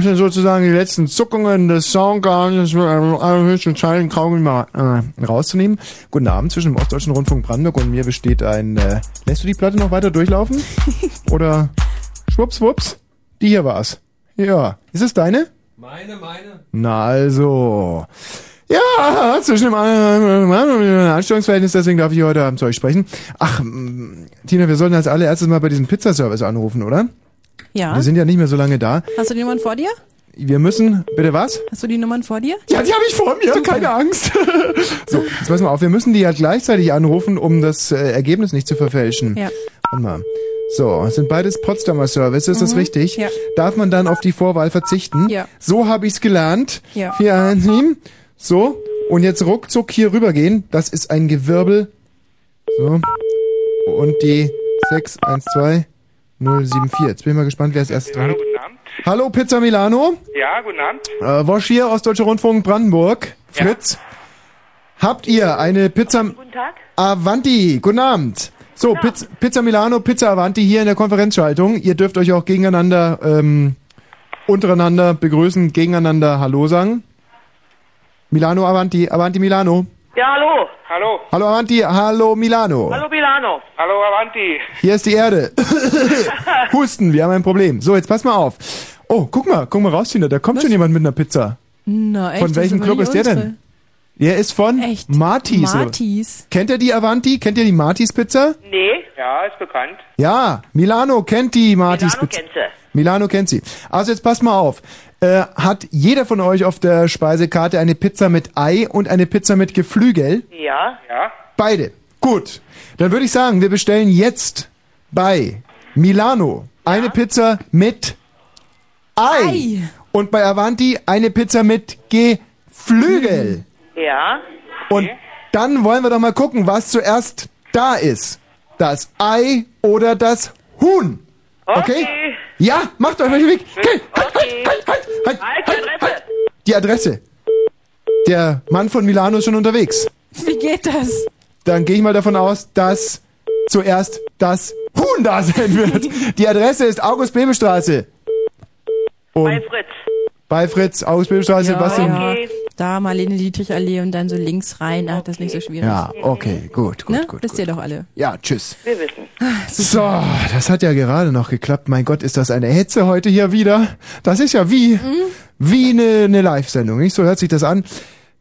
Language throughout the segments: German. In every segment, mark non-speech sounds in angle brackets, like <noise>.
Sind sozusagen die letzten Zuckungen des Soundgarns, höchsten Zeit, kaum mal äh, rauszunehmen. Guten Abend zwischen dem Ostdeutschen Rundfunk Brandenburg und mir besteht ein, äh, lässt du die Platte noch weiter durchlaufen? <laughs> Oder schwupps, Die hier war's. Ja. Ist es deine? Meine, meine. Na also. Ja, zwischen dem Anstellungsverhältnis, deswegen darf ich heute Abend zu euch sprechen. Ach, Tina, wir sollten als allererstes mal bei diesem Pizzaservice anrufen, oder? Ja. Wir sind ja nicht mehr so lange da. Hast du die Nummern vor dir? Wir müssen, bitte was? Hast du die Nummern vor dir? Ja, die habe ich vor mir, keine Angst. <laughs> so, jetzt pass mal auf, wir müssen die halt gleichzeitig anrufen, um das äh, Ergebnis nicht zu verfälschen. Ja. Warte mal. So, sind beides Potsdamer Service, ist das Mhm, richtig? ja. Darf man dann auf die Vorwahl verzichten? Ja. So habe ich's gelernt. Ja. 417. So, und jetzt ruckzuck hier rübergehen. Das ist ein Gewirbel. So. Und die 612074. Jetzt bin ich mal gespannt, wer es erst dran guten Abend. Hallo, Pizza Milano. Ja, guten Abend. Äh, Wosch hier aus Deutscher Rundfunk Brandenburg. Fritz. Habt ihr eine Pizza... Guten Tag. Avanti, guten Abend. So, Pizza, Pizza Milano, Pizza Avanti hier in der Konferenzschaltung. Ihr dürft euch auch gegeneinander, ähm, untereinander begrüßen, gegeneinander Hallo sagen. Milano Avanti, Avanti Milano. Ja, hallo. Hallo. Hallo Avanti, hallo Milano. Hallo Milano. Hallo, Avanti. Hier ist die Erde. <laughs> Husten, wir haben ein Problem. So, jetzt pass mal auf. Oh, guck mal, guck mal raus, Tina, da kommt schon jemand mit einer Pizza. Na, echt? Von welchem Club ist der unsere. denn? Der ist von Echt? Martis. Martis. Kennt ihr die Avanti? Kennt ihr die Martis Pizza? Nee. Ja, ist bekannt. Ja, Milano kennt die Martis Milano Pizza. kennt sie. Milano kennt sie. Also jetzt passt mal auf. Äh, hat jeder von euch auf der Speisekarte eine Pizza mit Ei und eine Pizza mit Geflügel? Ja. Ja. Beide. Gut. Dann würde ich sagen, wir bestellen jetzt bei Milano eine Pizza mit Ei. Ei. Und bei Avanti eine Pizza mit Geflügel. Ja. Und dann wollen wir doch mal gucken, was zuerst da ist. Das Ei oder das Huhn. Okay? Ja, macht euch euch weg. Okay. Halt, halt, halt, halt, halt, Halt, halt, Adresse. halt. Die Adresse. Der Mann von Milano ist schon unterwegs. Wie geht das? Dann gehe ich mal davon aus, dass zuerst das Huhn da sein wird. <laughs> Die Adresse ist August-Bebel-Straße. Bei Fritz. bei Fritz, August-Bebel-Straße, Ja, was denn? ja. Okay. Da Marlene Dietrich-Allee und dann so links rein. Ach, das ist nicht so schwierig. Ja, okay, gut, gut, ne? gut. Wisst ihr doch alle. Ja, tschüss. Wir wissen. So, das hat ja gerade noch geklappt. Mein Gott, ist das eine Hetze heute hier wieder. Das ist ja wie, wie eine, eine Live-Sendung, nicht? So hört sich das an.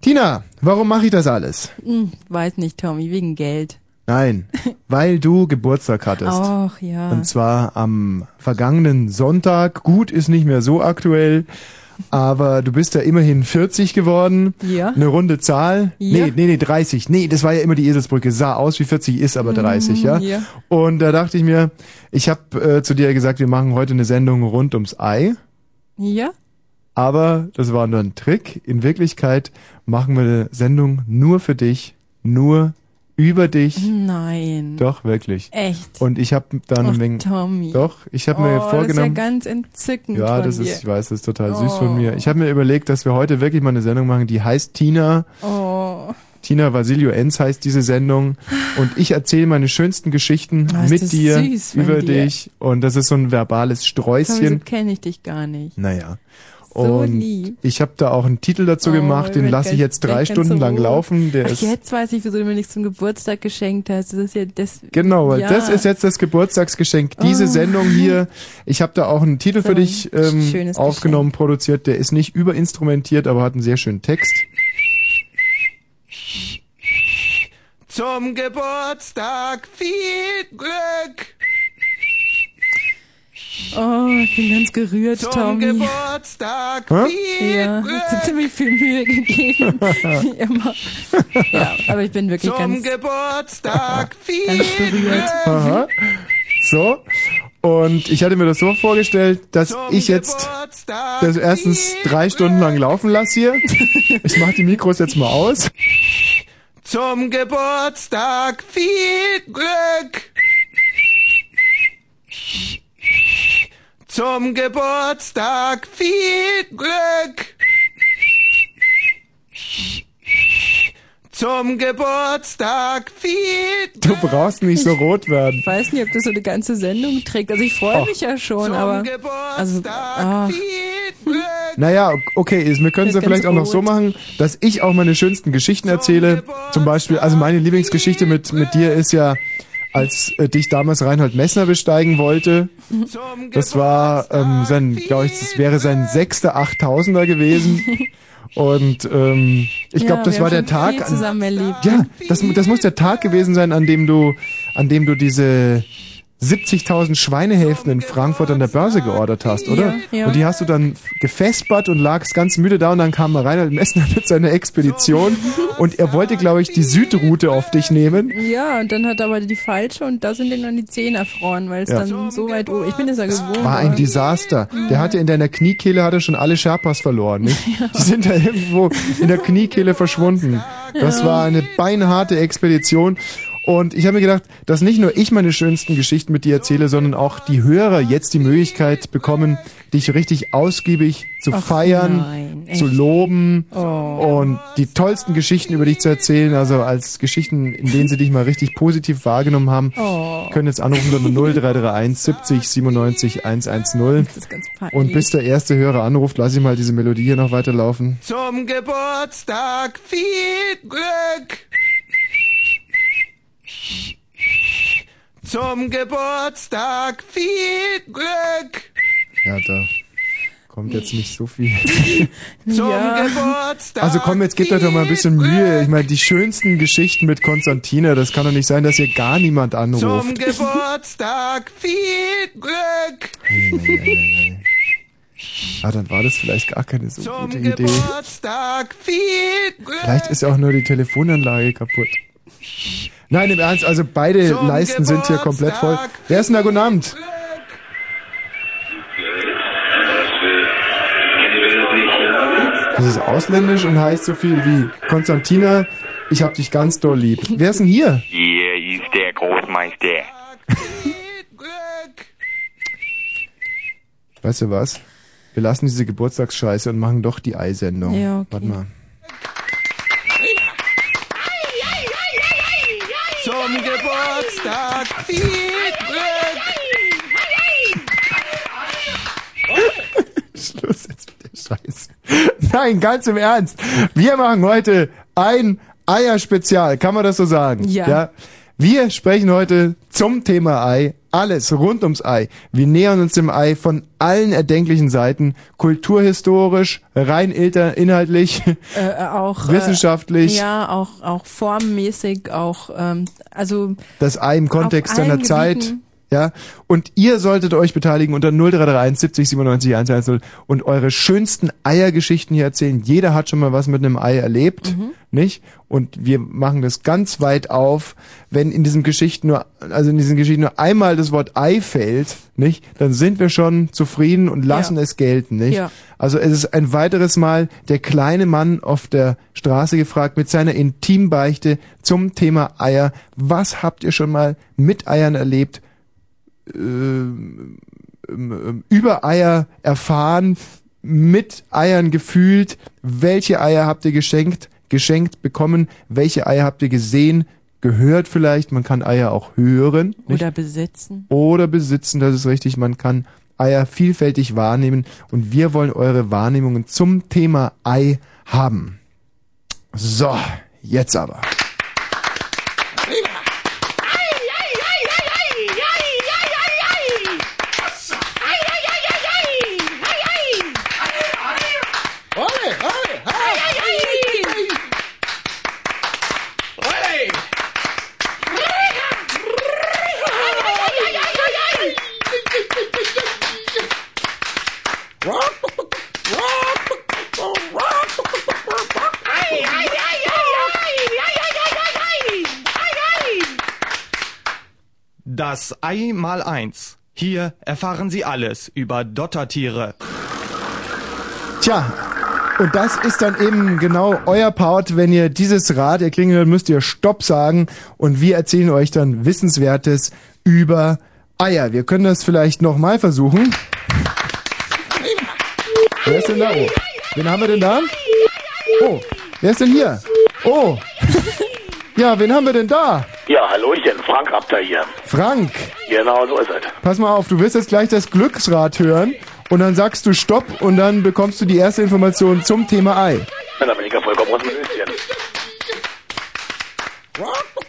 Tina, warum mache ich das alles? Hm, weiß nicht, Tommy, wegen Geld. Nein, <laughs> weil du Geburtstag hattest. Ach ja. Und zwar am vergangenen Sonntag. Gut ist nicht mehr so aktuell, aber du bist ja immerhin 40 geworden. Ja. Eine runde Zahl. Ja. Nee, nee, nee, 30. Nee, das war ja immer die Eselsbrücke. Sah aus wie 40, ist aber 30, ja? Mhm, ja. Und da dachte ich mir, ich habe äh, zu dir gesagt, wir machen heute eine Sendung rund ums Ei. Ja? Aber das war nur ein Trick. In Wirklichkeit machen wir eine Sendung nur für dich, nur über dich. Nein. Doch, wirklich. Echt? Und ich habe dann eine Menge. Tommy. Doch, ich habe oh, mir Das ist ja vorgenommen. ganz entzückend Ja, das dir. ist, ich weiß, das ist total süß Oh. von mir. Ich habe mir überlegt, dass wir heute wirklich mal eine Sendung machen, die heißt Tina. Oh. Tina Vasilio Enz heißt diese Sendung. Und ich erzähle meine schönsten Geschichten Oh, mit dir, süß über dir. dich. Und das ist so ein verbales Tommy, so Sträußchen. kenne ich dich gar nicht. Naja. So Und lieb. ich habe da auch einen Titel dazu Oh, gemacht, den lasse ich jetzt drei Stunden lang laufen. Der Ach, ist jetzt weiß ich, wieso du mir nichts zum Geburtstag geschenkt hast. Das ist ja das. Genau, weil ja. das ist jetzt das Geburtstagsgeschenk. Diese Oh. Sendung hier, ich habe da auch einen Titel So für dich ähm, aufgenommen, produziert. Der ist nicht überinstrumentiert, aber hat einen sehr schönen Text. Zum Geburtstag viel Glück. Oh, ich bin ganz gerührt, Tommy. Geburtstag Hä? Ja, hast du ziemlich viel Mühe gegeben. <laughs> Wie immer. Ja, aber ich bin wirklich ganz, Geburtstag <laughs> viel ganz berührt. Aha. So. Und ich hatte mir das so vorgestellt, dass ich jetzt das erstens drei Stunden lang laufen lasse hier. Ich mache die Mikros jetzt mal aus. Zum Geburtstag viel Glück. Zum Geburtstag viel Glück. Zum Geburtstag viel Du brauchst nicht so rot werden. Ich weiß nicht, ob das so eine ganze Sendung trägt. Also ich freue Oh. mich ja schon, aber also ah, Naja, okay, wir können es ja vielleicht auch noch so machen, dass ich auch meine schönsten Geschichten erzähle. Zum Beispiel, also meine Lieblingsgeschichte mit, mit dir ist ja, als äh, dich damals Reinhold Messner besteigen wollte. Das war ähm, sein, glaube ich, das wäre sein sechster 8000er gewesen. Und ähm, ich glaube, Ja, das war der Tag. An, ja, das, das muss der Tag gewesen sein, an dem du, an dem du diese 70.000 Schweinehälften in Frankfurt an der Börse geordert hast, oder? Ja, ja. Und die hast du dann gefespert und lagst ganz müde da und dann kam Reinhard Messner mit seiner Expedition und er wollte, glaube ich, die Südroute auf dich nehmen. Ja, und dann hat er aber die falsche und da sind ihm dann die Zehen erfroren, weil es Ja. dann so weit oben. Ich bin es ja gewohnt. War ein Desaster. Der hatte in deiner Kniekehle hatte schon alle Sherpas verloren, nicht? <laughs> Die sind da irgendwo in der Kniekehle verschwunden. Das war eine beinharte Expedition. Und ich habe mir gedacht, dass nicht nur ich meine schönsten Geschichten mit dir erzähle, sondern auch die Hörer jetzt die Möglichkeit bekommen, dich richtig ausgiebig zu Ach feiern, nein, zu loben Oh. und die tollsten Geschichten über dich zu erzählen, also als Geschichten, in denen sie dich mal richtig positiv wahrgenommen haben. Oh. Können jetzt anrufen unter 0331 70 97 110. Das ist ganz peinlich. Und bis der erste Hörer anruft, lasse ich mal diese Melodie hier noch weiterlaufen. Zum Geburtstag viel Glück. Zum Geburtstag viel Glück. Ja, da kommt jetzt nicht so viel. <laughs> Zum Ja. Geburtstag. Also komm, jetzt gebt euch doch mal ein bisschen Mühe. Ich meine, die schönsten Geschichten mit Konstantina, das kann doch nicht sein, dass hier gar niemand Zum anruft. Geburtstag viel Glück. Ah, dann war das vielleicht gar keine so Zum gute Idee. Geburtstag viel Glück. Vielleicht ist auch nur die Telefonanlage kaputt. Nein, im Ernst, also beide Zum Leisten sind hier komplett voll. Geburtstag Wer ist denn da? Guten Abend. Das ist ausländisch und heißt so viel wie Konstantina, ich hab dich ganz doll lieb. Wer ist denn hier? Hier ist der Großmeister. Weißt du was? Wir lassen diese Geburtstagsscheiße und machen doch die Eisendung. Ja, okay. Warte mal. Zum Geburtstag viel Glück. Schluss jetzt mit der Scheiße. Nein, ganz im Ernst. Wir machen heute ein Eierspezial. Kann man das so sagen? Ja. Wir sprechen heute zum Thema Ei. Alles rund ums Ei. Wir nähern uns dem Ei von allen erdenklichen Seiten. Kulturhistorisch, rein inhaltlich, äh, auch wissenschaftlich. Äh, ja, auch auch formmäßig, auch ähm, also das Ei im Kontext seiner Zeit. Gebieten. Ja, und ihr solltet euch beteiligen unter 0331 70 97 110 und eure schönsten Eiergeschichten hier erzählen. Jeder hat schon mal was mit einem Ei erlebt, Mhm. nicht? Und wir machen das ganz weit auf, wenn in diesem Geschichten nur, also in diesen Geschichten nur einmal das Wort Ei fällt, nicht? Dann sind wir schon zufrieden und lassen Ja. es gelten, nicht? Ja. Also es ist ein weiteres Mal der kleine Mann auf der Straße gefragt mit seiner Intimbeichte zum Thema Eier. Was habt ihr schon mal mit Eiern erlebt? Ähm, ähm, über Eier erfahren, mit Eiern gefühlt, welche Eier habt ihr geschenkt, geschenkt bekommen, welche Eier habt ihr gesehen, gehört vielleicht, man kann Eier auch hören nicht? oder besitzen. oder besitzen, das ist richtig, man kann Eier vielfältig wahrnehmen und wir wollen eure Wahrnehmungen zum Thema Ei haben. So, jetzt aber. Das Ei mal eins. Hier erfahren Sie alles über Dottertiere. Tja, und das ist dann eben genau euer Part, wenn ihr dieses Rad erklingen hört, müsst ihr Stopp sagen und wir erzählen euch dann Wissenswertes über Eier. Wir können das vielleicht nochmal versuchen. Wer ist denn da? Oh. Wen haben wir denn da? Oh, wer ist denn hier? Oh. Ja, wen haben wir denn da? Ja, Hallöchen, Frank Rapter hier. Frank. Genau, so ist es. Pass mal auf, du wirst jetzt gleich das Glücksrad hören und dann sagst du Stopp und dann bekommst du die erste Information zum Thema Ei. Na, da bin ich ja vollkommen aus dem Höschen. Stopp!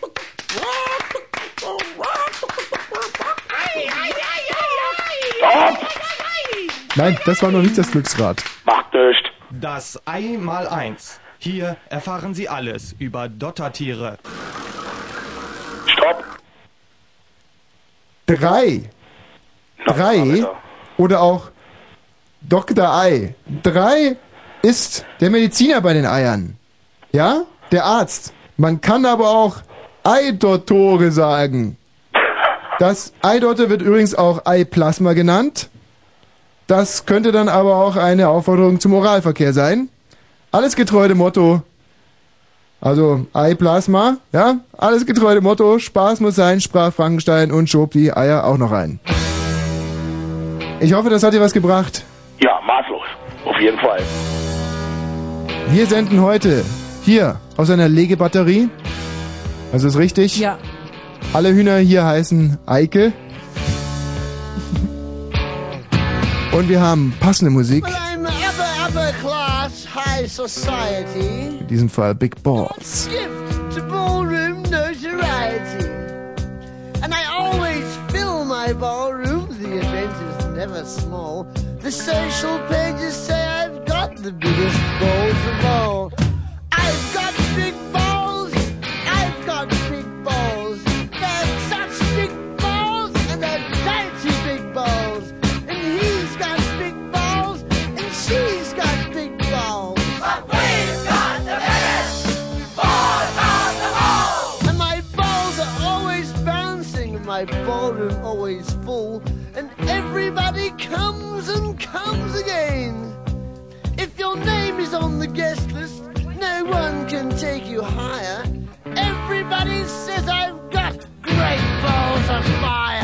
Nein, das war noch nicht das Glücksrad. Macht nichts. Das Ei mal eins. Hier erfahren Sie alles über Dottertiere. Stopp! Drei. Drei oder auch Dr. Ei. Drei ist der Mediziner bei den Eiern. Ja? Der Arzt. Man kann aber auch Eidottore sagen. Das Eidotte wird übrigens auch Eiplasma genannt. Das könnte dann aber auch eine Aufforderung zum Oralverkehr sein. Alles getreu dem Motto. Also Eiplasma, ja? Alles getreu dem Motto. Spaß muss sein, sprach Frankenstein und schob die Eier auch noch rein. Ich hoffe, das hat dir was gebracht. Ja, maßlos. Auf jeden Fall. Wir senden heute hier aus einer Legebatterie. Das ist richtig. Ja. Alle Hühner hier heißen Eike. Und wir haben passende Musik. Upper, upper class, high society. In diesem Fall Big Balls. Gift to ballroom notoriety. And I always fill my ballroom, the event is never small. The social pages say I've got the biggest balls on the guest list, no one can take you higher. Everybody says I've got great balls of fire.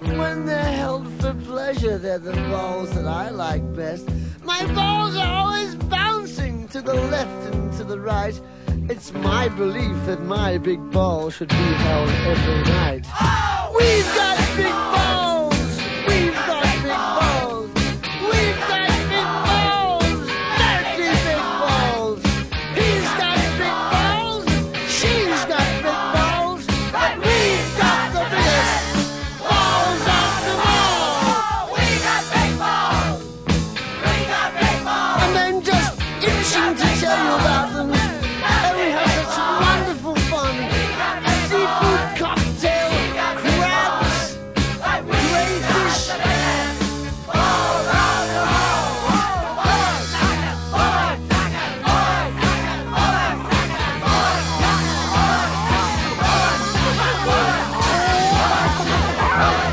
But when they're held for pleasure, they're the balls that I like best. My balls are always bouncing to the left and to the right. It's my belief that my big ball should be held every night. Oh! We've got big balls!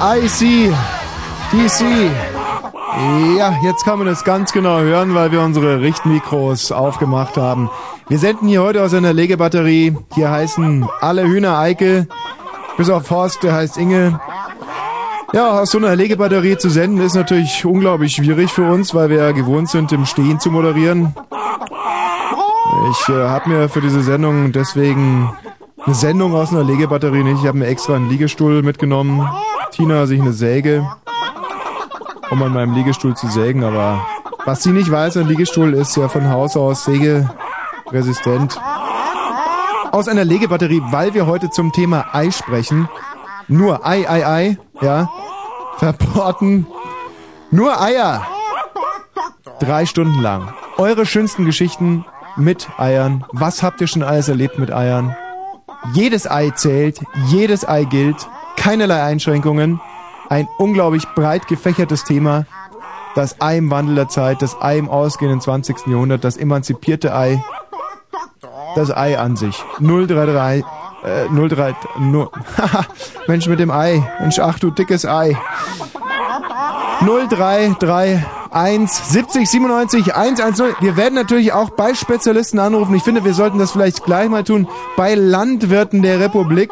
IC, DC. Ja, jetzt kann man es ganz genau hören, weil wir unsere Richtmikros aufgemacht haben. Wir senden hier heute aus einer Legebatterie. Hier heißen alle Hühner Eike, bis auf Horst, der heißt Inge. Ja, aus so einer Legebatterie zu senden ist natürlich unglaublich schwierig für uns, weil wir ja gewohnt sind, im Stehen zu moderieren. Ich äh, habe mir für diese Sendung deswegen eine Sendung aus einer Legebatterie nicht. Ich habe mir extra einen Liegestuhl mitgenommen. Tina sich eine Säge, um an meinem Liegestuhl zu sägen. Aber was sie nicht weiß, ein Liegestuhl ist ja von Haus aus sägeresistent. Aus einer Legebatterie, weil wir heute zum Thema Ei sprechen. Nur Ei, Ei, Ei, ja. Verporten. Nur Eier. Drei Stunden lang. Eure schönsten Geschichten mit Eiern. Was habt ihr schon alles erlebt mit Eiern? Jedes Ei zählt, jedes Ei gilt, keinerlei Einschränkungen. Ein unglaublich breit gefächertes Thema. Das Ei im Wandel der Zeit, das Ei im ausgehenden 20. Jahrhundert, das emanzipierte Ei, das Ei an sich. 033, äh, 03, no, haha, Mensch mit dem Ei. Mensch, ach du dickes Ei. 033 01 70 97 110. Wir werden natürlich auch bei Spezialisten anrufen. Ich finde, wir sollten das vielleicht gleich mal tun. Bei Landwirten der Republik,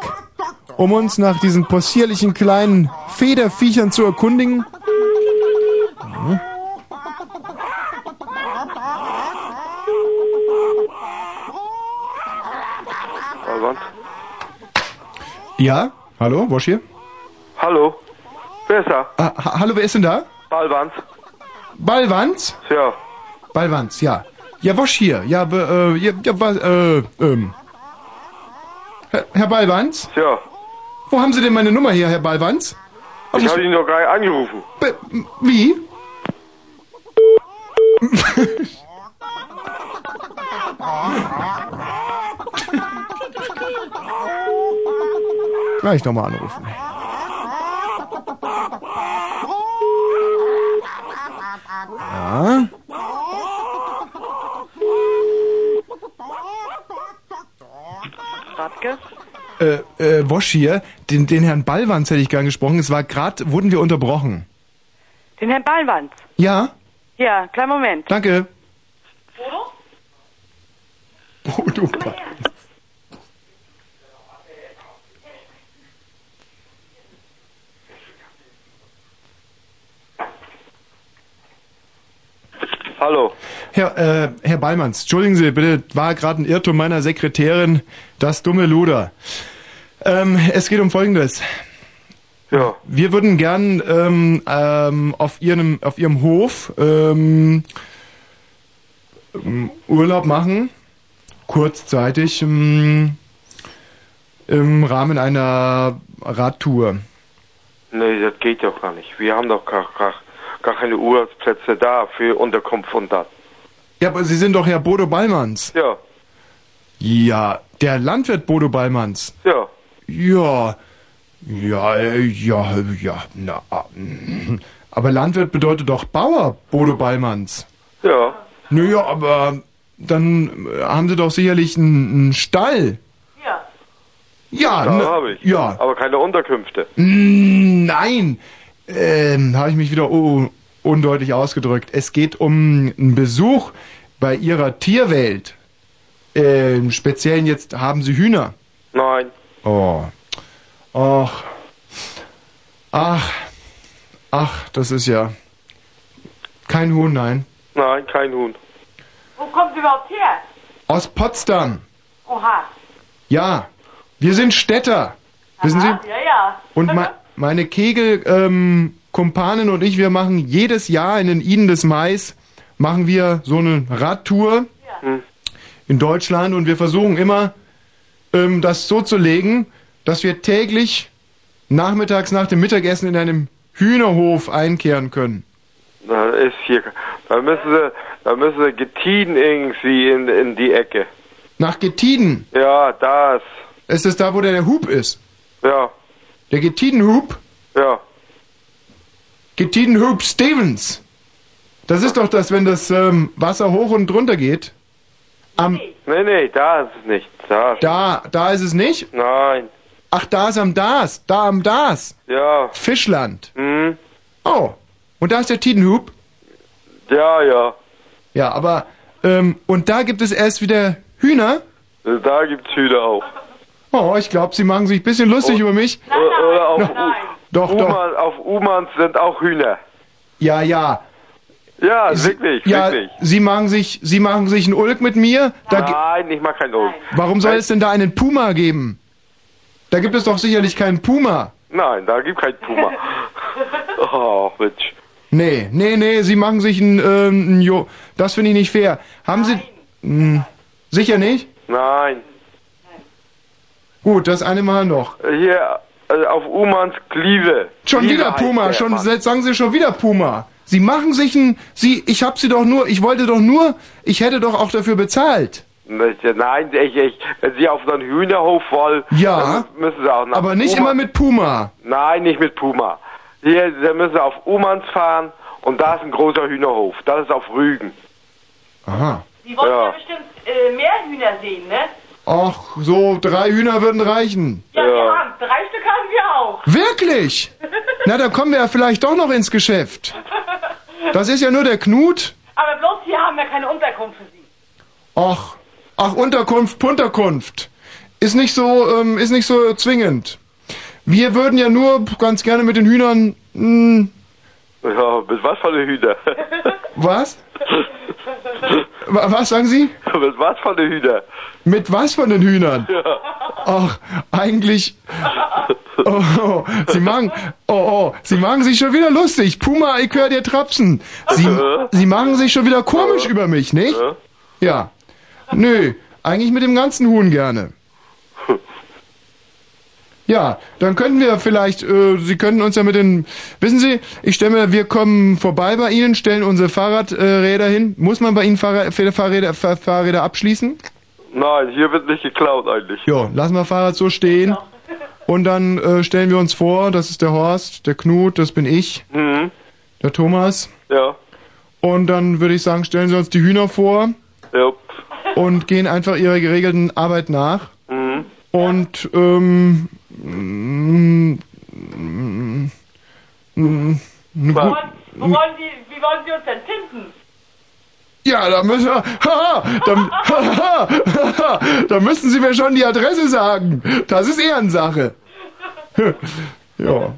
um uns nach diesen possierlichen kleinen Federviechern zu erkundigen. Ja. Balwand. Ja? Hallo, Wosch hier? Hallo. Wer ist da? Ah, ha hallo, wer ist denn da? Balwand. Ballwanz? Ja. Ballwanz, ja. Ja, Wosch hier. Ja, äh, ja, ja was, äh, ähm. Herr, Herr Ballwanz? Ja. Wo haben Sie denn meine Nummer her, Herr Ballwanz? Ich habe ihn doch gerade angerufen. Be wie? <laughs> Gleich nochmal anrufen. Ja. Radke? Äh, äh, Wosch hier, den, den Herrn Ballwanz hätte ich gern gesprochen. Es war gerade, wurden wir unterbrochen. Den Herrn Ballwand. Ja, Ja, kleinen Moment. danke. Bodo Ball- Hallo. Herr, äh, Herr Ballmanns, entschuldigen Sie bitte, war gerade ein Irrtum meiner Sekretärin, das dumme Luder. Ähm, es geht um Folgendes. Ja. Wir würden gern ähm, ähm, auf, ihrem, auf Ihrem Hof ähm, ähm, Urlaub machen, kurzzeitig ähm, im Rahmen einer Radtour. Nee, das geht doch gar nicht. Wir haben doch gar, gar, gar keine Urlaubsplätze da für Unterkunft und das. Ja, aber Sie sind doch Herr Bodo Ballmanns. Ja. Ja, der Landwirt Bodo Ballmanns. Ja. Ja, ja, äh, ja, ja, na, aber Landwirt bedeutet doch Bauer, Bodo Ballmanns. Ja. Naja, aber dann äh, haben Sie doch sicherlich einen, einen Stall. Ja. Ja, Ja, ne- habe ich. Ja, Aber keine Unterkünfte. Nein, ähm, habe ich mich wieder oh, undeutlich ausgedrückt. Es geht um einen Besuch bei Ihrer Tierwelt. Ähm, speziell jetzt haben Sie Hühner. Nein. Oh. Ach. Ach. Ach, das ist ja. Kein Huhn, nein. Nein, kein Huhn. Wo kommt sie überhaupt her? Aus Potsdam. Oha. Ja. Wir sind Städter. Wissen Sie? Ja, ja. Und me meine Kegel, ähm, Kumpanen und ich, wir machen jedes Jahr in den Iden des Mais, machen wir so eine Radtour Hm. in Deutschland und wir versuchen immer, ähm, das so zu legen, dass wir täglich nachmittags nach dem Mittagessen in einem Hühnerhof einkehren können. Da ist hier, da müssen sie, da müssen sie Gettien irgendwie in, in die Ecke. Nach Gettiden. Ja, das. Ist es da, wo der, Hub ist? Ja. Der Gettidenhub? Ja. Gettidenhub Stevens. Das ist doch das, wenn das ähm, Wasser hoch und runter geht. Am, Nee, nee, da ist es nicht. Da. Da, da ist es nicht? Nein. Ach, da ist am Das. Da am Das. Ja. Fischland. Hm. Oh. Und da ist der Tidenhub? Ja, ja. Ja, aber, ähm, und da gibt es erst wieder Hühner? Da gibt's Hühner auch. Oh, ich glaube, Sie machen sich ein bisschen lustig über mich. Oder, oder auf, U Doch, doch. Auf U-Bahns sind auch Hühner. Ja, ja. Ja, Sie- wirklich, ja, wirklich. Sie machen sich, Sie machen sich einen Ulk mit mir? Nein, ich mag keinen Ulk. warum soll es denn da einen Puma geben? Da gibt es doch sicherlich keinen Puma. Nein, da gibt kein Puma. <laughs> oh, Mensch. Nee, nee, nee, Sie machen sich einen, ähm, einen Jo. Das finde ich nicht fair. Haben Sie. Hm, sicher nicht? Nein. Gut, das eine Mal noch. Hier, also auf Umans Klieve. Schon Klieve wieder Puma, schon jetzt sagen Sie schon wieder Puma. Sie machen sich ein. Sie, ich hab Sie doch nur, ich wollte doch nur, ich hätte doch auch dafür bezahlt. Nein, ich, ich, wenn Sie auf so einen Hühnerhof wollen, Ja, dann müssen Sie auch nach Aber nicht Puma. immer mit Puma. Nein, nicht mit Puma. Hier, da müssen Sie auf Umans fahren und da ist ein großer Hühnerhof. Das ist auf Rügen. Aha. Sie wollen ja, Ja. bestimmt äh, mehr Hühner sehen, ne? Ach, so drei Hühner würden reichen. Ja, wir haben. Drei Stück haben wir auch. Wirklich? Na, dann kommen wir ja vielleicht doch noch ins Geschäft. Das ist ja nur der Knut. Aber bloß hier haben wir keine Unterkunft für Sie. Ach, ach, Unterkunft, Punterkunft. Ist nicht so, ähm, ist nicht so zwingend. Wir würden ja nur ganz gerne mit den Hühnern, hm, Ja, mit was für eine Hühner? was? <laughs> Wa- Was sagen Sie? mit was für eine Hühner? Mit was von den Hühnern? Ja. Ach, eigentlich. Oh, oh, Sie machen, oh, oh, Sie machen sich schon wieder lustig. Puma, ich höre dir trapsen. Sie, Sie machen sich schon wieder komisch über mich, nicht? Ja. Nö, eigentlich mit dem ganzen Huhn gerne. Ja, dann könnten wir vielleicht, äh, Sie könnten uns ja mit den, wissen Sie, ich stelle mir, wir kommen vorbei bei Ihnen, stellen unsere Fahrradräder hin. Muss man bei Ihnen Fahrrad, Fahrräder, Fahr- Fahrräder abschließen? Nein, hier wird nicht geklaut eigentlich. Jo, lassen wir Fahrrad so stehen. Und dann äh, stellen wir uns vor, das ist der Horst, der Knut, das bin ich, Mhm. der Thomas. Ja. Und dann würde ich sagen, stellen Sie uns die Hühner vor Ja. und gehen einfach ihrer geregelten Arbeit nach. Mhm. Und ähm, mm, mm, mm, Wo wollen, wo wollen Sie, wie wollen Sie uns denn finden? Ja, da müssen haha, da, haha, haha, da müssen Sie mir schon die Adresse sagen. Das ist Ehrensache. <laughs> ja.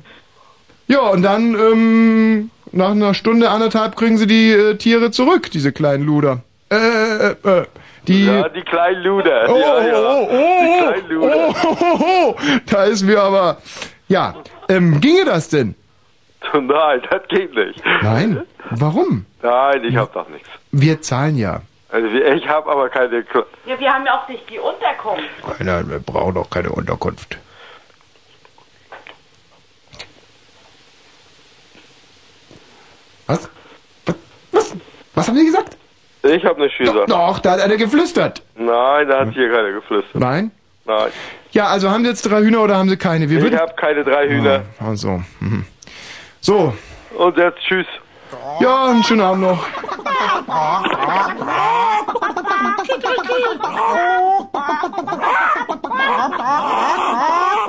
Ja, und dann, ähm, nach einer Stunde, anderthalb kriegen Sie die äh, Tiere zurück, diese kleinen Luder. Äh, äh, äh, die... Ja, die kleinen Luder. Oh, ja, ja. oh, die oh, kleinen Luder. oh, oh, oh, oh, da ist mir aber... Ja, ähm, ginge das denn? Nein, das geht nicht. Nein. Warum? Nein, ich hab doch nichts. Wir zahlen ja. Also ich hab aber keine... Ja, wir haben ja auch nicht die Unterkunft. Nein, wir brauchen doch keine Unterkunft. Was? Was? Was haben Sie gesagt? Ich hab nicht gesagt. Doch, da hat einer geflüstert. Nein, da hat hier keiner geflüstert. Nein? Nein. Ja, also haben Sie jetzt drei Hühner oder haben Sie keine? Wir Ich würden... hab keine drei Hühner. Also, mhm. So, Und jetzt tschüss. ja, einen schönen Abend noch.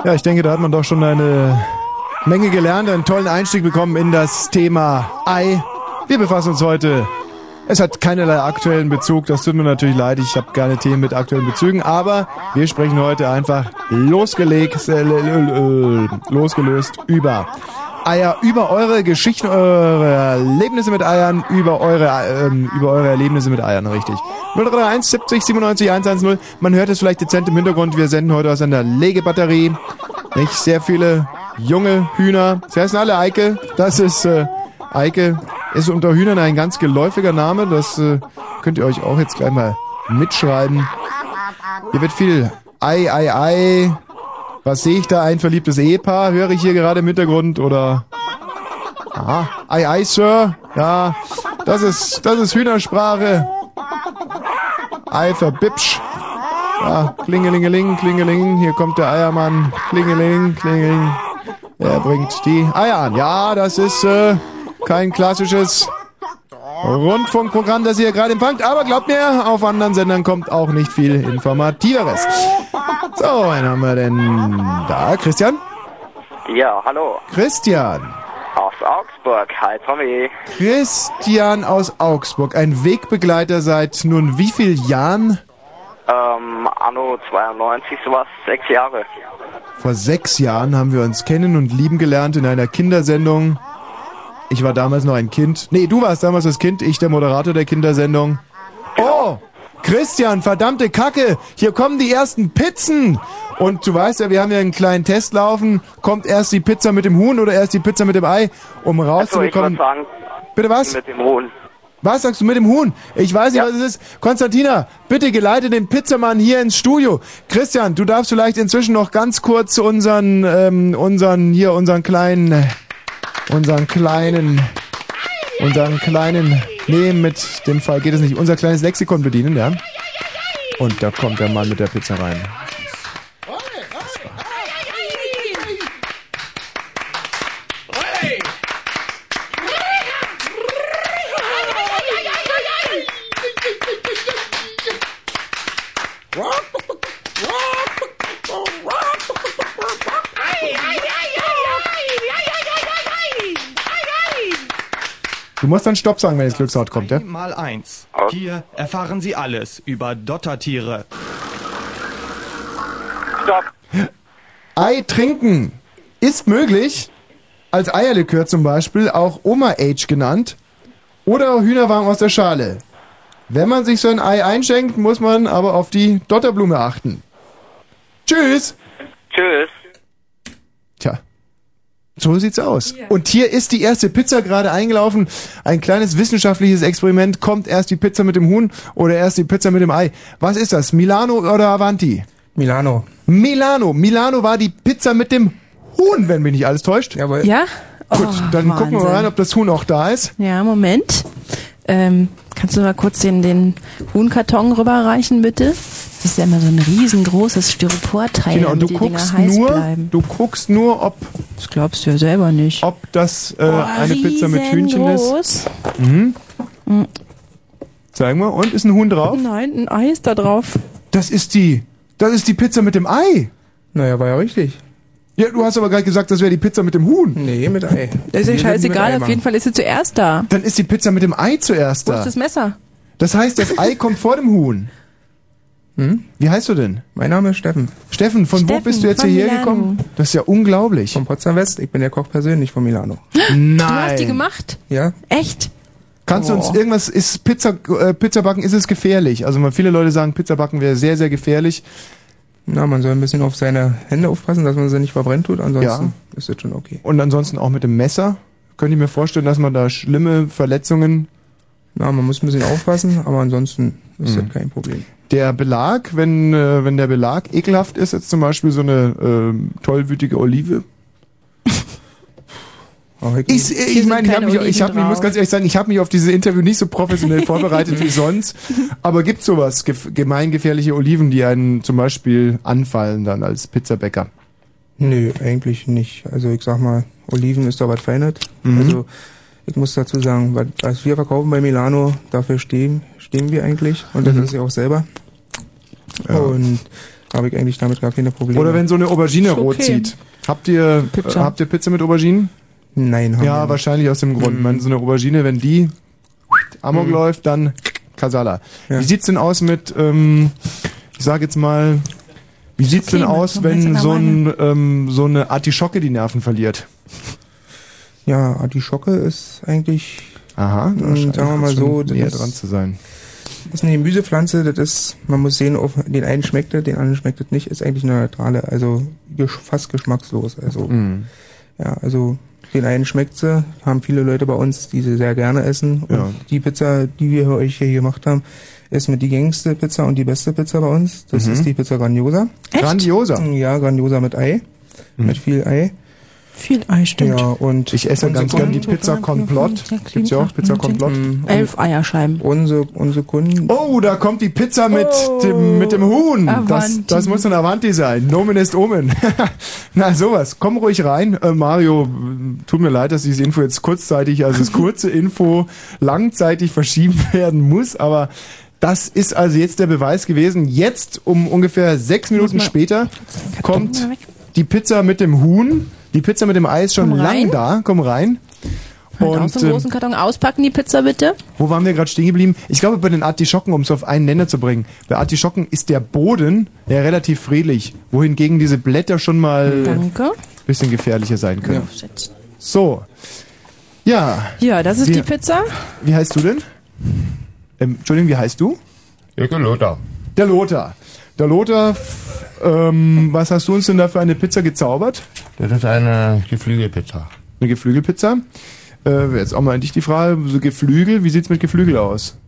Ja, ich denke, da hat man doch schon eine Menge gelernt, einen tollen Einstieg bekommen in das Thema Ei. Wir befassen uns heute. Es hat keinerlei aktuellen Bezug, das tut mir natürlich leid, ich habe gerne Themen mit aktuellen Bezügen, aber wir sprechen heute einfach losgelegt, äh, äh, losgelöst über Eier, über eure Geschichten, eure Erlebnisse mit Eiern, über eure, ähm, über eure Erlebnisse mit Eiern, richtig. 031 70 97 110. Man hört es vielleicht dezent im Hintergrund. Wir senden heute aus einer Legebatterie. Nicht sehr viele junge Hühner. Sie heißen alle Eike. Das ist äh, Eike. Ist unter Hühnern ein ganz geläufiger Name. Das äh, könnt ihr euch auch jetzt gleich mal mitschreiben. Hier wird viel Ei, Ei, Ei. Was sehe ich da? Ein verliebtes Ehepaar? Höre ich hier gerade im Hintergrund? Oder? Aha. Ei, Ei, Sir. Ja, das ist, das ist Hühnersprache. Ei verbipsch. Ja, klingelingeling, klingeling. Hier kommt der Eiermann. Klingeling, klingeling. Er bringt die Eier an. Ja, das ist äh, kein klassisches Rundfunkprogramm, das ihr gerade empfangt. Aber glaubt mir, auf anderen Sendern kommt auch nicht viel Informativeres. So, wen haben wir denn da? Christian? Ja, hallo. Christian. Aus Augsburg. Hi, Tommy. Christian aus Augsburg. Ein Wegbegleiter seit nun wie vielen Jahren? Ähm, Anno 92, sowas, sechs Jahre. Vor sechs Jahren haben wir uns kennen und lieben gelernt in einer Kindersendung. Ich war damals noch ein Kind. Nee, du warst damals das Kind, ich der Moderator der Kindersendung. Oh, Christian, verdammte Kacke, hier kommen die ersten Pizzen. Und du weißt ja, wir haben ja einen kleinen Test laufen. Kommt erst die Pizza mit dem Huhn oder erst die Pizza mit dem Ei, um So, ich rauszubekommen. sagen, Bitte was? mit dem Huhn. Was sagst du mit dem Huhn? Ich weiß nicht, was es ist. Konstantina, bitte geleite den Pizzamann hier ins Studio. Christian, du darfst vielleicht inzwischen noch ganz kurz unseren, ähm, unseren, hier, unseren kleinen, äh, unseren kleinen, unseren kleinen, nee, mit dem Fall geht es nicht, unser kleines Lexikon bedienen, ja? Und da kommt der Mann mit der Pizza rein. Du musst dann Stopp sagen, wenn das Glücksrad kommt, ja? Mal eins. Hier erfahren Sie alles über Dottertiere. Stopp. Ei trinken ist möglich, als Eierlikör zum Beispiel, auch Oma-Age genannt, oder Hühnerwarm aus der Schale. Wenn man sich so ein Ei einschenkt, muss man aber auf die Dotterblume achten. Tschüss! Tschüss. So sieht's aus. Und hier ist die erste Pizza gerade eingelaufen. Ein kleines wissenschaftliches Experiment. Kommt erst die Pizza mit dem Huhn oder erst die Pizza mit dem Ei? Was ist das? Milano oder Avanti? Milano. Milano. Milano war die Pizza mit dem Huhn, wenn mich nicht alles täuscht. Jawohl. Ja? Gut, Oh, dann gucken wir Wahnsinn. rein, ob das Huhn auch da ist. Ja, Moment. Ähm, kannst du mal kurz den, den Huhnkarton rüberreichen, bitte? Das ist ja immer so ein riesengroßes Styroporteil, Genau, und du die Dinger guckst heiß nur, bleiben. du guckst nur, ob, Das glaubst du ja selber nicht. ob das äh, Oh, eine Pizza mit Hühnchen ist. Mhm. Mhm. Zeig mal, und ist ein Huhn drauf? Nein, ein Ei ist da drauf. Das ist die, das ist die Pizza mit dem Ei. Naja, war ja richtig. Ja, du hast aber gerade gesagt, das wäre die Pizza mit dem Huhn. Nee, mit Ei. <laughs> Das ist ja Wir scheißegal, Ei auf jeden Fall ist sie zuerst da. Dann ist die Pizza mit dem Ei zuerst Wo da. ist das Messer? Das heißt, das Ei kommt vor dem Huhn. Hm? Wie heißt du denn? Mein Name ist Steffen. Steffen, von wo Steffen, bist du jetzt hierher Milano. gekommen? Das ist ja unglaublich. Von Potsdam West. Ich bin der Koch persönlich von Milano. <gasps> Nein. Du hast die gemacht? Ja? Echt? Kannst du uns Oh. irgendwas, ist Pizza, äh, Pizzabacken, ist es gefährlich? Also viele Leute sagen, Pizzabacken wäre sehr, sehr gefährlich. Na, man soll ein bisschen auf seine Hände aufpassen, dass man sie nicht verbrennt tut. Ansonsten ist das schon okay. Und ansonsten auch mit dem Messer. Könnte ich mir vorstellen, dass man da schlimme Verletzungen. Na, man muss ein bisschen aufpassen, aber ansonsten ist Mhm. das kein Problem. Der Belag, wenn, äh, wenn der Belag ekelhaft ist, jetzt zum Beispiel so eine ähm, tollwütige Olive. <laughs> Ich, Ich, ich sind meine, ich, hab mich, ich, hab, ich muss ganz ehrlich sagen, ich habe mich auf dieses Interview nicht so professionell <laughs> vorbereitet wie sonst. Aber gibt sowas, gef gemeingefährliche Oliven, die einen zum Beispiel anfallen dann als Pizzabäcker? Nö, eigentlich nicht. Also ich sag mal, Oliven ist da was Feines. Mhm. Also ich muss dazu sagen, was wir verkaufen bei Milano, dafür stehen, stehen wir eigentlich. Und das Mhm. ist ja auch selber. Ja. Und habe ich eigentlich damit gar keine Probleme. Oder wenn so eine Aubergine Ist rot okay. zieht. Habt ihr Pizza. Äh, habt ihr Pizza mit Auberginen? Nein, haben Ja, wir nicht. wahrscheinlich aus dem Grund. Mhm. Man, so eine Aubergine, wenn die Amok Mhm. läuft, dann Kasala. Ja. Wie sieht's denn aus mit, ähm, ich sag jetzt mal, wie sieht's denn Okay, aus, wenn so, ein, ähm, so eine Artischocke die Nerven verliert? Ja, Artischocke ist eigentlich, Aha, da sagen wir mal so, näher dran zu sein. Ist eine Gemüsepflanze, das ist, man muss sehen, auf den einen schmeckt es, den anderen schmeckt es nicht, ist eigentlich eine neutrale, also fast geschmackslos. Also, Mhm. ja, also den einen schmeckt sie, haben viele Leute bei uns, die sie sehr gerne essen. Und Ja. die Pizza, die wir für euch hier gemacht haben, ist mit die gängigste Pizza und die beste Pizza bei uns. Das Mhm. ist die Pizza Grandiosa. Grandiosa. Ja, Grandiosa mit Ei. Mhm. Mit viel Ei. Viel Ei, stimmt. Ja, und Ich esse ganz gern die Pizza Komplott. Gibt's ja auch Pizza Komplott. Und Elf Eierscheiben. Unsere, unsere Kunden, Oh, da kommt die Pizza mit Oh, dem mit dem Huhn. Das, Avanti. das muss ein Avanti sein. Nomen ist Omen. <laughs> Na sowas. Komm ruhig rein. Äh, Mario, tut mir leid, dass diese Info jetzt kurzzeitig, also das kurze Info langzeitig verschieben werden muss, aber das ist also jetzt der Beweis gewesen. Jetzt um ungefähr sechs Minuten später kommt die Pizza mit dem Huhn. Die Pizza mit dem Ei ist schon lang da. Komm rein. Und aus dem ähm, großen Karton auspacken, die Pizza bitte. wo waren wir gerade stehen geblieben? Ich glaube, bei den Artischocken, um es auf einen Nenner zu bringen, bei Artischocken ist der Boden ja relativ friedlich, wohingegen diese Blätter schon mal ein Danke. bisschen gefährlicher sein können. Aufsetzen. So. Ja, Ja, das ist Wir- die Pizza. wie heißt du denn? Ähm, Entschuldigung, wie heißt du? Jürgen Lothar. Der Lothar. Der Lothar, ähm, was hast du uns denn da für eine Pizza gezaubert? Das ist eine Geflügelpizza. Eine Geflügelpizza? Äh, jetzt auch mal an dich die Frage, so Geflügel, wie sieht's mit Geflügel aus?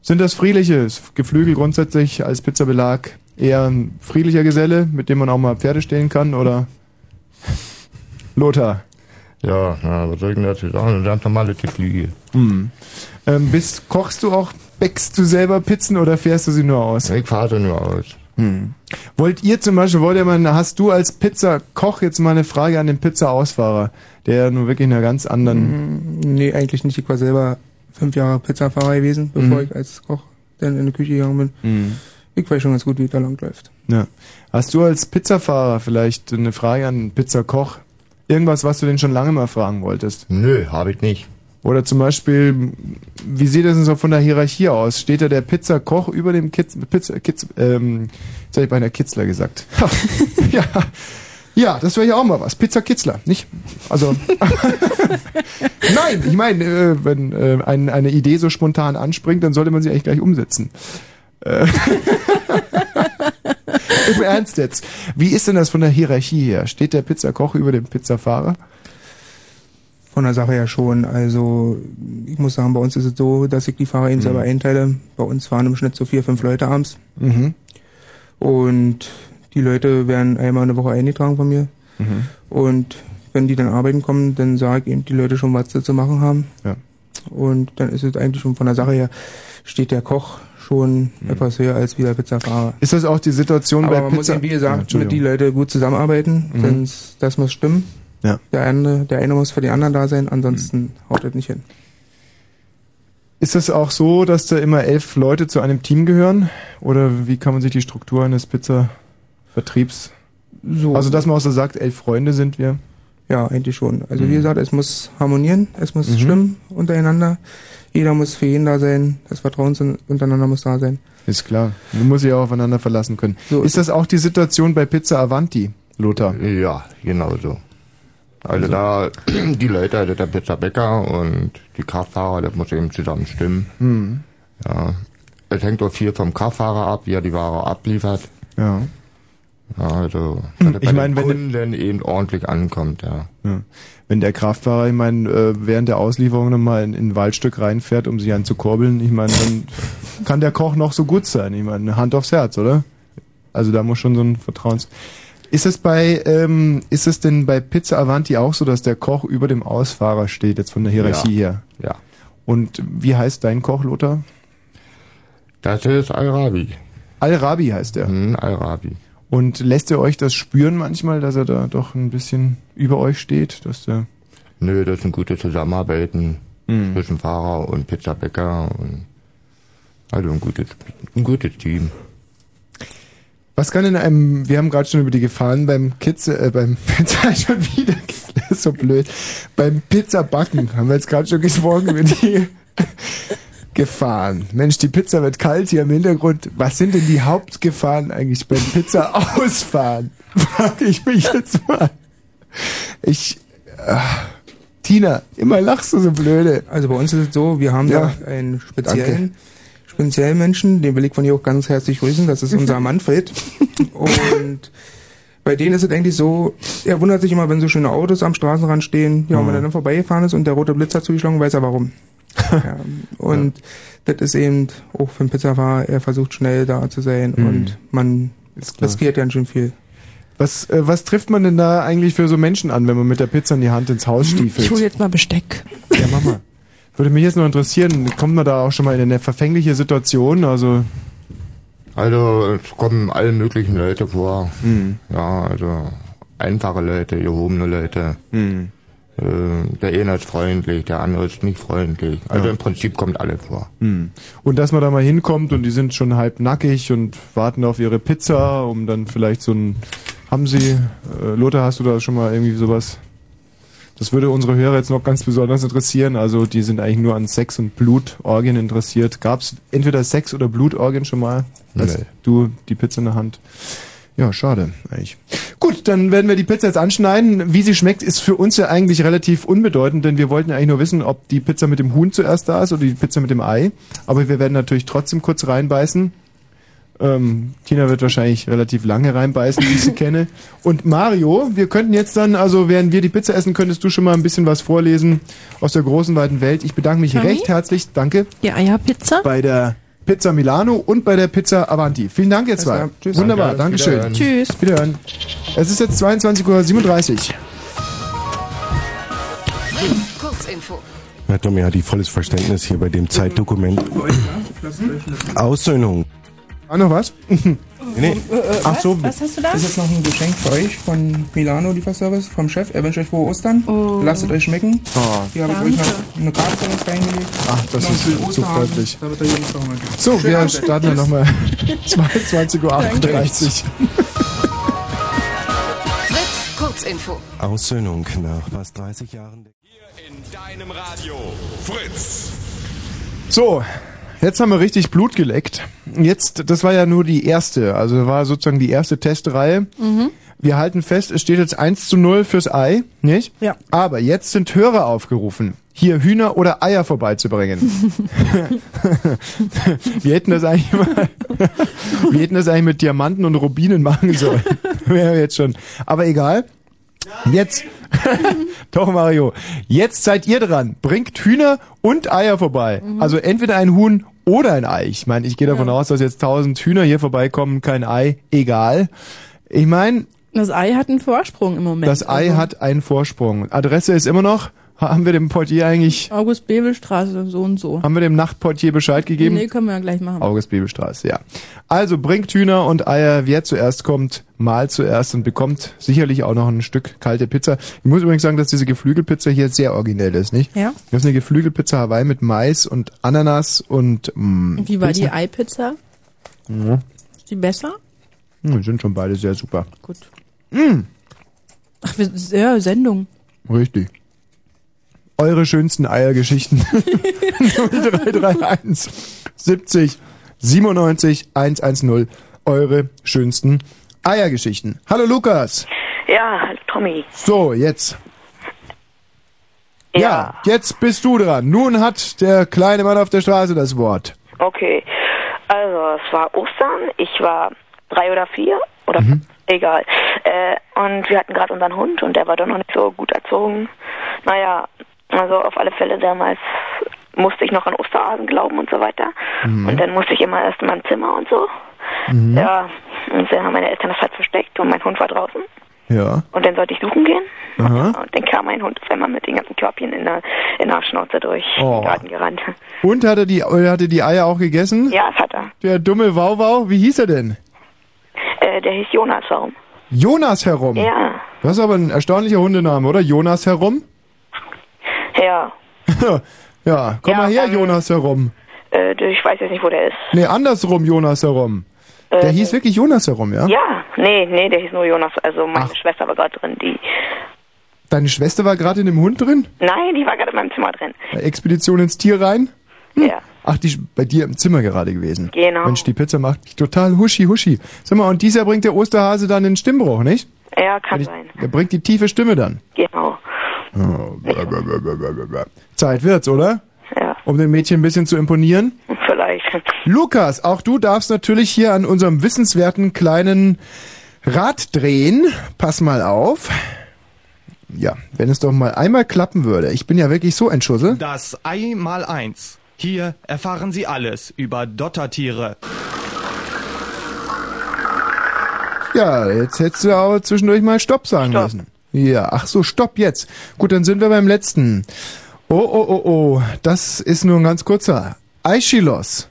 Sind das friedliche? Ist Geflügel grundsätzlich als Pizzabelag eher ein friedlicher Geselle, mit dem man auch mal Pferde stehlen kann, oder? Lothar. Ja, na, was soll ich denn dazu sagen? Eine ganz normale Geflügel. Hm. Ähm, bist, kochst du auch, bäckst du selber Pizzen oder fährst du sie nur aus? Ich fahre sie nur aus. Hm. Wollt ihr zum Beispiel, wollt ihr mal, hast du als Pizzakoch jetzt mal eine Frage an den Pizza-Ausfahrer, der nun wirklich in einer ganz anderen, Mm, Nee, eigentlich nicht. Ich war selber fünf Jahre Pizzafahrer gewesen, bevor Mhm. ich als Koch dann in die Küche gegangen bin. Ich weiß schon ganz gut, wie da lang läuft. Ja. Hast du als Pizzafahrer vielleicht eine Frage an den Pizzakoch? Irgendwas, was du den schon lange mal fragen wolltest? Nö, habe ich nicht. Oder zum Beispiel, wie sieht das denn so von der Hierarchie aus? Steht da der Pizzakoch über dem Kitz, Pizza, Kitz, ähm, jetzt habe ich bei einer Kitzler gesagt. <laughs> ja. Ja, das wäre ja auch mal was. Pizza Kitzler, nicht? Also <laughs> Nein, ich meine, äh, wenn äh, ein, eine Idee so spontan anspringt, dann sollte man sie eigentlich gleich umsetzen. Äh, <laughs> Im Ernst jetzt. Wie ist denn das von der Hierarchie her? Steht der Pizzakoch über dem Pizzafahrer? Von der Sache her schon. Also ich muss sagen, bei uns ist es so, dass ich die Fahrer eben Mhm. selber einteile. Bei uns fahren im Schnitt so vier, fünf Leute abends. Mhm. Und die Leute werden einmal in der Woche eingetragen von mir. Mhm. Und wenn die dann arbeiten kommen, dann sage ich eben die Leute schon, was sie zu machen haben. Ja. Und dann ist es eigentlich schon von der Sache her, steht der Koch schon Mhm. etwas höher als wie der Pizzafahrer. Ist das auch die Situation Aber bei man Pizza? muss eben, wie Ja, gesagt, mit Entschuldigung. die Leute gut zusammenarbeiten, Mhm. sonst das muss stimmen. Ja. Der eine, der eine muss für den anderen da sein, ansonsten haut das nicht hin. Ist es auch so, dass da immer elf Leute zu einem Team gehören? Oder wie kann man sich die Struktur eines Pizza-Vertriebs? So. Also, dass man auch so sagt, elf Freunde sind wir? Ja, eigentlich schon. Also Mhm. wie gesagt, es muss harmonieren, es muss Mhm. stimmen untereinander. Jeder muss für jeden da sein, das Vertrauen untereinander muss da sein. Ist klar. Man muss sich auch aufeinander verlassen können. So ist das auch die Situation bei Pizza Avanti, Lothar? Ja, genau so. Also da, <clears throat> die Leute, also der Pizzabäcker und die Kraftfahrer, das muss eben zusammen stimmen. Hm. Ja. Es hängt auch viel vom Kraftfahrer ab, wie er die Ware abliefert. Ja. Ja, also, Hm, dass ich bei mein, den wenn- dann eben ordentlich ankommt, ja. Ja. Wenn der Kraftfahrer, ich meine, äh, während der Auslieferung nochmal in, in ein Waldstück reinfährt, um sich anzukurbeln, ich meine, dann <laughs> kann der Koch noch so gut sein. Ich meine, Hand aufs Herz, oder? Also da muss schon so ein Vertrauens... Ist es bei, ähm, ist es denn bei Pizza Avanti auch so, dass der Koch über dem Ausfahrer steht, jetzt von der Hierarchie Ja. her? Ja. Und wie heißt dein Koch, Lothar? Das ist Al-Rabi. Al-Rabi heißt er. Mhm, Al-Rabi. Und lässt er euch das spüren manchmal, dass er da doch ein bisschen über euch steht, dass der Nö, das ist ein gutes Zusammenarbeiten Mhm. zwischen Fahrer und Pizzabäcker und also ein gutes, ein gutes Team. Was kann in einem, wir haben gerade schon über die Gefahren beim Kitze, äh, beim <laughs> Pizza schon wieder, das ist so blöd, beim Pizzabacken haben wir jetzt gerade schon gesprochen über die <laughs> Gefahren. Mensch, die Pizza wird kalt hier im Hintergrund. Was sind denn die Hauptgefahren eigentlich beim Pizza ausfahren? <laughs> Frage ich mich jetzt mal. Ich, äh, Tina, immer lachst du so blöde. Also bei uns ist es so, wir haben Ja. da einen speziellen, speziellen Menschen, den will ich von hier auch ganz herzlich grüßen, das ist unser <laughs> Manfred. Und bei denen ist es eigentlich so, er wundert sich immer, wenn so schöne Autos am Straßenrand stehen, ja, und wenn er dann vorbeigefahren ist und der rote Blitz hat zugeschlagen, weiß er warum. <laughs> ja, und das ist eben auch für einen Pizzafahrer, er versucht schnell da zu sein Mhm. und man riskiert ganz schön viel. Was, äh, was trifft man denn da eigentlich für so Menschen an, wenn man mit der Pizza in die Hand ins Haus stiefelt? Ich hole jetzt mal Besteck. Ja, mach mal. Würde mich jetzt noch interessieren, kommt man da auch schon mal in eine verfängliche Situation? Also, Also es kommen alle möglichen Leute vor. Mhm. Ja, also einfache Leute, gehobene Leute. Mhm. Äh, der eine ist freundlich, der andere ist nicht freundlich. Also Ja. im Prinzip kommt alles vor. hm. und dass man da mal hinkommt und die sind schon halb nackig und warten auf ihre Pizza, um dann vielleicht so ein, haben sie, äh, Lothar, hast du da schon mal irgendwie sowas? Das würde unsere Hörer jetzt noch ganz besonders interessieren. Also die sind eigentlich nur an Sex und Blutorgien interessiert. Gab es entweder Sex oder Blutorgien schon mal, als Nee. du die Pizza in der Hand? Ja, schade eigentlich. Gut, dann werden wir die Pizza jetzt anschneiden. Wie sie schmeckt, ist für uns ja eigentlich relativ unbedeutend, denn wir wollten ja eigentlich nur wissen, ob die Pizza mit dem Huhn zuerst da ist oder die Pizza mit dem Ei. Aber wir werden natürlich trotzdem kurz reinbeißen. Ähm, Tina wird wahrscheinlich relativ lange reinbeißen, wie ich sie <laughs> kenne. Und Mario, wir könnten jetzt dann, also während wir die Pizza essen, könntest du schon mal ein bisschen was vorlesen aus der großen, weiten Welt. Ich bedanke mich Mami? recht herzlich, danke, Die Eierpizza. bei der Pizza Milano und bei der Pizza Avanti. Vielen Dank, ihr zwei. Tschüss. Wunderbar, Danke, Dankeschön. wiederhören. Tschüss. Wiederhören. Es ist jetzt 22.37 Uhr. Kurzinfo. Herr Tommy hat die volles Verständnis hier bei dem Zeitdokument. Aussöhnung. Ah, noch was? Nee, Ach so, Was hast du da? Das ist noch ein Geschenk für euch von Milano Lieferservice, vom Chef. Er wünscht euch frohe Ostern. Oh. Lasst es euch schmecken. Oh. Hier habe ich euch noch eine Karte von uns reingelegt. Ach, das Noch ist so freundlich. So, Schönen wir Abend. starten dann nochmal 22.38 <laughs> Uhr. Fritz, Kurzinfo. Aussöhnung nach fast 30 Jahren. Deinem Radio. Fritz. So, jetzt haben wir richtig Blut geleckt. Jetzt, das war ja nur die erste, also war sozusagen die erste Testreihe. Mhm. Wir halten fest, es steht jetzt 1 zu 0 fürs Ei, nicht? Ja. Aber jetzt sind Hörer aufgerufen, hier Hühner oder Eier vorbeizubringen. <laughs> wir hätten das eigentlich mal, wir hätten das eigentlich mit Diamanten und Rubinen machen sollen. <laughs> Wäre jetzt schon. Aber egal. Jetzt, <laughs> doch Mario, jetzt seid ihr dran. Bringt Hühner und Eier vorbei. Also entweder ein Huhn oder ein Ei. Ich meine, ich gehe davon aus, dass jetzt tausend Hühner hier vorbeikommen, kein Ei, egal. Ich meine, Das Ei hat einen Vorsprung im Moment. das Ei Also hat einen Vorsprung. Adresse ist immer noch, haben wir dem Portier eigentlich, August-Bebel-Straße, so und so. haben wir dem Nachtportier Bescheid gegeben? Nee, können wir ja gleich machen. August Bibelstraße, ja. Also bringt Hühner und Eier, wer zuerst kommt, mal zuerst und bekommt sicherlich auch noch ein Stück kalte Pizza. Ich muss übrigens sagen, dass diese Geflügelpizza hier sehr originell ist, nicht? Ja. Das ist eine Geflügelpizza Hawaii mit Mais und Ananas und mh, Und Wie war die Pilze. Eipizza? Ja. Ist die besser? Hm, sind schon beide sehr super. Gut. Mm, Ach, wir, ja, Sendung. richtig. Eure schönsten Eiergeschichten. 0331 70 97 110. Eure schönsten Eiergeschichten. Hallo Lukas. Ja, hallo Tommy. So, jetzt. Ja. jetzt bist du dran. Nun hat der kleine Mann auf der Straße das Wort. Okay. Also, es war Ostern. Ich war drei oder vier oder egal. Äh, und wir hatten gerade unseren Hund und der war doch noch nicht so gut erzogen. Naja, also auf alle Fälle damals musste ich noch an Osterhasen glauben und so weiter. Mhm. Und dann musste ich immer erst in meinem Zimmer und so. Mhm. Ja, und dann haben meine Eltern das halt versteckt und mein Hund war draußen. Ja. Und dann sollte ich suchen gehen. Aha. Und dann kam mein Hund auf einmal mit den ganzen Körbchen in der, in der Schnauze durch Oh. den Garten gerannt. Und hat er die, äh, hat er die Eier auch gegessen? Ja, das hat er. Der dumme Wauwau, wie hieß er denn? Äh, der hieß Jonas, warum? Jonas herum. Ja, Das ist aber ein erstaunlicher Hundename, oder? Jonas herum? Ja. <laughs> ja, komm Ja, mal her, ähm, Jonas herum. Äh, ich weiß jetzt nicht, wo der ist. Nee, andersrum Jonas herum. Der Äh, hieß wirklich Jonas herum, ja? Ja, nee, nee, der hieß nur Jonas. Also meine Schwester war gerade drin. Die, Deine Schwester war gerade in dem Hund drin? nein, die war gerade in meinem Zimmer drin. Bei Expedition ins Tier rein? Ja. Ach, die ist bei dir im Zimmer gerade gewesen. Genau. Mensch, die Pizza macht mich total huschi huschi. Sag mal, und dieses Jahr bringt der Osterhase dann den Stimmbruch, nicht? Ja, kann sein. Er bringt die tiefe Stimme dann. Genau. Oh. Zeit wird's, oder? Ja. Um dem Mädchen ein bisschen zu imponieren. Vielleicht. Lukas, auch du darfst natürlich hier an unserem wissenswerten kleinen Rad drehen. Pass mal auf. Ja, wenn es doch mal einmal klappen würde. Ich bin ja wirklich so ein Schussel. Das Ei mal eins. Hier erfahren Sie alles über Dottertiere. Ja, jetzt hättest du aber zwischendurch mal Stopp sagen müssen. Ja, ach so, Stopp jetzt. Gut, dann sind wir beim letzten. Oh, oh, oh, oh, das ist nur ein ganz kurzer. Aischilos.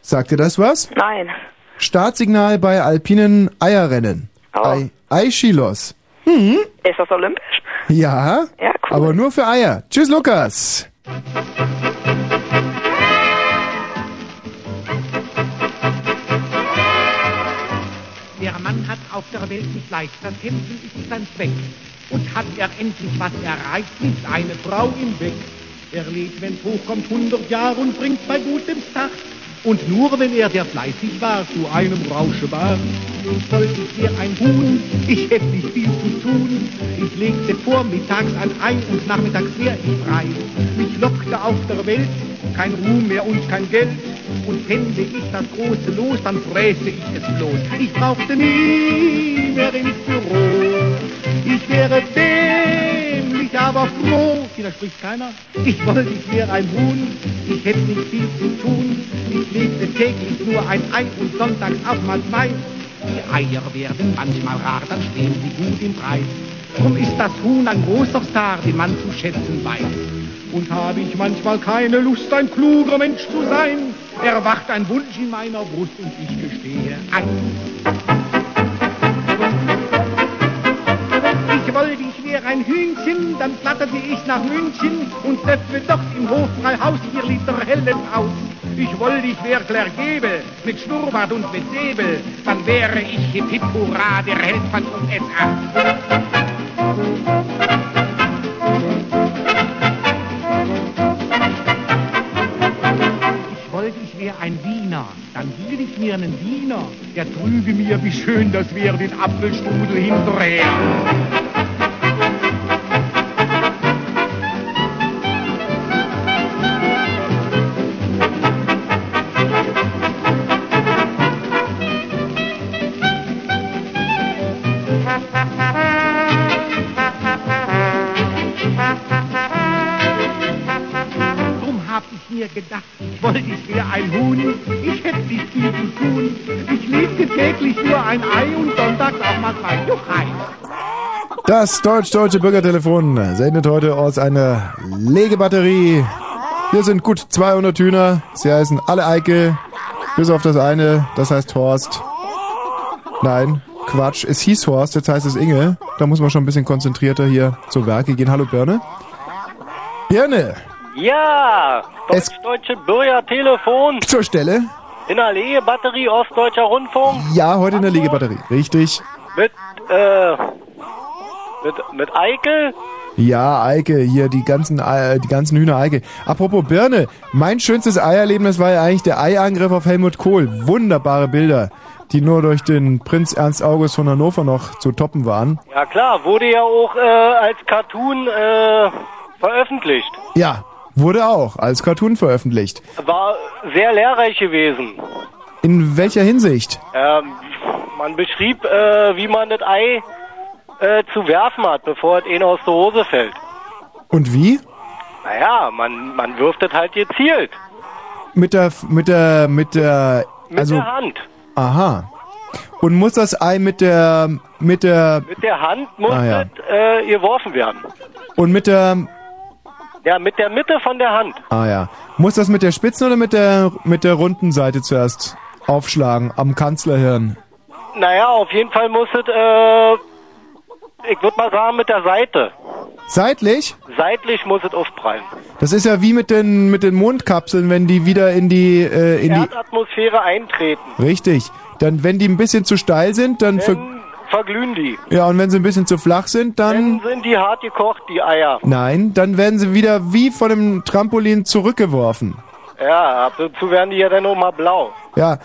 Sagt dir das was? Nein. Startsignal bei alpinen Eierrennen. Oh. Aischilos. Hm? Ist das olympisch? Ja, Ja, cool. aber nur für Eier. Tschüss, Lukas. Der Mann hat auf der Welt nicht leicht, das Kämpfen ist sein Zweck. Und hat er endlich was erreicht, liegt eine Frau im Weg. Er lebt, wenn's hochkommt, 100 Jahre und bringt bei gutem Start. Und nur wenn er sehr fleißig war, zu einem Rauschebart. Ich wollte, ich wär ein Huhn, ich hätte nicht viel zu tun. Ich legte vormittags ein Ei und nachmittags wär ich frei. Mich lockte auf der Welt kein Ruhm mehr und kein Geld. Und fände ich das große Los, dann fräße ich es bloß. Ich brauchte nie mehr ins Büro. Ich wäre dämlich, aber froh. Widerspricht keiner? Ich wollte, ich wäre ein Huhn. Ich hätte nicht viel zu tun. Ich legte täglich nur ein Ei und sonntags auch mal zwei. Die Eier werden manchmal rar, dann stehen sie gut im Preis. Drum ist das Huhn ein großer Star, den man zu schätzen weiß. Und habe ich manchmal keine Lust, ein kluger Mensch zu sein, erwacht ein Wunsch in meiner Brust und ich gestehe ein. Ich wollte, ich wäre ein Hühnchen, dann flatterte ich nach München und treffe dort im Hofbräuhaus vier Liter hellen aus. Ich wollte, ich wäre Clergebel, mit Schnurrbart und mit Säbel, dann wäre ich hip hip hurra, der Held von USA wär ein Wiener, dann hielt ich mir einen Wiener, der trüge mir, wie schön das wäre, den Apfelstrudel hinterher. gedacht, Das deutsch-deutsche Bürgertelefon sendet heute aus einer Legebatterie. Hier sind gut 200 Hühner. Sie heißen alle Eike, bis auf das eine, das heißt Horst. Nein, Quatsch, es hieß Horst, jetzt heißt es Inge. Da muss man schon ein bisschen konzentrierter hier zu Werke gehen. Hallo Birne. Birne, Ja, deutsch-deutsche Bürgertelefon zur Stelle. in der Legebatterie Ostdeutscher Rundfunk Ja, heute in der Legebatterie. Richtig. mit, äh, mit, mit Eikel. Ja, Eike, hier die ganzen, Ei- die ganzen Hühner Eike. Apropos Birne, mein schönstes Eierlebnis war ja eigentlich der Eiangriff auf Helmut Kohl. Wunderbare Bilder, die nur durch den Prinz Ernst August von Hannover noch zu toppen waren. Ja klar, wurde ja auch äh, als Cartoon äh, veröffentlicht. Ja, wurde auch als Cartoon veröffentlicht. War sehr lehrreich gewesen. In welcher Hinsicht? Ähm, man beschrieb, äh, wie man das Ei äh, zu werfen hat, bevor es ihnen aus der Hose fällt. Und wie? Naja, man, man wirft es halt gezielt. Mit der, mit der, mit der, Mit also, der Hand. aha. Und muss das Ei mit der, mit der, Mit der Hand muss Ah, ja. es äh, geworfen werden. und mit der, Ja, mit der Mitte von der Hand. Ah ja. Muss das mit der spitzen oder mit der mit der runden Seite zuerst aufschlagen am Kanzlerhirn? Naja, auf jeden Fall muss es, äh, ich würde mal sagen, mit der Seite. Seitlich? Seitlich muss es aufprallen. Das ist ja wie mit den mit den Mondkapseln, wenn die wieder in die äh, in die Erdatmosphäre eintreten. richtig. Dann wenn die ein bisschen zu steil sind, dann ver verglühen die. ja und wenn sie ein bisschen zu flach sind, dann Dann sind die hart gekocht, die Eier. nein, dann werden sie wieder wie von einem Trampolin zurückgeworfen. Ja, ab und zu werden die ja dann auch mal blau. Ja,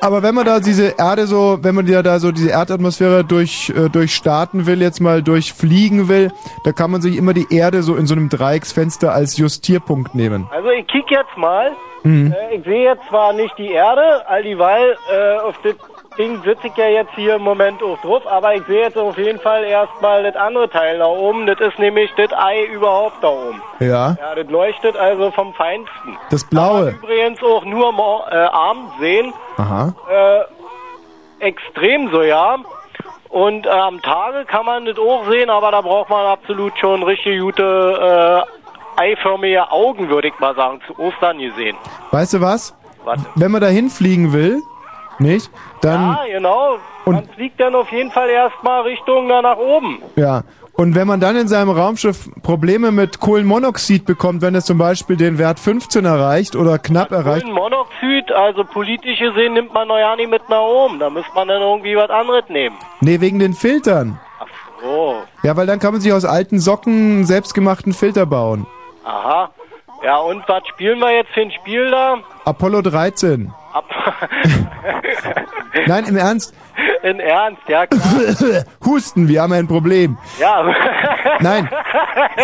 aber wenn man da diese Erde so, wenn man ja da so diese Erdatmosphäre durch äh, durchstarten will, jetzt mal durchfliegen will, da kann man sich immer die Erde so in so einem Dreiecksfenster als Justierpunkt nehmen. Also ich kick jetzt mal. Mhm. Äh, ich sehe jetzt zwar nicht die Erde, all dieweil äh, auf das Ding sitze ich ja jetzt hier im Moment auch drauf, aber ich sehe jetzt auf jeden Fall erstmal das andere Teil da oben. Das ist nämlich das Ei überhaupt da oben. Ja, Ja, das leuchtet also vom Feinsten. das Blaue. Übrigens auch nur mor- äh, abends sehen. Aha. Äh, extrem so, ja. Und äh, am Tage kann man das auch sehen, aber da braucht man absolut schon richtig gute äh, eiförmige Augen, würde ich mal sagen, zu Ostern gesehen. Weißt du was? Warte. Wenn man da hinfliegen will, nicht? Dann Ja, genau. Und- man fliegt dann auf jeden Fall erstmal Richtung da nach oben. ja. Und wenn man dann in seinem Raumschiff Probleme mit Kohlenmonoxid bekommt, wenn es zum Beispiel den Wert 15 erreicht oder knapp erreicht, Kohlenmonoxid, also politisch gesehen, nimmt man noch ja nicht mit nach oben. Da müsste man dann irgendwie was anderes nehmen. nee, wegen den Filtern. So, Ja, weil dann kann man sich aus alten Socken einen selbstgemachten Filter bauen. aha. Ja, und was spielen wir jetzt für ein Spiel da? Apollo 13. Ab <laughs> Nein, im Ernst. In Ernst, ja klar. <laughs> Husten, wir haben ein Problem. Ja. Nein,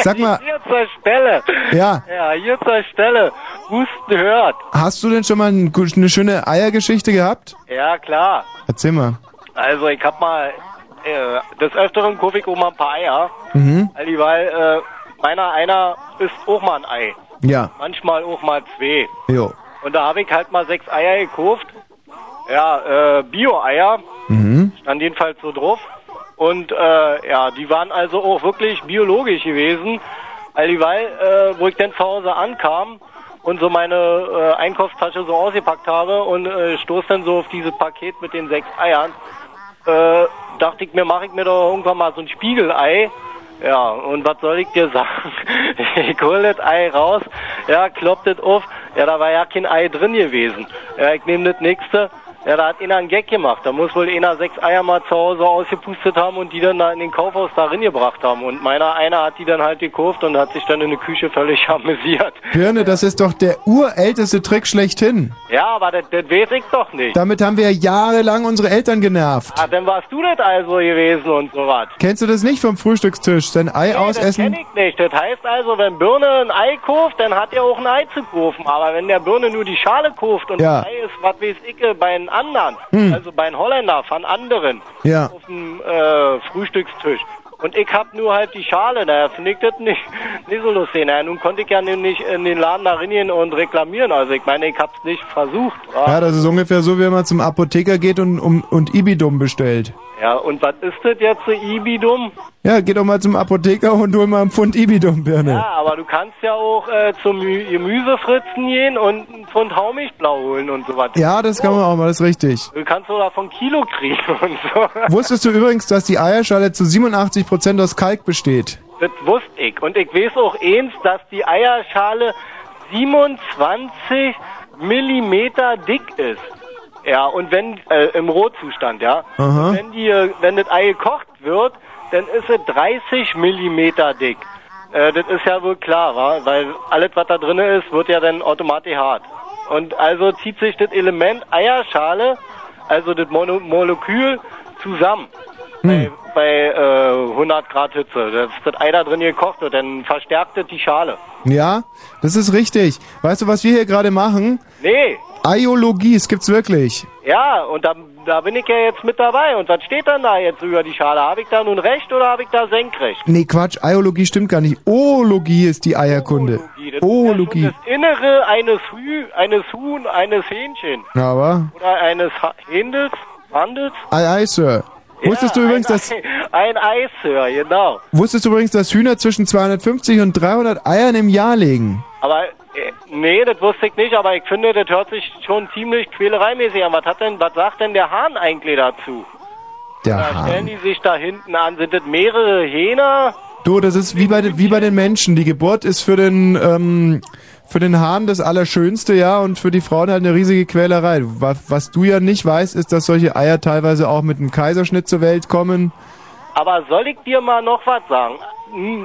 sag mal- Hier zur Stelle. Ja. Ja, hier zur Stelle. Husten hört. Hast du denn schon mal ein- eine schöne Eiergeschichte gehabt? Ja, klar. Erzähl mal. Also ich hab mal, äh, des Öfteren kaufe ich auch mal ein paar Eier. Mhm. Weil äh, meiner einer ist auch mal ein Ei. Ja. Manchmal auch mal zwei. Jo. Und da habe ich halt mal sechs Eier gekauft. Ja, äh, Bio-Eier. Mhm. Stand jedenfalls so drauf. Und äh, ja, die waren also auch wirklich biologisch gewesen. All dieweil, äh, wo ich dann zu Hause ankam und so meine äh, Einkaufstasche so ausgepackt habe und äh, stoß dann so auf dieses Paket mit den sechs Eiern, äh, dachte ich mir, mache ich mir doch irgendwann mal so ein Spiegelei. Ja, und was soll ich dir sagen? <laughs> ich hol das Ei raus, ja, kloppt das auf, ja, da war ja kein Ei drin gewesen. Ja, ich nehme das nächste, Ja, da hat einer einen Gag gemacht. Da muss wohl einer sechs Eier mal zu Hause ausgepustet haben und die dann da in den Kaufhaus darin gebracht haben. Und meiner einer hat die dann halt gekauft und hat sich dann in der Küche völlig <laughs> amüsiert. Birne, das ist doch der urälteste Trick schlechthin. Ja, aber das, das weiß ich doch nicht. Damit haben wir jahrelang unsere Eltern genervt. Ah, dann warst du das also gewesen und sowas. Kennst du das nicht vom Frühstückstisch? Sein Ei Nee, das ausessen? kenn ich nicht. Das heißt also, wenn Birne ein Ei kauft, dann hat er auch ein Ei zu kaufen. Aber wenn der Birne nur die Schale kauft und Ja. das Ei ist, was weiß ich, bei den anderen, Hm. also bei den Holländer, von anderen, Ja. auf dem äh, Frühstückstisch. Und ich hab nur halt die Schale, daher finde ich das nicht, <laughs> nicht so lustig. Naja, nun konnte ich ja nicht in den Laden da reingehen und reklamieren. Also ich meine, ich hab's nicht versucht. Ja, das ist ungefähr so, wie wenn man zum Apotheker geht und, um, und Ibidum bestellt. Ja, und was ist das jetzt so Ibidum? Ja, geh doch mal zum Apotheker und hol mal einen Pfund Ibidum, Birne. Ja, aber du kannst ja auch äh, zum Mü- Gemüsefritzen gehen und einen Pfund Haumilchblau holen und so was. Ja, das kann man auch mal, das ist richtig. Du kannst sogar von Kilo kriegen <laughs> und so. Wusstest du übrigens, dass die Eierschale zu 87% aus Kalk besteht? Das wusste ich. Und ich weiß auch eins, dass die Eierschale 27 Millimeter dick ist. Ja, und wenn, äh, im Rohzustand, ja. Aha. Wenn die, äh, wenn das Ei gekocht wird, dann ist es 30 Millimeter dick. Äh, das ist ja wohl klar, wa? Weil alles, was da drin ist, wird ja dann automatisch hart. Und also zieht sich das Element Eierschale, also das Mono Molekül, zusammen Hm. bei äh, 100 Grad Hitze. Das Ei da drin gekocht wird, dann verstärkt es die Schale. Ja, das ist richtig. Weißt du, was wir hier gerade machen? Nee, Aiologie, es gibt's wirklich. ja, und da, da bin ich ja jetzt mit dabei. Und was steht dann da jetzt über die Schale? Habe ich da nun recht oder habe ich da senkrecht? Nee, Quatsch, Aiologie stimmt gar nicht. Oologie ist die Eierkunde. Das ist ja Oologie. das Innere eines Hü, eines Huhn, eines Hähnchen. Aber, Oder eines Ha- Händels, Handels. ei, ei, Sir. Wusstest du Ja, übrigens, ein, dass, Ein Ei, Sir, genau. wusstest du übrigens, dass Hühner zwischen 250 und 300 Eiern im Jahr legen? Aber, äh, nee, das wusste ich nicht, aber ich finde, das hört sich schon ziemlich quälereimäßig an. Was hat denn, was sagt denn der Hahn eigentlich dazu? Der Da stellen Hahn. die sich da hinten an. Sind das mehrere Hähner? Du, das ist wie bei, den- wie bei den Menschen. Die Geburt ist für den, ähm, für den Hahn das Allerschönste, ja, und für die Frauen halt eine riesige Quälerei. Was, was du ja nicht weißt, ist, dass solche Eier teilweise auch mit einem Kaiserschnitt zur Welt kommen. Aber soll ich dir mal noch was sagen?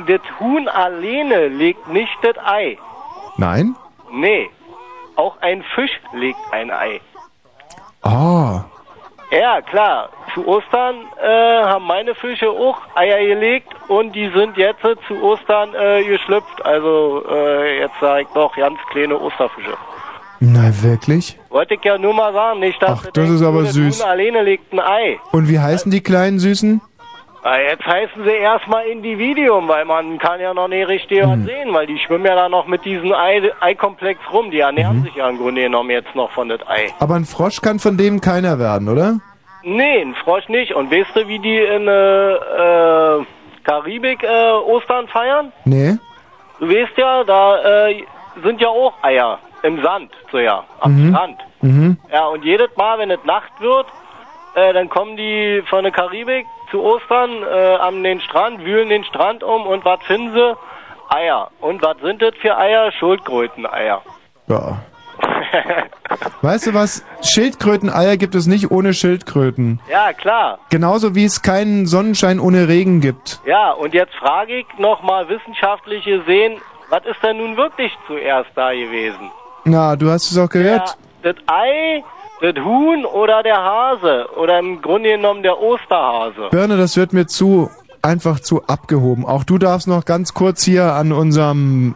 Das Huhn alleine legt nicht das Ei. Nein? Nee. Auch ein Fisch legt ein Ei. Ah. Ja, klar. Zu Ostern äh, haben meine Fische auch Eier gelegt und die sind jetzt äh, zu Ostern äh, geschlüpft. Also äh, jetzt sage ich doch ganz kleine Osterfische. Na, wirklich? Wollte ich ja nur mal sagen, nicht, dass Ach, das denkst, ist aber süß. Alleine legt ein Ei. Und wie heißen die kleinen Süßen? Ah, Jetzt heißen sie erstmal Individuum, weil man kann ja noch nicht richtig Hm. was sehen, weil die schwimmen ja da noch mit diesem Ei Eikomplex rum. Die ernähren Mhm. sich ja im Grunde genommen jetzt noch von das Ei. Aber ein Frosch kann von dem keiner werden, oder? Nee, ein Frosch nicht. Und weißt du, wie die in äh, äh, Karibik äh, Ostern feiern? Nee. Du weißt ja, da äh, sind ja auch Eier im Sand, so ja, am Mhm. Strand. Mhm. Ja, und jedes Mal, wenn es Nacht wird, äh, dann kommen die von der Karibik zu Ostern äh, an den Strand, wühlen den Strand um und was finden sie? Eier. Und was sind das für Eier? Schuldkröten-Eier. Ja. Weißt du was? Schildkröteneier gibt es nicht ohne Schildkröten. ja, klar. Genauso wie es keinen Sonnenschein ohne Regen gibt. Ja, und jetzt frage ich nochmal wissenschaftlich gesehen, was ist denn nun wirklich zuerst da gewesen? Na, du hast es auch gehört. Ja, das Ei, das Huhn oder der Hase? Oder im Grunde genommen der Osterhase? Birne, das wird mir zu einfach zu abgehoben. Auch du darfst noch ganz kurz hier an unserem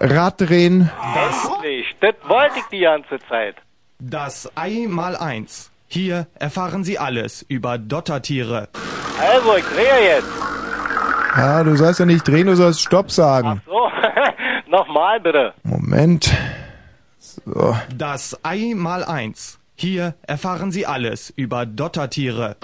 Rad drehen. Endlich, das wollte ich die ganze Zeit. Das Ei mal eins. Hier erfahren Sie alles über Dottertiere. Also, ich drehe jetzt. Ja, du sollst ja nicht drehen, du sollst Stopp sagen. So, <laughs> nochmal bitte. Moment. So. Das Ei mal eins. Hier erfahren Sie alles über Dottertiere.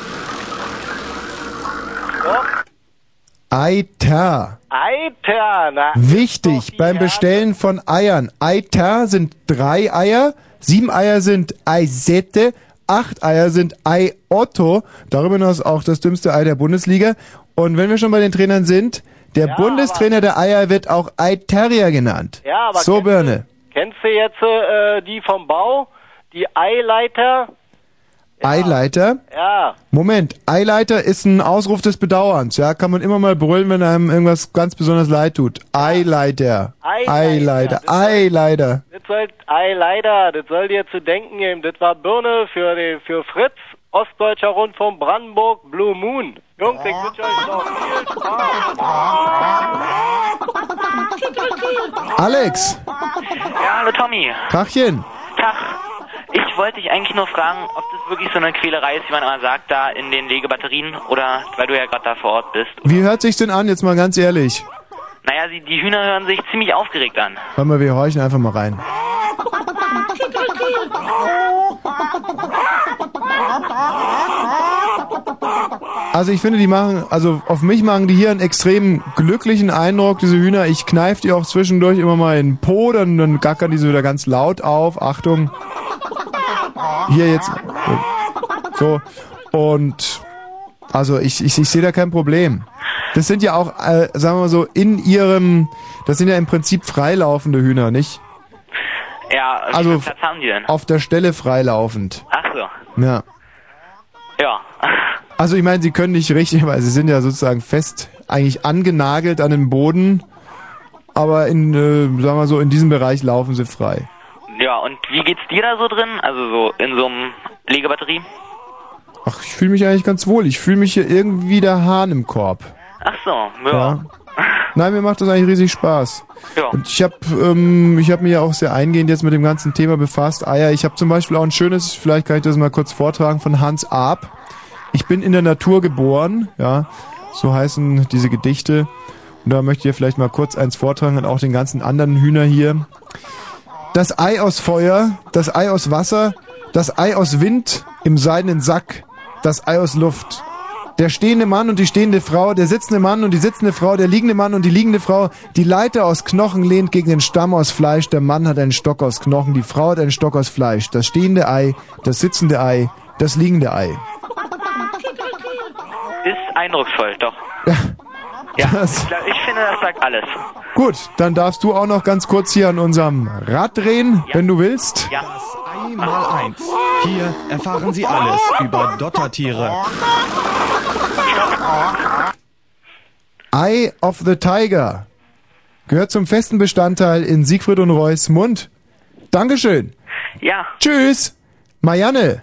Eiter. Eiter, na. Wichtig beim Bestellen von Eiern. Eiter sind drei Eier, sieben Eier sind Eisette, acht Eier sind Ei Otto, darüber hinaus auch das dümmste Ei der Bundesliga. Und wenn wir schon bei den Trainern sind, der Ja, Bundestrainer der Eier wird auch Ei-Terrier genannt. Ja, aber so, kennst Birne. Kennst du jetzt äh, die vom Bau? Die Eileiter? Eileiter? Ja. Moment, Eileiter ist ein Ausruf des Bedauerns, ja, kann man immer mal brüllen, wenn einem irgendwas ganz besonders leid tut. Eileiter. Eileiter. Eileiter. Das soll, ei, leider, das soll dir zu denken geben. Das war Birne für, die, für Fritz, Ostdeutscher Rundfunk Brandenburg, Blue Moon. Jungs, ich wünsche euch noch viel Spaß. Alex, Ja, hallo Tommy. Tachchen. Tag. Ich wollte dich eigentlich nur fragen, ob das wirklich so eine Quälerei ist, wie man immer sagt, da in den Legebatterien oder weil du ja gerade da vor Ort bist. Wie hört sich's denn an, jetzt mal ganz ehrlich? Naja, die, die Hühner hören sich ziemlich aufgeregt an. Warte mal, wir horchen einfach mal rein. Also ich finde, die machen, also auf mich machen die hier einen extrem glücklichen Eindruck, diese Hühner. Ich kneif die auch zwischendurch immer mal in den Po, dann, dann gackern die so wieder ganz laut auf. Achtung. Hier jetzt. So. Und also ich, ich, ich sehe da kein Problem. Das sind ja auch, äh, sagen wir mal so, in ihrem, das sind ja im Prinzip freilaufende Hühner, nicht? Ja, Also Platz haben die denn? Auf der Stelle freilaufend. Ach so. Ja. Ja. Also ich meine, sie können nicht richtig, weil sie sind ja sozusagen fest eigentlich angenagelt an den Boden. Aber in, äh, sagen wir so, in diesem Bereich laufen sie frei. Ja, und wie geht's dir da so drin? Also so in so einem Legebatterie? Ach, ich fühle mich eigentlich ganz wohl. Ich fühle mich hier irgendwie der Hahn im Korb. Ach so, ja. Ja. Nein, mir macht das eigentlich riesig Spaß. Ja. Und ich habe ähm, ich hab mich ja auch sehr eingehend jetzt mit dem ganzen Thema befasst. Ah ja, ich habe zum Beispiel auch ein schönes, vielleicht kann ich das mal kurz vortragen, von Hans Arp. Ich bin in der Natur geboren, ja, so heißen diese Gedichte. Und da möchte ich dir vielleicht mal kurz eins vortragen und auch den ganzen anderen Hühner hier. Das Ei aus Feuer, das Ei aus Wasser, das Ei aus Wind im seidenen Sack, das Ei aus Luft. Der stehende Mann und die stehende Frau, der sitzende Mann und die sitzende Frau, der liegende Mann und die liegende Frau, die Leiter aus Knochen lehnt gegen den Stamm aus Fleisch, der Mann hat einen Stock aus Knochen, die Frau hat einen Stock aus Fleisch, das stehende Ei, das sitzende Ei, das liegende Ei. Ist eindrucksvoll, doch. Ja, <laughs> Das- ich, glaub, ich finde, das sagt alles. Gut, dann darfst du auch noch ganz kurz hier an unserem Rad drehen, wenn du willst. Ja. Einmal eins. Hier erfahren Sie alles über Dottertiere. Eye of the Tiger gehört zum festen Bestandteil in Siegfried und Roys Mund. Dankeschön. Ja. Tschüss. Marianne.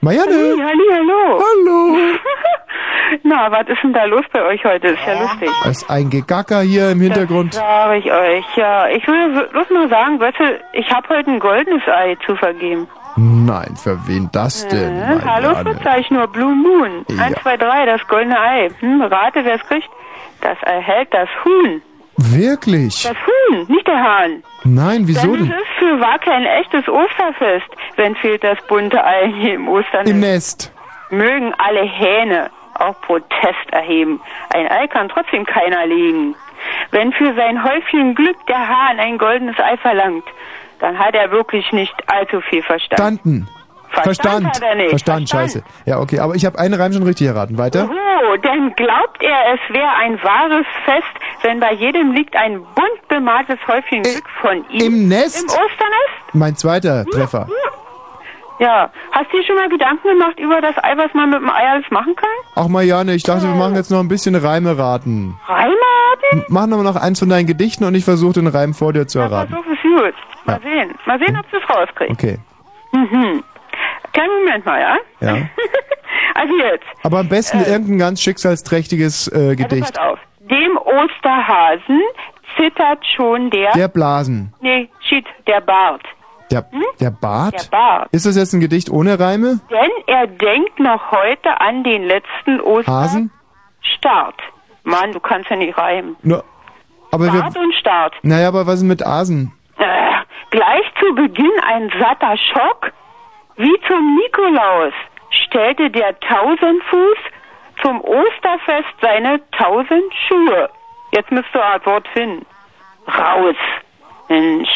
Marianne. Halli, halli, hallo. Hallo. <laughs> Na, was ist denn da los bei euch heute? Ist ja lustig. Da ist ein Gegacker hier im Hintergrund. Sag ich euch, ja. Ich will bloß mal sagen, du, ich habe heute ein goldenes Ei zu vergeben. Nein, für wen das denn? Äh, hallo? Verzeich nur Blue Moon. Ja. Eins, zwei, drei, das goldene Ei. Hm, rate, wer es kriegt. Das erhält das Huhn. Wirklich? Das Huhn, nicht der Hahn. Nein, wieso Denn denn? es ist für Wacke ein echtes Osterfest, wenn fehlt das bunte Ei hier im Ostern. Im Nest. Mögen alle Hähne auch Protest erheben. Ein Ei kann trotzdem keiner legen. Wenn für sein Häufchen Glück der Hahn ein goldenes Ei verlangt, dann hat er wirklich nicht allzu viel Verstand. Verstanden. Verstand hat er nicht. Verstand, scheiße. Ja, okay, aber ich habe einen Reim schon richtig erraten. Weiter? Oh, denn glaubt er, es wäre ein wahres Fest, wenn bei jedem liegt ein bunt bemaltes Häufchen Glück von ihm. Äh, Im Nest? Im Osternest? Mein zweiter Treffer. Ja. Hast du dir schon mal Gedanken gemacht über das Ei, was man mit dem Ei alles machen kann? Ach Marianne, ich dachte, wir machen jetzt noch ein bisschen Reime raten. Reime, M- Mach noch eins von deinen Gedichten und ich versuche den Reim vor dir zu erraten. Versuch es gut. Mal sehen. Mal sehen, ob du es rauskriegst. Okay. Mhm. Kleinen Moment mal, ja? Ja. <laughs> Also jetzt. Aber am besten irgendein ganz schicksalsträchtiges äh, Also Gedicht. pass auf. Dem Osterhasen zittert schon der... Der Blasen. Nee, shit, der Bart. Der, der Bart? Der Bart. Ist das jetzt ein Gedicht ohne Reime? Denn er denkt noch heute an den letzten? Osterstart. Mann, du kannst ja nicht reimen. Nur, aber Start wir, und Start. naja, aber was ist mit Asen? Äh, gleich zu Beginn ein satter Schock. Wie zum Nikolaus stellte der Tausendfuß zum Osterfest seine tausend Schuhe. Jetzt müsst du ein Wort finden. Raus. Mensch,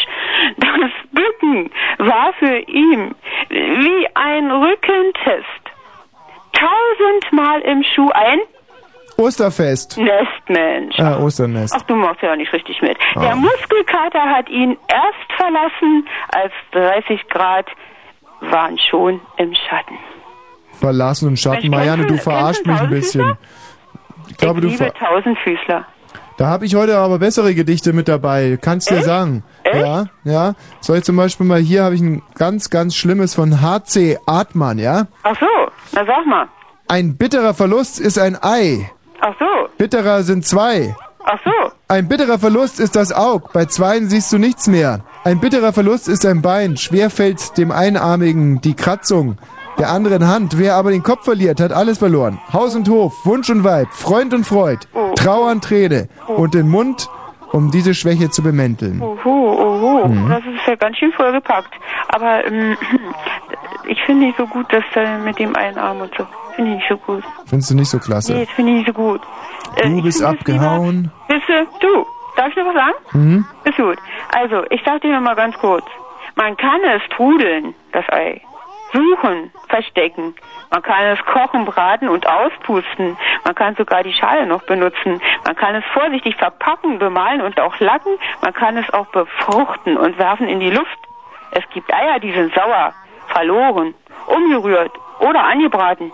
das Bücken war für ihn wie ein Rückentest. Tausendmal im Schuh ein Osterfest. Nestmensch. Ah, Osternest. Ach, du machst ja auch nicht richtig mit. Ah. Der Muskelkater hat ihn erst verlassen, als 30 Grad waren schon im Schatten. Verlassen und Schatten. Mensch, Marianne, du du- verarscht mich ein bisschen. Ich glaube, ich du liebe Tausendfüßler. Da habe ich heute aber bessere Gedichte mit dabei. Kannst dir sagen. Ja, ja. Soll ich zum Beispiel mal hier habe ich ein ganz, ganz schlimmes von H.C. Artmann, ja? Ach so, na sag mal. Ein bitterer Verlust ist ein Ei. Ach so, Bitterer sind zwei. ach so. Ein bitterer Verlust ist das Aug. Bei zweien siehst du nichts mehr. Ein bitterer Verlust ist ein Bein. Schwer fällt dem Einarmigen die Kratzung der anderen Hand. Wer aber den Kopf verliert, hat alles verloren. Haus und Hof, Wunsch und Weib, Freund und Freud, Trauer und Träne und den Mund, um diese Schwäche zu bemänteln. Oho, oho, Mhm. das ist ja ganz schön vollgepackt. Aber ähm, ich finde nicht so gut, dass äh, mit dem einen Arm und so. Finde ich nicht so gut. Findest du nicht so klasse? Nee, das finde ich nicht so gut. Äh, Du bist abgehauen. Ihr, du, darf ich noch was sagen? Mhm. Ist gut. Also, ich sag dir noch mal ganz kurz. Man kann es trudeln, das Ei. Suchen, verstecken. Man kann es kochen, braten und auspusten. Man kann sogar die Schale noch benutzen. Man kann es vorsichtig verpacken, bemalen und auch lacken. Man kann es auch befruchten und werfen in die Luft. Es gibt Eier, die sind sauer, verloren, umgerührt oder angebraten.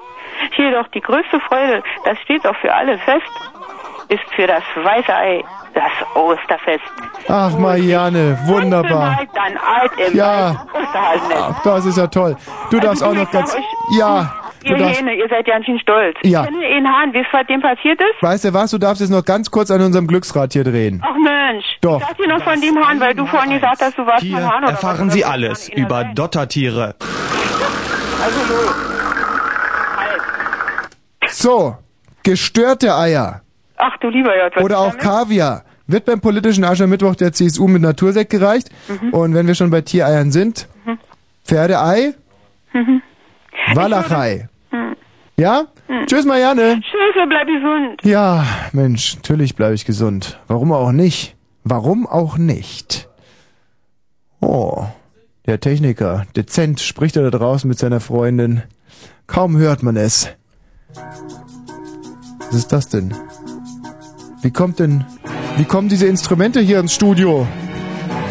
Jedoch die größte Freude, das steht auch für alle fest, ist für das weiße Ei das Osterfest. Ach, Marianne, wunderbar. Ja. Ach, das ist ja toll. Du darfst auch Also, noch ganz... euch, Ja, du Ihr darfst... Hähne, ihr seid ganz schön stolz. Ja. Ich kenne den Hahn, ihr, was dem passiert ist? Weißt du was, du darfst jetzt noch ganz kurz an unserem Glücksrad hier drehen. Ach Mensch, Doch. ich dir noch von dem Hahn, weil du vorhin gesagt hast, du warst Hier Hahn oder erfahren was? Sie alles über Dottertiere. <laughs> Also los. So, gestörte Eier Ach du lieber Gott. oder auch damit? Kaviar wird beim politischen Aschermittwoch der CSU mit Natursekt gereicht. Mhm. Und wenn wir schon bei Tiereiern sind, Mhm. Pferdeei, Mhm. Walachei. Hm. Ja? Tschüss, Marianne. Tschüss, bleib gesund. Ja, Mensch, natürlich bleibe ich gesund. Warum auch nicht? Warum auch nicht? Oh, der Techniker, dezent spricht er da draußen mit seiner Freundin. Kaum hört man es. Was ist das denn? Wie kommt denn, wie kommen diese Instrumente hier ins Studio?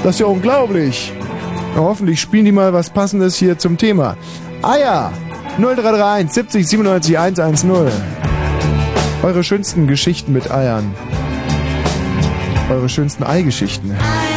Das ist ja unglaublich. Na, hoffentlich spielen die mal was Passendes hier zum Thema. Eier! 0331 70 97 110. Eure schönsten Geschichten mit Eiern. Eure schönsten Eigeschichten. Sitting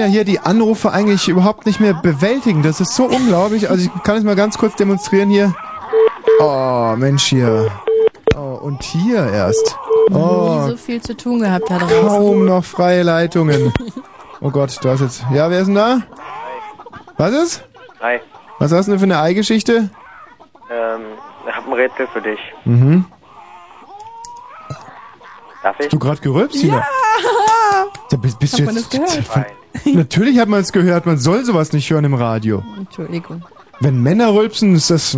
ja hier die Anrufe eigentlich überhaupt nicht mehr bewältigen. Das ist so unglaublich. Also ich kann es mal ganz kurz demonstrieren hier. Oh, Mensch hier. Oh, und hier erst. Oh, Nie so viel zu tun gehabt da draußen. kaum noch freie Leitungen. Oh Gott, da ist jetzt. Ja, wer ist denn da? Was ist? Hi. Was hast du denn für eine Eigeschichte? Ähm, ich habe ein Rätsel für dich. Mhm. Darf ich? Hast du gerade gerülpst, Tina? Da bist, bist Hat du man jetzt. das gehört? <laughs> <laughs> Natürlich hat man es gehört. Man soll sowas nicht hören im Radio. Entschuldigung. Wenn Männer rülpsen, ist das.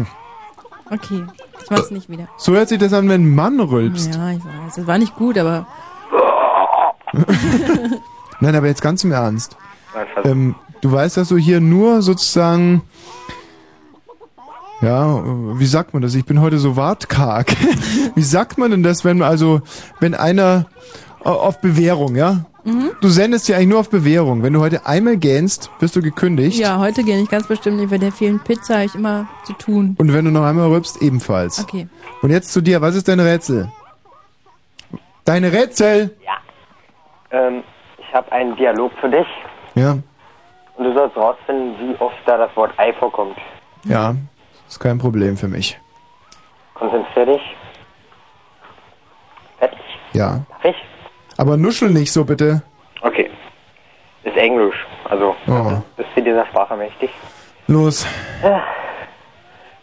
Okay, ich mach's nicht wieder. So hört sich das an, wenn ein Mann rülpst. Ja, ich weiß. Das war nicht gut, aber <laughs> Nein, aber jetzt ganz im Ernst. Ähm, du weißt, dass du hier nur sozusagen. Ja, wie sagt man das? Ich bin heute so wortkarg. <laughs> wie sagt man denn das, wenn also, wenn einer äh, auf Bewährung, ja? Mhm. Du sendest ja eigentlich nur auf Bewährung. Wenn du heute einmal gähnst, wirst du gekündigt. ja, heute gehe ich ganz bestimmt nicht. Bei der vielen Pizza habe ich immer zu tun. Und wenn du noch einmal rülpst, ebenfalls. Okay. Und jetzt zu dir, was ist dein Rätsel? Deine Rätsel! Ähm, ich habe einen Dialog für dich Ja, und du sollst rausfinden, wie oft da das Wort Ei vorkommt. ja, ist kein Problem für mich. Konzentrier dich. Fertig. Ja. Darf ich? Aber nuschel nicht so bitte. Okay. Ist Englisch. Also, Oh. bist du dieser Sprache mächtig? Los.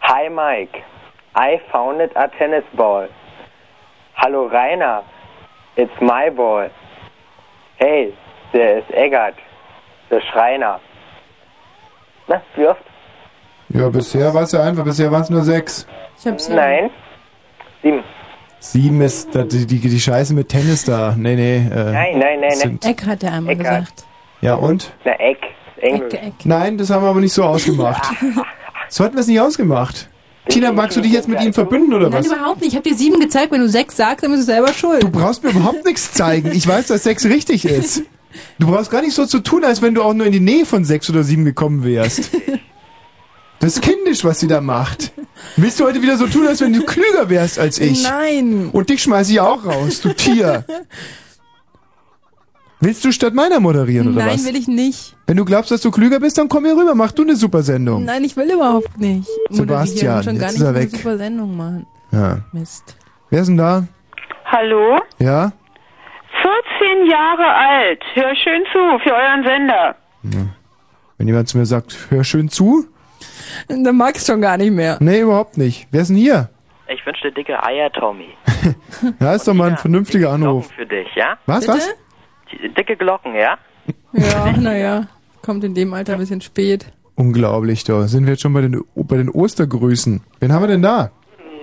Hi Mike. I founded a tennis ball. Hallo Rainer. It's my ball. Hey, der ist Eggert. Der Schreiner. Na, wie oft? Ja, bisher war es ja einfach, bisher waren es nur sechs. Ich hab's Nein. Sieben. Sieben ist die, die, die Scheiße mit Tennis da. Nee, nee. Äh, Nein, nein, nein, nein. Eck hat er einmal Eckart. gesagt. Ja, und? Na, Eck. Englisch. Ecke, Eck. Nein, das haben wir aber nicht so ausgemacht. <laughs> so hatten wir es nicht ausgemacht. Tina, magst du dich jetzt mit ihm verbünden oder Nein, was? überhaupt nicht. Ich habe dir sieben gezeigt. Wenn du sechs sagst, dann bist du selber schuld. Du brauchst mir überhaupt nichts zeigen. Ich weiß, dass sechs richtig ist. Du brauchst gar nicht so zu tun, als wenn du auch nur in die Nähe von sechs oder sieben gekommen wärst. Das ist kindisch, was sie da macht. Willst du heute wieder so tun, als wenn du klüger wärst als ich? Nein. Und dich schmeiß ich auch raus, du Tier. Willst du statt meiner moderieren oder Nein, was? will ich nicht. Wenn du glaubst, dass du klüger bist, dann komm hier rüber, mach du eine super Sendung. Nein, ich will überhaupt nicht. Sebastian, schon gar jetzt nicht ist er eine weg. super Sendung machen. Ja. Mist. Wer ist denn da? Hallo? Ja? 14 Jahre alt. Hör schön zu für euren Sender. Wenn jemand zu mir sagt, hör schön zu? <laughs> Dann mag ich schon gar nicht mehr. Nee, überhaupt nicht. Wer ist denn hier? Ich wünsche dir dicke Eier, Tommy. <laughs> Ja, ist doch mal ein vernünftiger Anruf. Für dich, ja? Was, Bitte? was? Die- Dicke Glocken, ja? Ja, <laughs> naja. Kommt in dem Alter ein bisschen spät. Unglaublich, da sind wir jetzt schon bei den, bei den Ostergrüßen. Wen haben wir denn da?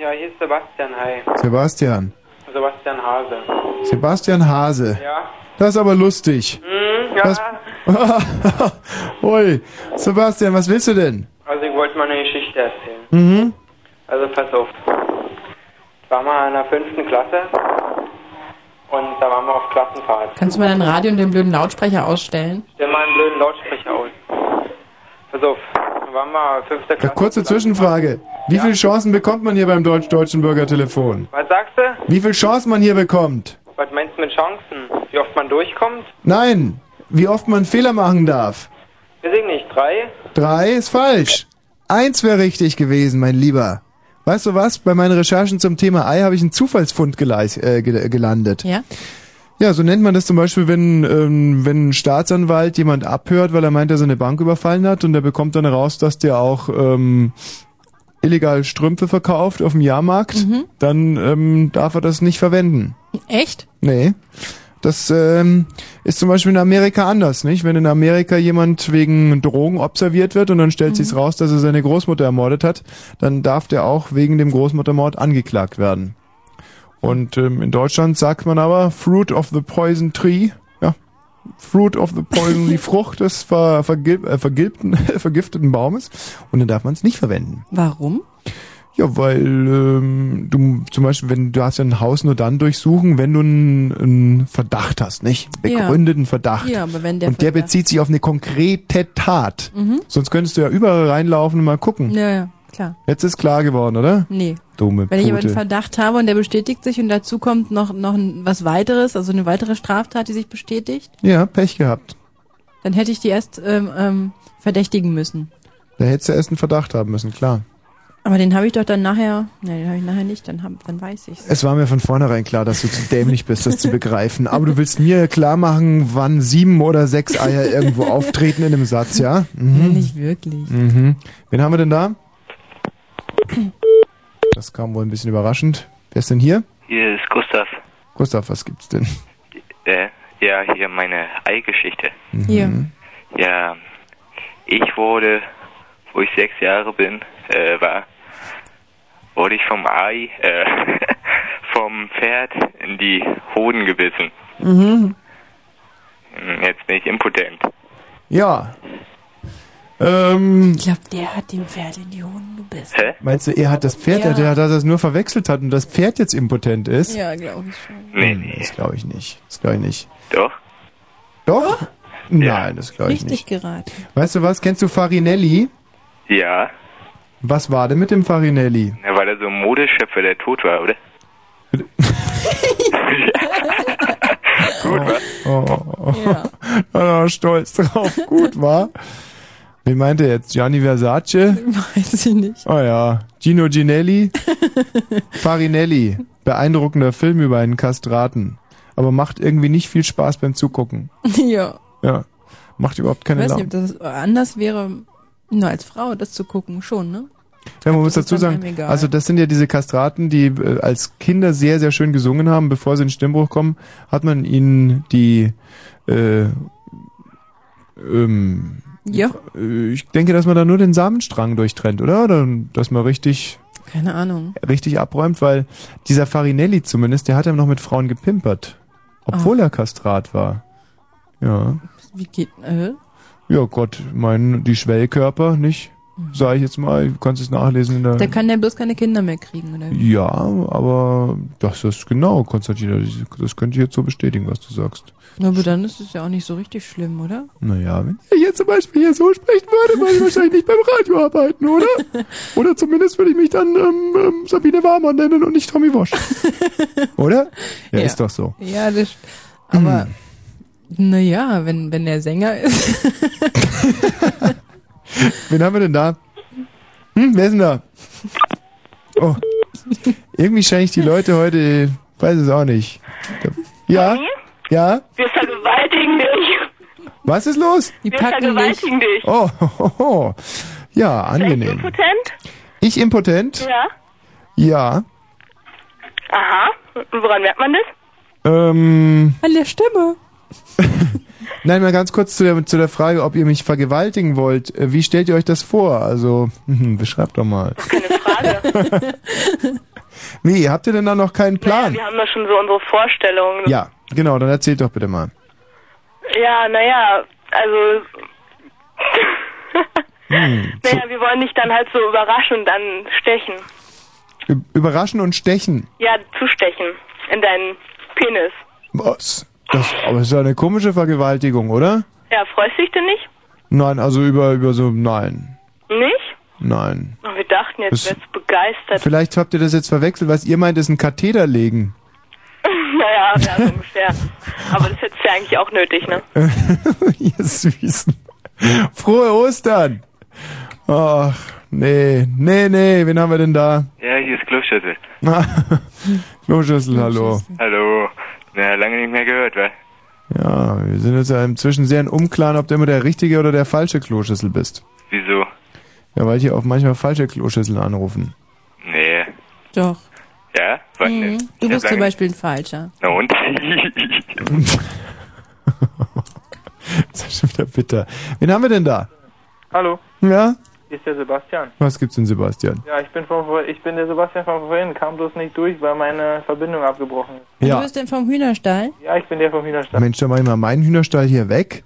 Ja, hier ist Sebastian, hi. Sebastian. Sebastian Hase. Sebastian Hase. Ja. Das ist aber lustig. Hm, ja. Das- Ui, Sebastian, was willst du denn? Also ich wollte mal eine Geschichte erzählen. Mhm. Also pass auf. Ich war mal in der fünften Klasse und da waren wir auf Klassenfahrt. Kannst du mal dein Radio und den blöden Lautsprecher ausstellen? Stell mal einen blöden Lautsprecher aus. Pass auf. Da waren wir fünfte Eine Klasse. kurze Zwischenfrage. Wie viele Chancen bekommt man hier beim deutsch-deutschen Bürgertelefon? Was sagst du? Wie viele Chancen man hier bekommt? Was meinst du mit Chancen? Wie oft man durchkommt? Nein, wie oft man Fehler machen darf. Weiß ich nicht. Drei? Drei ist falsch. Eins wäre richtig gewesen, mein Lieber. Weißt du was? Bei meinen Recherchen zum Thema Ei habe ich einen Zufallsfund geleis- äh, gel- gelandet. Ja? Ja, so nennt man das zum Beispiel, wenn, ähm, wenn ein Staatsanwalt jemand abhört, weil er meint, er eine Bank überfallen hat und der bekommt dann raus, dass der auch ähm, illegal Strümpfe verkauft auf dem Jahrmarkt, Mhm. dann ähm, darf er das nicht verwenden. Echt? Nee. Das ähm, ist zum Beispiel in Amerika anders, nicht? Wenn in Amerika jemand wegen Drogen observiert wird und dann stellt Mhm. sich's raus, dass er seine Großmutter ermordet hat, dann darf der auch wegen dem Großmuttermord angeklagt werden. Und ähm, in Deutschland sagt man aber Fruit of the Poison Tree. Ja. Fruit of the Poison, die <laughs> Frucht des ver, vergil, äh, vergilbten, <laughs> vergifteten Baumes. Und dann darf man es nicht verwenden. Warum? Ja, weil ähm, du zum Beispiel, wenn du hast ja ein Haus nur dann durchsuchen, wenn du einen, einen Verdacht hast, nicht? Ja. Begründeten Verdacht. Ja, aber wenn der und der Verdacht- bezieht sich auf eine konkrete Tat. Mhm. Sonst könntest du ja überall reinlaufen und mal gucken. Ja, ja. klar. Jetzt ist klar geworden, oder? Nee. Dumme Wenn ich aber einen Pute. Verdacht habe und der bestätigt sich und dazu kommt noch, noch was weiteres, also eine weitere Straftat, die sich bestätigt, Ja, Pech gehabt. dann hätte ich die erst ähm, ähm, verdächtigen müssen. Da hättest du erst einen Verdacht haben müssen, klar. Aber den habe ich doch dann nachher, nee, den habe ich nachher nicht, dann, hab, dann weiß ich's. Es war mir von vornherein klar, dass du zu dämlich bist, das zu begreifen. Aber du willst mir klar machen, wann sieben oder sechs Eier irgendwo auftreten in einem Satz, ja? Mhm. Nee, nicht wirklich. Mhm. Wen haben wir denn da? Das kam wohl ein bisschen überraschend. Wer ist denn hier? Hier ist Gustav. Gustav, was gibt's denn? Äh, ja, hier meine Eigeschichte. Hier. Ja, ich wurde, wo ich sechs Jahre bin, äh, war, wurde ich vom Ei, äh, <laughs> vom Pferd in die Hoden gebissen. Mhm. Hm, Jetzt bin ich impotent. Ja. Ähm, Ich glaube, der hat dem Pferd in die Hoden gebissen. Hä? meinst du, er hat das Pferd, Ja. der, dass er es nur verwechselt hat und das Pferd jetzt impotent ist? Ja, glaube ich schon. Nee, Hm, nee. Das glaube ich nicht. Das glaube ich nicht. Doch? Doch? Nein, das glaube ich Richtig nicht. geraten. Weißt du was? Kennst du Farinelli? Ja. Was war denn mit dem Farinelli? Er war da so ein Modeschöpfer, der tot war, oder? <laughs> Gut, was? Oh, oh, oh. oh, <laughs> stolz drauf. <laughs> Gut, war. Wen meint er jetzt? Gianni Versace? Weiß ich nicht. Oh ja. Gino Ginelli? Farinelli. Beeindruckender Film über einen Kastraten. Aber macht irgendwie nicht viel Spaß beim Zugucken. ja. Ja. Macht überhaupt Ich keine weiß Laune. nicht, ob das anders wäre, nur als Frau das zu gucken, schon, ne? Ja, man muss dazu sagen, also das sind ja diese Kastraten, die äh, als Kinder sehr, sehr schön gesungen haben. Bevor sie in den Stimmbruch kommen, hat man ihnen die, äh, ähm, Ja. äh, ich denke, dass man da nur den Samenstrang durchtrennt, oder? Oder dass man richtig, Keine Ahnung. richtig abräumt, weil dieser Farinelli zumindest, der hat ja noch mit Frauen gepimpert. Obwohl er Kastrat war. Ja. Wie geht, äh? Ja, Gott, mein, die Schwellkörper, nicht? Sag ich jetzt mal, du kannst es nachlesen in der... Da kann der bloß keine Kinder mehr kriegen, oder? Ja, aber das ist genau, Konstantin, das- könnte ich jetzt so bestätigen, was du sagst. Na, aber dann ist es ja auch nicht so richtig schlimm, oder? Naja, wenn ich jetzt zum Beispiel hier so sprechen würde, würde ich wahrscheinlich nicht beim Radio arbeiten, oder? <laughs> Oder zumindest würde ich mich dann ähm, ähm, Sabine Warmann nennen und nicht Tommy Wosch. <laughs> oder? Ja, ist doch so. Ja, das, aber, naja, wenn, wenn der Sänger ist. <laughs> <laughs> Wen haben wir denn da? Hm, wer ist denn da? Oh. Irgendwie scheine ich die Leute heute, weiß es auch nicht. Ja? Ja? Wir vergewaltigen dich. Was ist los? Die Wir vergewaltigen dich. Oh, <laughs> ho, ho. ja, angenehm. Impotent? Ich impotent? Ja. Ja. Aha. Woran merkt man das? Ähm, An der Stimme. <laughs> nein, mal ganz kurz zu der, zu der Frage, ob ihr mich vergewaltigen wollt. Äh, Wie stellt ihr euch das vor? Also, <laughs> hm, beschreibt doch mal. Keine Frage. <laughs> Wie, habt ihr denn da noch keinen Plan? Wir haben da schon so unsere Vorstellungen. Ja, genau, dann erzählt doch bitte mal. Ja, naja, also, <laughs> Hm. naja, wir wollen dich dann halt so überraschen und dann stechen. Überraschen und stechen. Ja, zustechen. In deinen Penis. Was? Das, aber ist ja eine komische Vergewaltigung, oder? Ja, freust du dich denn nicht? Nein, also über, über so, nein, Nicht? nein. Oh, wir dachten jetzt, Das- du wärst begeistert. Vielleicht habt ihr das jetzt verwechselt, was ihr meint, ist ein Katheter legen. <laughs> naja, ja, so <laughs> ungefähr. Aber das hättest du ja eigentlich auch nötig, ne? <laughs> ihr Süßen. Frohe Ostern! Ach, nee, nee, nee, wen haben wir denn da? Ja, hier ist Kloschüssel. Kloschüssel, hallo. Hallo. Na, lange nicht mehr gehört, wa? Ja, wir sind jetzt ja inzwischen sehr im Unklaren, ob du immer der richtige oder der falsche Kloschüssel bist. Wieso? Ja, weil hier auch manchmal falsche Kloschüsseln anrufen. Nee. Doch. Ja? Was denn? Mhm. Du Ich bist zum Beispiel ein Falscher. Na und? <laughs> Das ist schon wieder bitter. Wen haben wir denn da? Hallo, Ja? Hier ist der Sebastian. Was gibt's denn, Sebastian? Ja, ich bin, von, vor- ich bin der Sebastian von vorhin, kam bloß nicht durch, weil meine Verbindung abgebrochen ist. Ja. Du bist denn vom Hühnerstall? Ja, ich bin der vom Hühnerstall. Mensch, dann mach ich mal meinen Hühnerstall hier weg.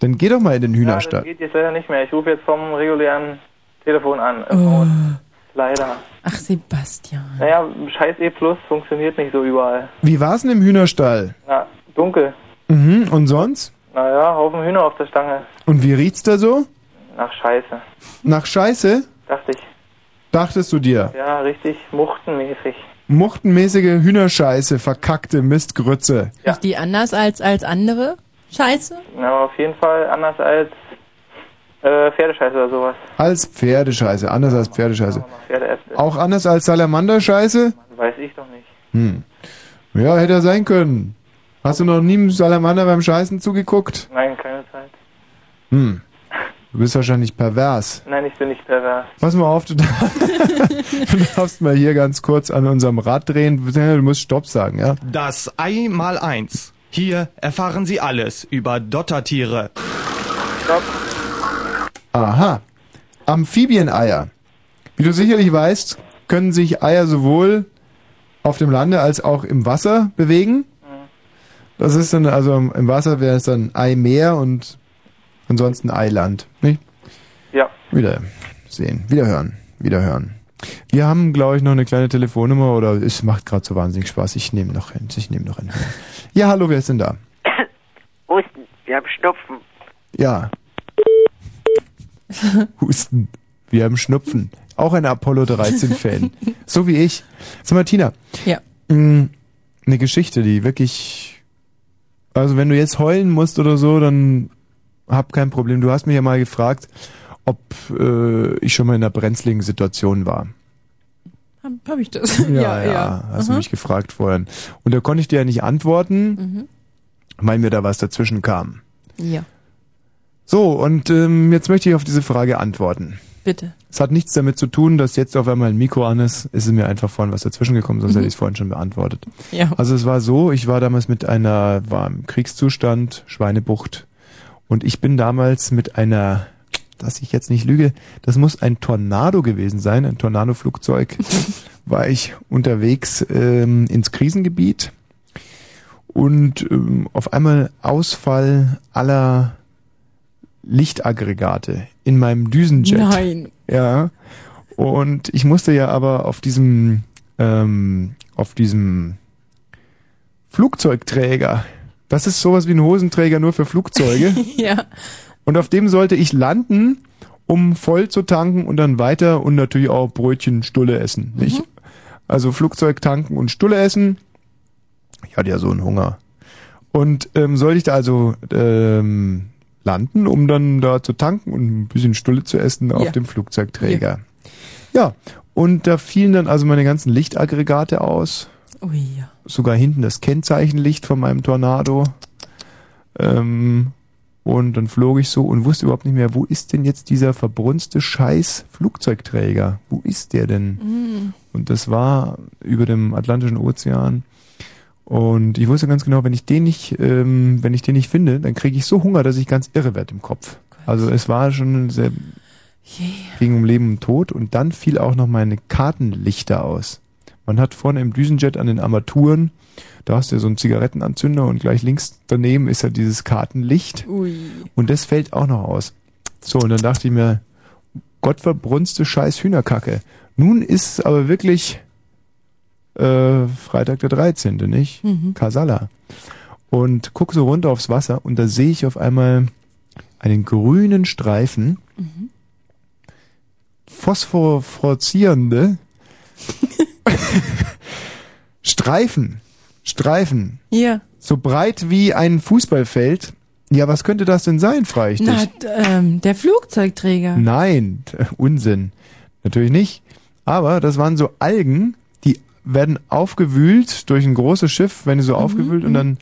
Dann geh doch mal in den Ja, das Hühnerstall. geht jetzt leider nicht mehr. Ich rufe jetzt vom regulären Telefon an. Oh. Leider. Ach, Sebastian. Naja, scheiß E Plus funktioniert nicht so überall. Wie war's denn im Hühnerstall? Ja, dunkel. Mhm, und sonst? Naja, Haufen Hühner auf der Stange. Und wie riecht's da so? Nach Scheiße. Nach Scheiße? Dachte ich. Dachtest du dir? Ja, richtig muchtenmäßig. Muchtenmäßige Hühnerscheiße, verkackte Mistgrütze. Ist die anders als, als andere? Scheiße? Ja, auf jeden Fall anders als äh, Pferdescheiße oder sowas. Als Pferdescheiße, anders als Pferdescheiße. Auch anders als Salamanderscheiße? Weiß ich doch nicht. Hm. Ja, hätte er sein können. Hast du noch nie einem Salamander beim Scheißen zugeguckt? Nein, keine Zeit. Hm. Du bist wahrscheinlich pervers. Nein, ich bin nicht pervers. Pass mal auf, du, darf- <laughs> du darfst mal hier ganz kurz an unserem Rad drehen. Du musst Stopp sagen, ja? Das Ei mal eins. Hier erfahren Sie alles über Dottertiere. Stopp. Aha. Amphibieneier. Wie du sicherlich weißt, können sich Eier sowohl auf dem Lande als auch im Wasser bewegen. Das ist dann, also im Wasser wäre es dann Eimeer und ansonsten Eiland. Nicht? Ja. Wieder sehen, wieder hören, wieder hören. Wir haben, glaube ich, noch eine kleine Telefonnummer oder es macht gerade so wahnsinnig Spaß. Ich nehme noch hin, ich nehme noch hin. Ja, hallo, wer ist denn da? <coughs> Husten, wir haben Schnupfen. Ja. Husten. Wir haben Schnupfen. Auch ein Apollo 13-Fan. <laughs> so wie ich. Sag mal, Tina. Ja. mh, Eine Geschichte, die wirklich. Also, wenn du jetzt heulen musst oder so, dann hab kein Problem. Du hast mich ja mal gefragt, ob äh, ich schon mal in einer brenzligen Situation war. Hab, hab ich das? Ja, <laughs> ja, hast du Aha. mich gefragt vorhin. Und da konnte ich dir ja nicht antworten, Mhm. weil mir da was dazwischen kam. Ja, So, und ähm, jetzt möchte ich auf diese Frage antworten. bitte. Es hat nichts damit zu tun, dass jetzt auf einmal ein Mikro an ist. Es ist mir einfach vorhin was dazwischen gekommen, sonst Mhm. hätte ich es vorhin schon beantwortet. Ja. Also es war so, ich war damals mit einer, war im Kriegszustand, Schweinebucht. Und ich bin damals mit einer, dass ich jetzt nicht lüge, das muss ein Tornado gewesen sein, ein Tornado-Flugzeug, <laughs> war ich unterwegs ähm, ins Krisengebiet und ähm, auf einmal Ausfall aller Lichtaggregate in meinem Düsenjet. Nein. Ja. Und ich musste ja aber auf diesem, ähm, auf diesem Flugzeugträger, das ist sowas wie ein Hosenträger nur für Flugzeuge. <laughs> ja. Und auf dem sollte ich landen, um voll zu tanken und dann weiter und natürlich auch Brötchen, Stulle essen, nicht? Also Flugzeug tanken und Stulle essen. Ich hatte ja so einen Hunger. Und ähm, sollte ich da also ähm, landen, um dann da zu tanken und ein bisschen Stulle zu essen auf Ja. dem Flugzeugträger. Ja. Und da fielen dann also meine ganzen Lichtaggregate aus. Ui, ja. Sogar hinten das Kennzeichenlicht von meinem Tornado. Ähm, und dann flog ich so und wusste überhaupt nicht mehr, wo ist denn jetzt dieser verbrunste Scheiß Flugzeugträger? Wo ist der denn? Mhm. Und das war über dem Atlantischen Ozean. Und ich wusste ganz genau, wenn ich den nicht, ähm, wenn ich den nicht finde, dann kriege ich so Hunger, dass ich ganz irre werde im Kopf. Also es war schon sehr, ging um Leben und Tod und dann fiel auch noch meine Kartenlichter aus. Man hat vorne im Düsenjet an den Armaturen, da hast du ja so einen Zigarettenanzünder und gleich links daneben ist ja dieses Kartenlicht. Ui. Und das fällt auch noch aus. So, und dann dachte ich mir, gottverbrunste scheiß Hühnerkacke. Nun ist aber wirklich äh, Freitag der 13., nicht? Mhm. Kasala. Und guck so runter aufs Wasser und da sehe ich auf einmal einen grünen Streifen, Mhm. phosphoreszierende <laughs> <laughs> Streifen. Streifen. Ja. So breit wie ein Fußballfeld. Ja, was könnte das denn sein, frage ich Na, dich. ähm, der Flugzeugträger. Nein, <laughs> Unsinn. Natürlich nicht. Aber das waren so Algen, die werden aufgewühlt durch ein großes Schiff, wenn die so aufgewühlt und dann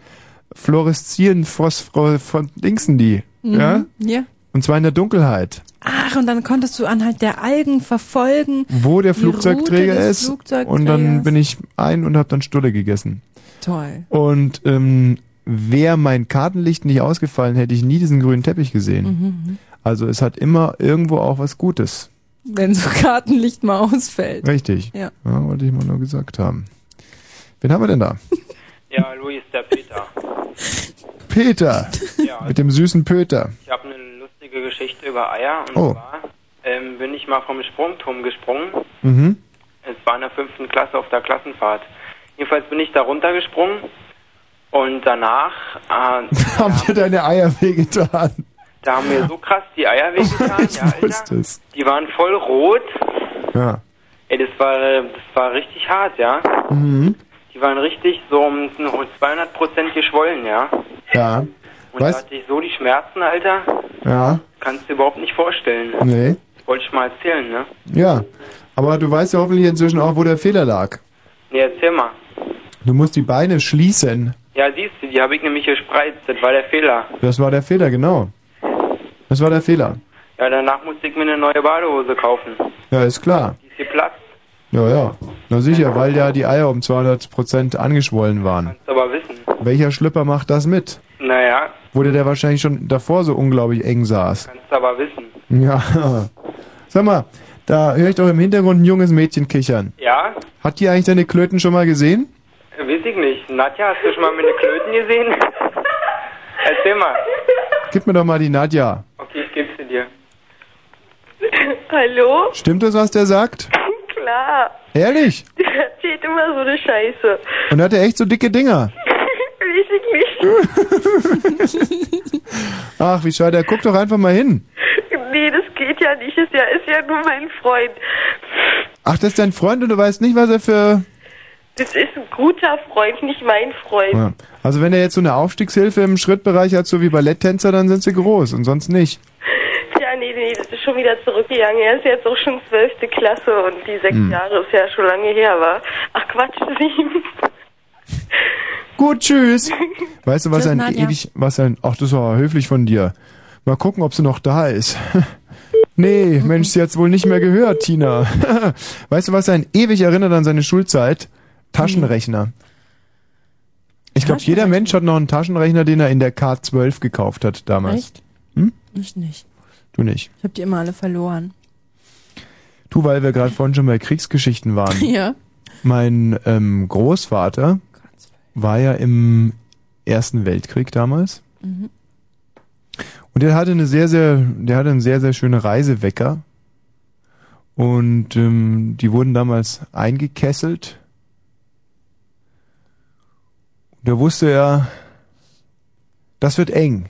fluoreszieren Phosphor von Dingsen die. Mhm. Ja? Ja. Und zwar in der Dunkelheit. Ach, und dann konntest du anhand der Algen verfolgen, Wo der Flugzeugträger ist. Und dann bin ich ein und habe dann Stulle gegessen. Toll. Und ähm, wäre mein Kartenlicht nicht ausgefallen, hätte ich nie diesen grünen Teppich gesehen. Mhm. Also es hat immer irgendwo auch was Gutes. Wenn so <laughs> Kartenlicht mal ausfällt. Richtig. Ja. wollte ich mal nur gesagt haben. Wen haben wir denn da? Ja, Luis, der Peter. Peter. Ja. Mit dem süßen Peter. Ich habe lustige Geschichte über Eier. Und Oh. zwar ähm, bin ich mal vom Sprungturm gesprungen. Mhm. Es war in der fünften Klasse auf der Klassenfahrt. Jedenfalls bin ich da runtergesprungen und danach, äh, <laughs> Haben dir deine Eier wehgetan? da haben mir so krass die Eier <laughs> wehgetan, ja, Ich wusste Alter. es. Die waren voll rot Ja. Ey, das war, das war richtig hart, ja. Mhm. Die waren richtig so um 200 Prozent geschwollen, ja. Ja. Und da Weißt hatte ich so die Schmerzen, Alter. Ja. Kannst du dir überhaupt nicht vorstellen. Nee. Wollte ich mal erzählen, ne? Ja. Aber du weißt ja hoffentlich inzwischen auch, wo der Fehler lag. Nee, erzähl mal. Du musst die Beine schließen. Ja, siehst du, die habe ich nämlich gespreizt. Das war der Fehler. Das war der Fehler, genau. Das war der Fehler. Ja, danach musste ich mir eine neue Badehose kaufen. Ja, ist klar. Die ist geplatzt. Ja, ja. Na sicher, weil ja die Eier um 200% angeschwollen waren. Kannst aber wissen. Welcher Schlüpper macht das mit? Naja, Wo der, der wahrscheinlich schon davor so unglaublich eng saß. kannst aber wissen. Ja. <laughs> Sag mal, da höre ich doch im Hintergrund ein junges Mädchen kichern. Ja? Hat die eigentlich deine Klöten schon mal gesehen? Weiß ich nicht. Nadja, hast du schon mal meine Klöten gesehen? <laughs> Erzähl mal. Gib mir doch mal die Nadja. Okay, ich geb's dir. <laughs> Hallo? Stimmt das, was der sagt? Klar. Ehrlich? Der erzählt immer so eine Scheiße. Und hat er echt so dicke Dinger? <laughs> Ach, wie schade. Guck doch einfach mal hin. nee, das geht ja nicht. Ist ja, ist ja nur mein Freund. Ach, das ist dein Freund und du weißt nicht, was er für... Das ist ein guter Freund, nicht mein Freund. Ja. Also wenn er jetzt so eine Aufstiegshilfe im Schrittbereich hat, so wie Balletttänzer, dann sind sie groß und sonst nicht. Ja, nee, nee, das ist schon wieder zurückgegangen. Er ist jetzt auch schon zwölfte Klasse und die sechs Hm. Jahre ist ja schon lange her, war. Ach Quatsch, <laughs> sieben. Gut, tschüss. <laughs> Weißt du, was Tschüss, ein Nadja. ewig, was ein, ach, das war höflich von dir. Mal gucken, ob sie noch da ist. <laughs> nee, Mensch, sie hat's wohl nicht mehr gehört, Tina. <laughs> weißt du, was ein ewig erinnert an seine Schulzeit? Taschenrechner. Ich glaube, jeder Mensch hat noch einen Taschenrechner, den er in der K12 gekauft hat damals. Echt? Hm? Ich nicht. Du nicht. Ich habe die immer alle verloren. Du, weil wir gerade vorhin schon bei Kriegsgeschichten waren. Ja. Mein ähm, Großvater war ja im Ersten Weltkrieg damals. Mhm. Und der hatte eine sehr, sehr, der hatte einen sehr, sehr schönen Reisewecker. Und ähm, die wurden damals eingekesselt. Und da wusste er, das wird eng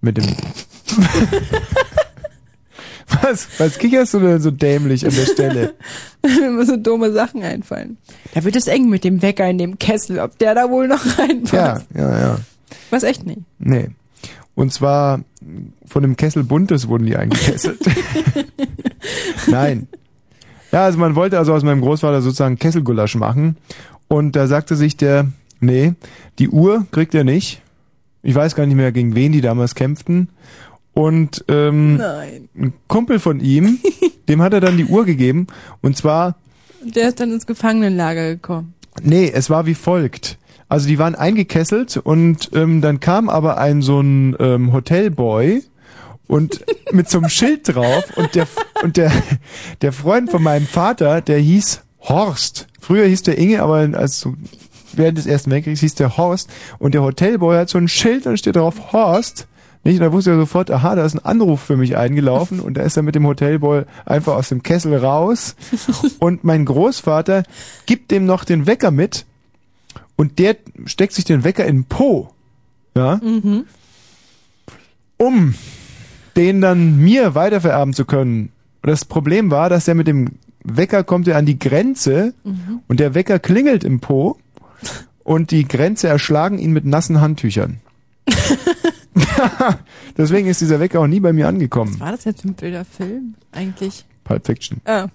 mit dem. <laughs> Was? Was kicherst du denn so dämlich an der Stelle? <laughs> Mir immer so dumme Sachen einfallen. Da wird es eng mit dem Wecker in dem Kessel, ob der da wohl noch Ja, reinpasst. ja, ja. Was echt nicht. Nee. Und zwar von dem Kessel Buntes wurden die eingekesselt. <laughs> Nein. Ja, also man wollte also aus meinem Großvater sozusagen Kesselgulasch machen. Und da sagte sich der, nee, die Uhr kriegt er nicht. Ich weiß gar nicht mehr, gegen wen die damals kämpften. Und ähm, Nein. ein Kumpel von ihm, <laughs> dem hat er dann die Uhr gegeben. Und zwar der ist dann ins Gefangenenlager gekommen. Nee, es war wie folgt. Also die waren eingekesselt und ähm, dann kam aber ein so ein ähm, Hotelboy und <laughs> mit so einem Schild drauf und der und der der Freund von meinem Vater, der hieß Horst. Früher hieß der Inge, aber als so während des Ersten Weltkriegs hieß der Horst und der Hotelboy hat so ein Schild und steht drauf Horst. Nicht? Und da wusste er sofort, aha, da ist ein Anruf für mich eingelaufen und da ist er mit dem Hotelboy einfach aus dem Kessel raus <laughs> und mein Großvater gibt dem noch den Wecker mit und der steckt sich den Wecker in den Po. Ja? Mhm. Um den dann mir weitervererben zu können. Und das Problem war, dass er mit dem Wecker kommt er an die Grenze Mhm. und der Wecker klingelt im Po <laughs> und die Grenze erschlagen ihn mit nassen Handtüchern. <laughs> <laughs> Deswegen ist dieser Wecker auch nie bei mir angekommen. War das jetzt ein blöder Film? Eigentlich. Pulp Fiction. Ah.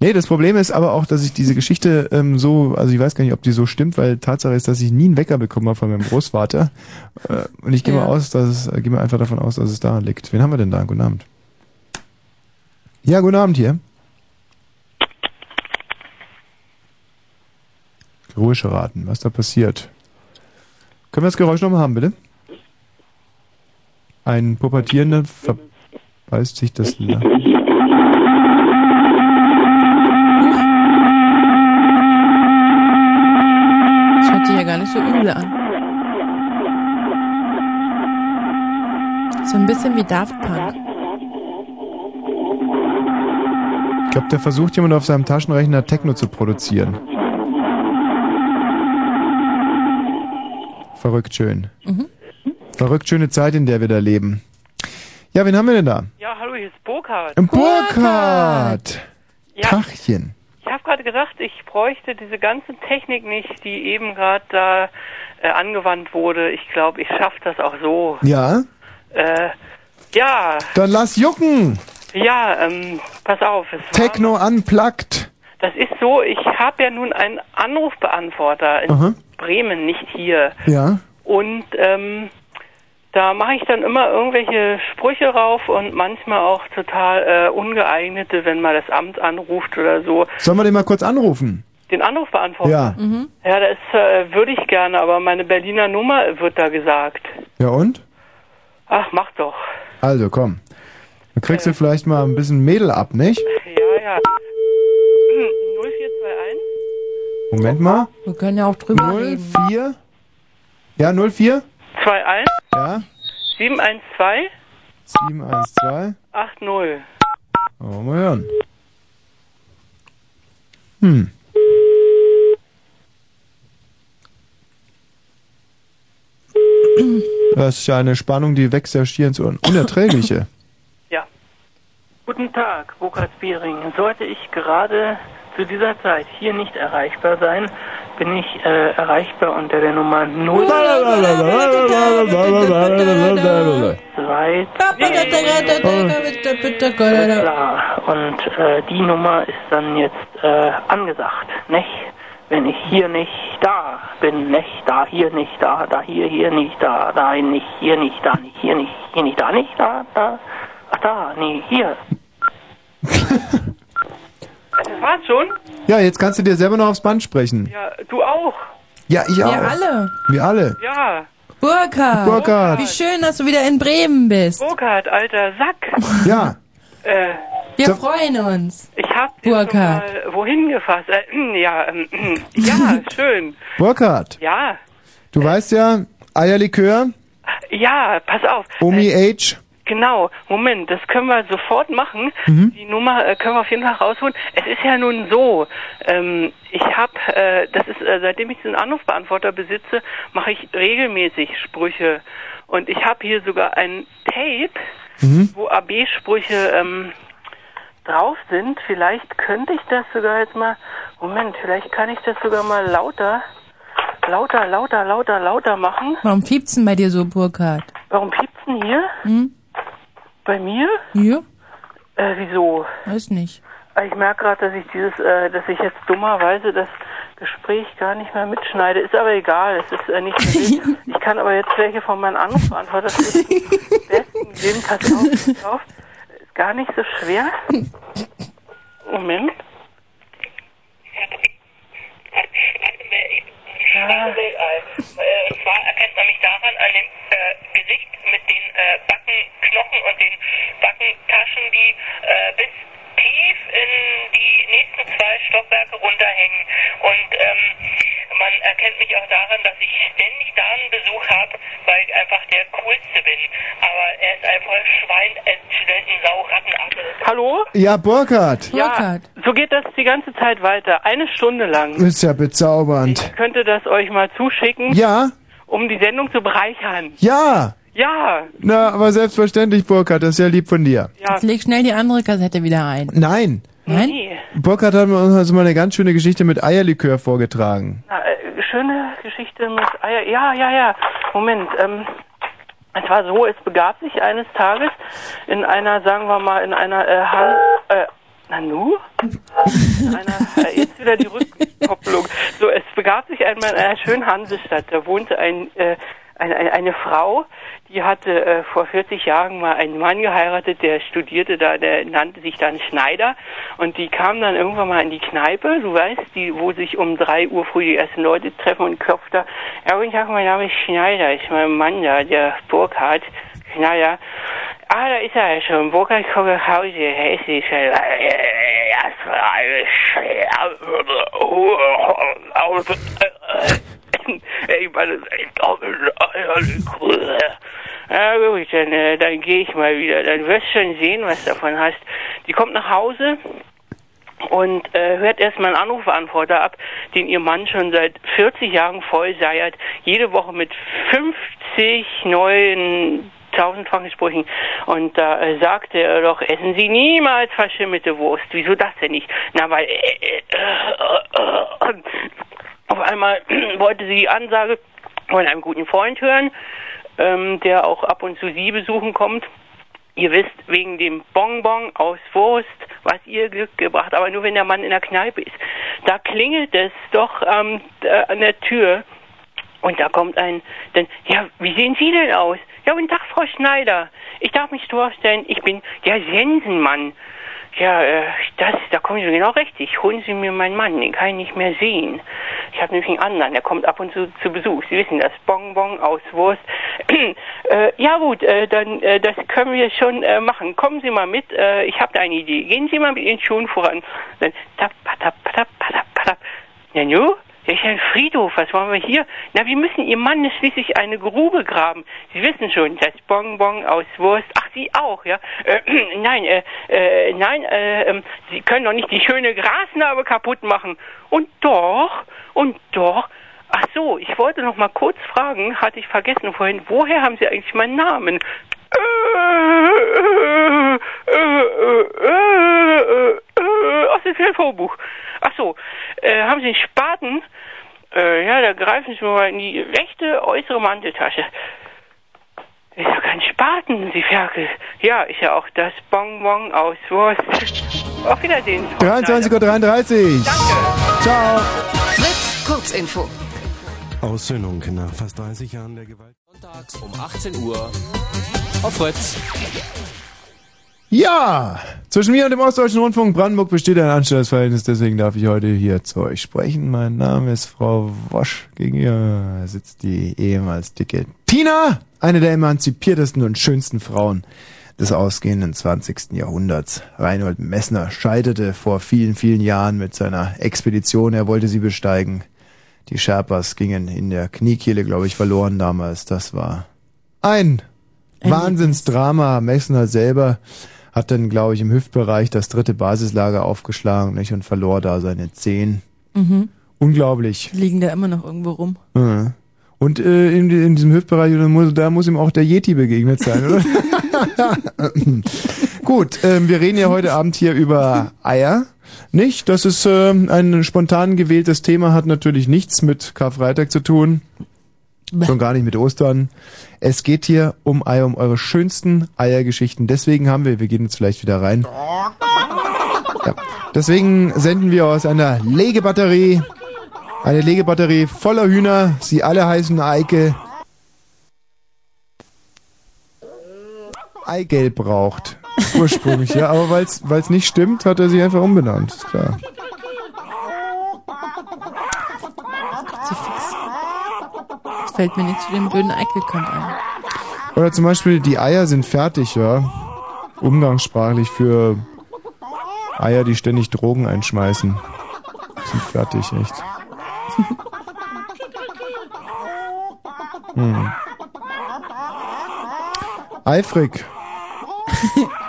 Nee, das Problem ist aber auch, dass ich diese Geschichte ähm, so, also ich weiß gar nicht, ob die so stimmt, weil Tatsache ist, dass ich nie einen Wecker bekommen habe von meinem Großvater. Äh, und ich gehe Ja. mal aus, dass es, äh, gehe mal einfach davon aus, dass es daran liegt. Wen haben wir denn da? Guten Abend. Ja, guten Abend hier. Geräusche raten, was da passiert. Können wir das Geräusch nochmal haben, bitte? Ein Pubertierender verbeißt sich das La Das hört sich ja gar nicht so übel an. So ein bisschen wie Daft Punk. Ich glaube, der versucht jemand auf seinem Taschenrechner Techno zu produzieren. Verrückt schön. Mhm. Verrückt schöne Zeit, in der wir da leben. Ja, wen haben wir denn da? Ja, hallo, hier ist Burkhard. Burkhard! Ja. Tachchen. Ich habe gerade gedacht, ich bräuchte diese ganze Technik nicht, die eben gerade da äh, angewandt wurde. Ich glaube, ich schaffe das auch so. Ja? Äh, ja, Dann lass jucken. ja, ähm, pass auf. Es war, Techno unplugged. das ist so, ich habe ja nun einen Anrufbeantworter in Aha. Bremen, nicht hier. Ja. Und ähm, da mache ich dann immer irgendwelche Sprüche rauf und manchmal auch total äh, ungeeignete, wenn mal das Amt anruft oder so. Sollen wir den mal kurz anrufen? Den Anrufbeantworter. Ja. Ja, das äh, würde ich gerne, aber meine Berliner Nummer wird da gesagt. Ja und? Ach, mach doch. Also komm. Dann kriegst du vielleicht mal ein bisschen Mädel ab, nicht? Ja, ja. <clears throat> Hm, 0421 Moment mal. Wir können ja auch drüber reden. 04? Ja, 04? 21 Ja. 712 712. 80. Oh, mal hören. Hm. Das ist ja eine Spannung, die wächst ja schier ins Un- <coughs> Unerträgliche. Ja. Guten Tag, Burkhard Biering. Sollte ich gerade zu dieser Zeit hier nicht erreichbar sein, bin ich äh, erreichbar unter der Nummer 0 2 Klar. Und äh, die Nummer ist dann jetzt äh, angesagt, nicht? Wenn ich hier nicht da bin, nicht da, hier nicht da, da, hier, hier nicht da, da, nicht, hier nicht da, nicht, hier nicht, hier nicht da, nicht da, da, ach da, nee, hier. Das war's schon? Ja, jetzt kannst du dir selber noch aufs Band sprechen. Ja, du auch. Ja, ich auch. Wir alle. Wir alle. Ja. Burkhard. Burkhard. Wie schön, dass du wieder in Bremen bist. Burkhard, alter Sack. Ja. Äh, Wir So- freuen uns. ich hab Burkhard. mal wohin gefasst. Äh, ja, ähm, ja, <laughs> schön. Burkhard, Ja, du weißt ja, Eierlikör, ja, pass auf. Omi H. Genau, Moment, das können wir sofort machen. Mhm. Die Nummer äh, können wir auf jeden Fall rausholen. Es ist ja nun so, ähm, ich habe, äh, das ist, äh, seitdem ich diesen Anrufbeantworter besitze, mache ich regelmäßig Sprüche. Und ich habe hier sogar ein Tape, Mhm. wo AB-Sprüche ähm, drauf sind. Vielleicht könnte ich das sogar jetzt mal, Moment, vielleicht kann ich das sogar mal lauter, lauter, lauter, lauter, lauter machen. Warum piept's denn bei dir so, Burkhard? Warum piept's denn hier? Hm? Bei mir? Ja? Äh, wieso? Weiß nicht. Äh, Ich merke gerade, dass ich dieses, äh, dass ich jetzt dummerweise das Gespräch gar nicht mehr mitschneide. Ist aber egal, es ist äh, nicht so wild. <laughs> Ich kann aber jetzt welche von meinen Anrufbeantworter <laughs> besten geben. Pass auf, pass auf. Ist gar nicht so schwer. Moment. Ja. Und zwar erkennt man mich daran an dem äh, Gesicht mit den äh, Backenknochen und den Backentaschen, die äh, bis tief in die nächsten zwei Stockwerke runterhängen. Und ähm, man erkennt mich auch daran, dass ich ständig da einen Besuch habe, weil ich einfach der Coolste bin. Aber er ist einfach Schwein, äh, Studenten, Sau, Rattenaffe. Hallo? Ja, Burkhard. Ja, so geht das die ganze Zeit weiter. Eine Stunde lang. Ist ja bezaubernd. Ich könnte das euch mal zuschicken, Ja, um die Sendung zu bereichern. ja. Ja, Na, aber selbstverständlich, Burkhard, das ist ja lieb von dir. ja. Jetzt leg schnell die andere Kassette wieder ein. Nein. Nein? Nee. Burkhard hat uns also mal eine ganz schöne Geschichte mit Eierlikör vorgetragen. Na, äh, schöne Geschichte mit Eier. Ja, ja, ja. Moment. Ähm, es war so, es begab sich eines Tages in einer, sagen wir mal, in einer äh, Han äh, Nanu? In einer, äh, jetzt wieder die Rückkopplung. So, es begab sich einmal in einer schönen Hansestadt. Da wohnte ein, äh, eine, eine, eine Frau, die hatte äh, vor 40 Jahren mal einen Mann geheiratet, der studierte da, der nannte sich dann Schneider und die kam dann irgendwann mal in die Kneipe, du weißt, die, wo sich um drei Uhr früh die ersten Leute treffen und klopft da, ja guten Tag, mein Name ist Schneider, ist mein Mann da, der Burkhard Schneider. Ah, da ist er ja schon, Burkhard kommt nach Hause, er ist nicht schon, ich meine, ich glaube, ja gut, dann, äh, dann gehe ich mal wieder. Dann wirst du schon sehen, was davon hast. Die kommt nach Hause und äh, hört erstmal einen Anrufbeantworter ab, den ihr Mann schon seit 40 Jahren voll seiert, jede Woche mit 50 neuen tausendfachen Sprüchen. Und da äh, sagte er doch, essen Sie niemals verschimmelte Wurst. Wieso das denn nicht? Na, weil äh, äh, äh, äh, auf einmal <clears throat> wollte sie die Ansage von einem guten Freund hören, ähm, der auch ab und zu sie besuchen kommt. Ihr wisst, wegen dem Bonbon aus Wurst, was ihr Glück gebracht, aber nur wenn der Mann in der Kneipe ist. Da klingelt es doch ähm, äh, an der Tür und da kommt ein, dann, ja, wie sehen Sie denn aus? Ja, guten Tag, Frau Schneider. Ich darf mich vorstellen, ich bin der Sensenmann. Ja, äh, das, da kommen Sie genau richtig. Holen Sie mir meinen Mann, den kann ich nicht mehr sehen. Ich habe nämlich einen anderen, der kommt ab und zu zu Besuch. Sie wissen das, Bonbon aus Wurst. <clears throat> äh, ja gut, äh, dann äh, das können wir schon äh, machen. Kommen Sie mal mit, äh, ich habe da eine Idee. Gehen Sie mal mit Ihren Schuhen voran. Dann tap, patap, patap, patap, patap. Ja, nu? Ja, ist ja ein Friedhof, was wollen wir hier? Na, wir müssen Ihr Mann schließlich eine Grube graben. Sie wissen schon, das Bonbon aus Wurst. Ach, Sie auch, ja? Äh, <clears throat> nein, äh, äh, nein, äh, ähm, Sie können doch nicht die schöne Grasnarbe kaputt machen. Und doch, und doch. Ach so, ich wollte noch mal kurz fragen, hatte ich vergessen vorhin, woher haben Sie eigentlich meinen Namen? Aus dem Telefonbuch. Ach so, äh, haben Sie einen Spaten? Äh, ja, da greifen Sie mal in die rechte äußere Manteltasche. Ist ja kein Spaten, Sie Ferkel. Ja, ist ja auch das Bonbon aus Wurst. Auf Wiedersehen. Frau 23.33 Uhr. Ciao. Fritz, Kurzinfo. Aussöhnung nach fast 30 Jahren der Gewalt. Sonntags um 18 Uhr auf Fritz. Ja, zwischen mir und dem Ostdeutschen Rundfunk Brandenburg besteht ein Anstellungsverhältnis, deswegen darf ich heute hier zu euch sprechen. Mein Name ist Frau Wosch. Gegenüber sitzt die ehemals dicke Tina, eine der emanzipiertesten und schönsten Frauen des ausgehenden 20. Jahrhunderts. Reinhold Messner scheiterte vor vielen, vielen Jahren mit seiner Expedition. Er wollte sie besteigen. Die Sherpas gingen in der Kniekehle, glaube ich, verloren damals. Das war ein Wahnsinnsdrama. Messner selber hat dann, glaube ich, im Hüftbereich das dritte Basislager aufgeschlagen nicht, und verlor da seine Zehen. Mhm. Unglaublich. Liegen da immer noch irgendwo rum. Ja. Und äh, in, in diesem Hüftbereich, da muss, da muss ihm auch der Yeti begegnet sein, oder? <laughs> Gut, ähm, wir reden ja heute Abend hier über Eier. Nicht? Das ist ähm, ein spontan gewähltes Thema, hat natürlich nichts mit Karfreitag zu tun. Schon gar nicht mit Ostern. Es geht hier um Eier, um eure schönsten Eiergeschichten. Deswegen haben wir, wir gehen jetzt vielleicht wieder rein. Ja. Deswegen senden wir aus einer Legebatterie, eine Legebatterie voller Hühner. Sie alle heißen Eike. Eigelb braucht. Ursprünglich, ja. Aber weil es nicht stimmt, hat er sich einfach umbenannt. Ist klar. Fällt mir nicht zu dem blöden Eichelkant ein. Oder zum Beispiel, die Eier sind fertig, ja. Umgangssprachlich für Eier, die ständig Drogen einschmeißen. Sind fertig, echt. Hm. Eifrig.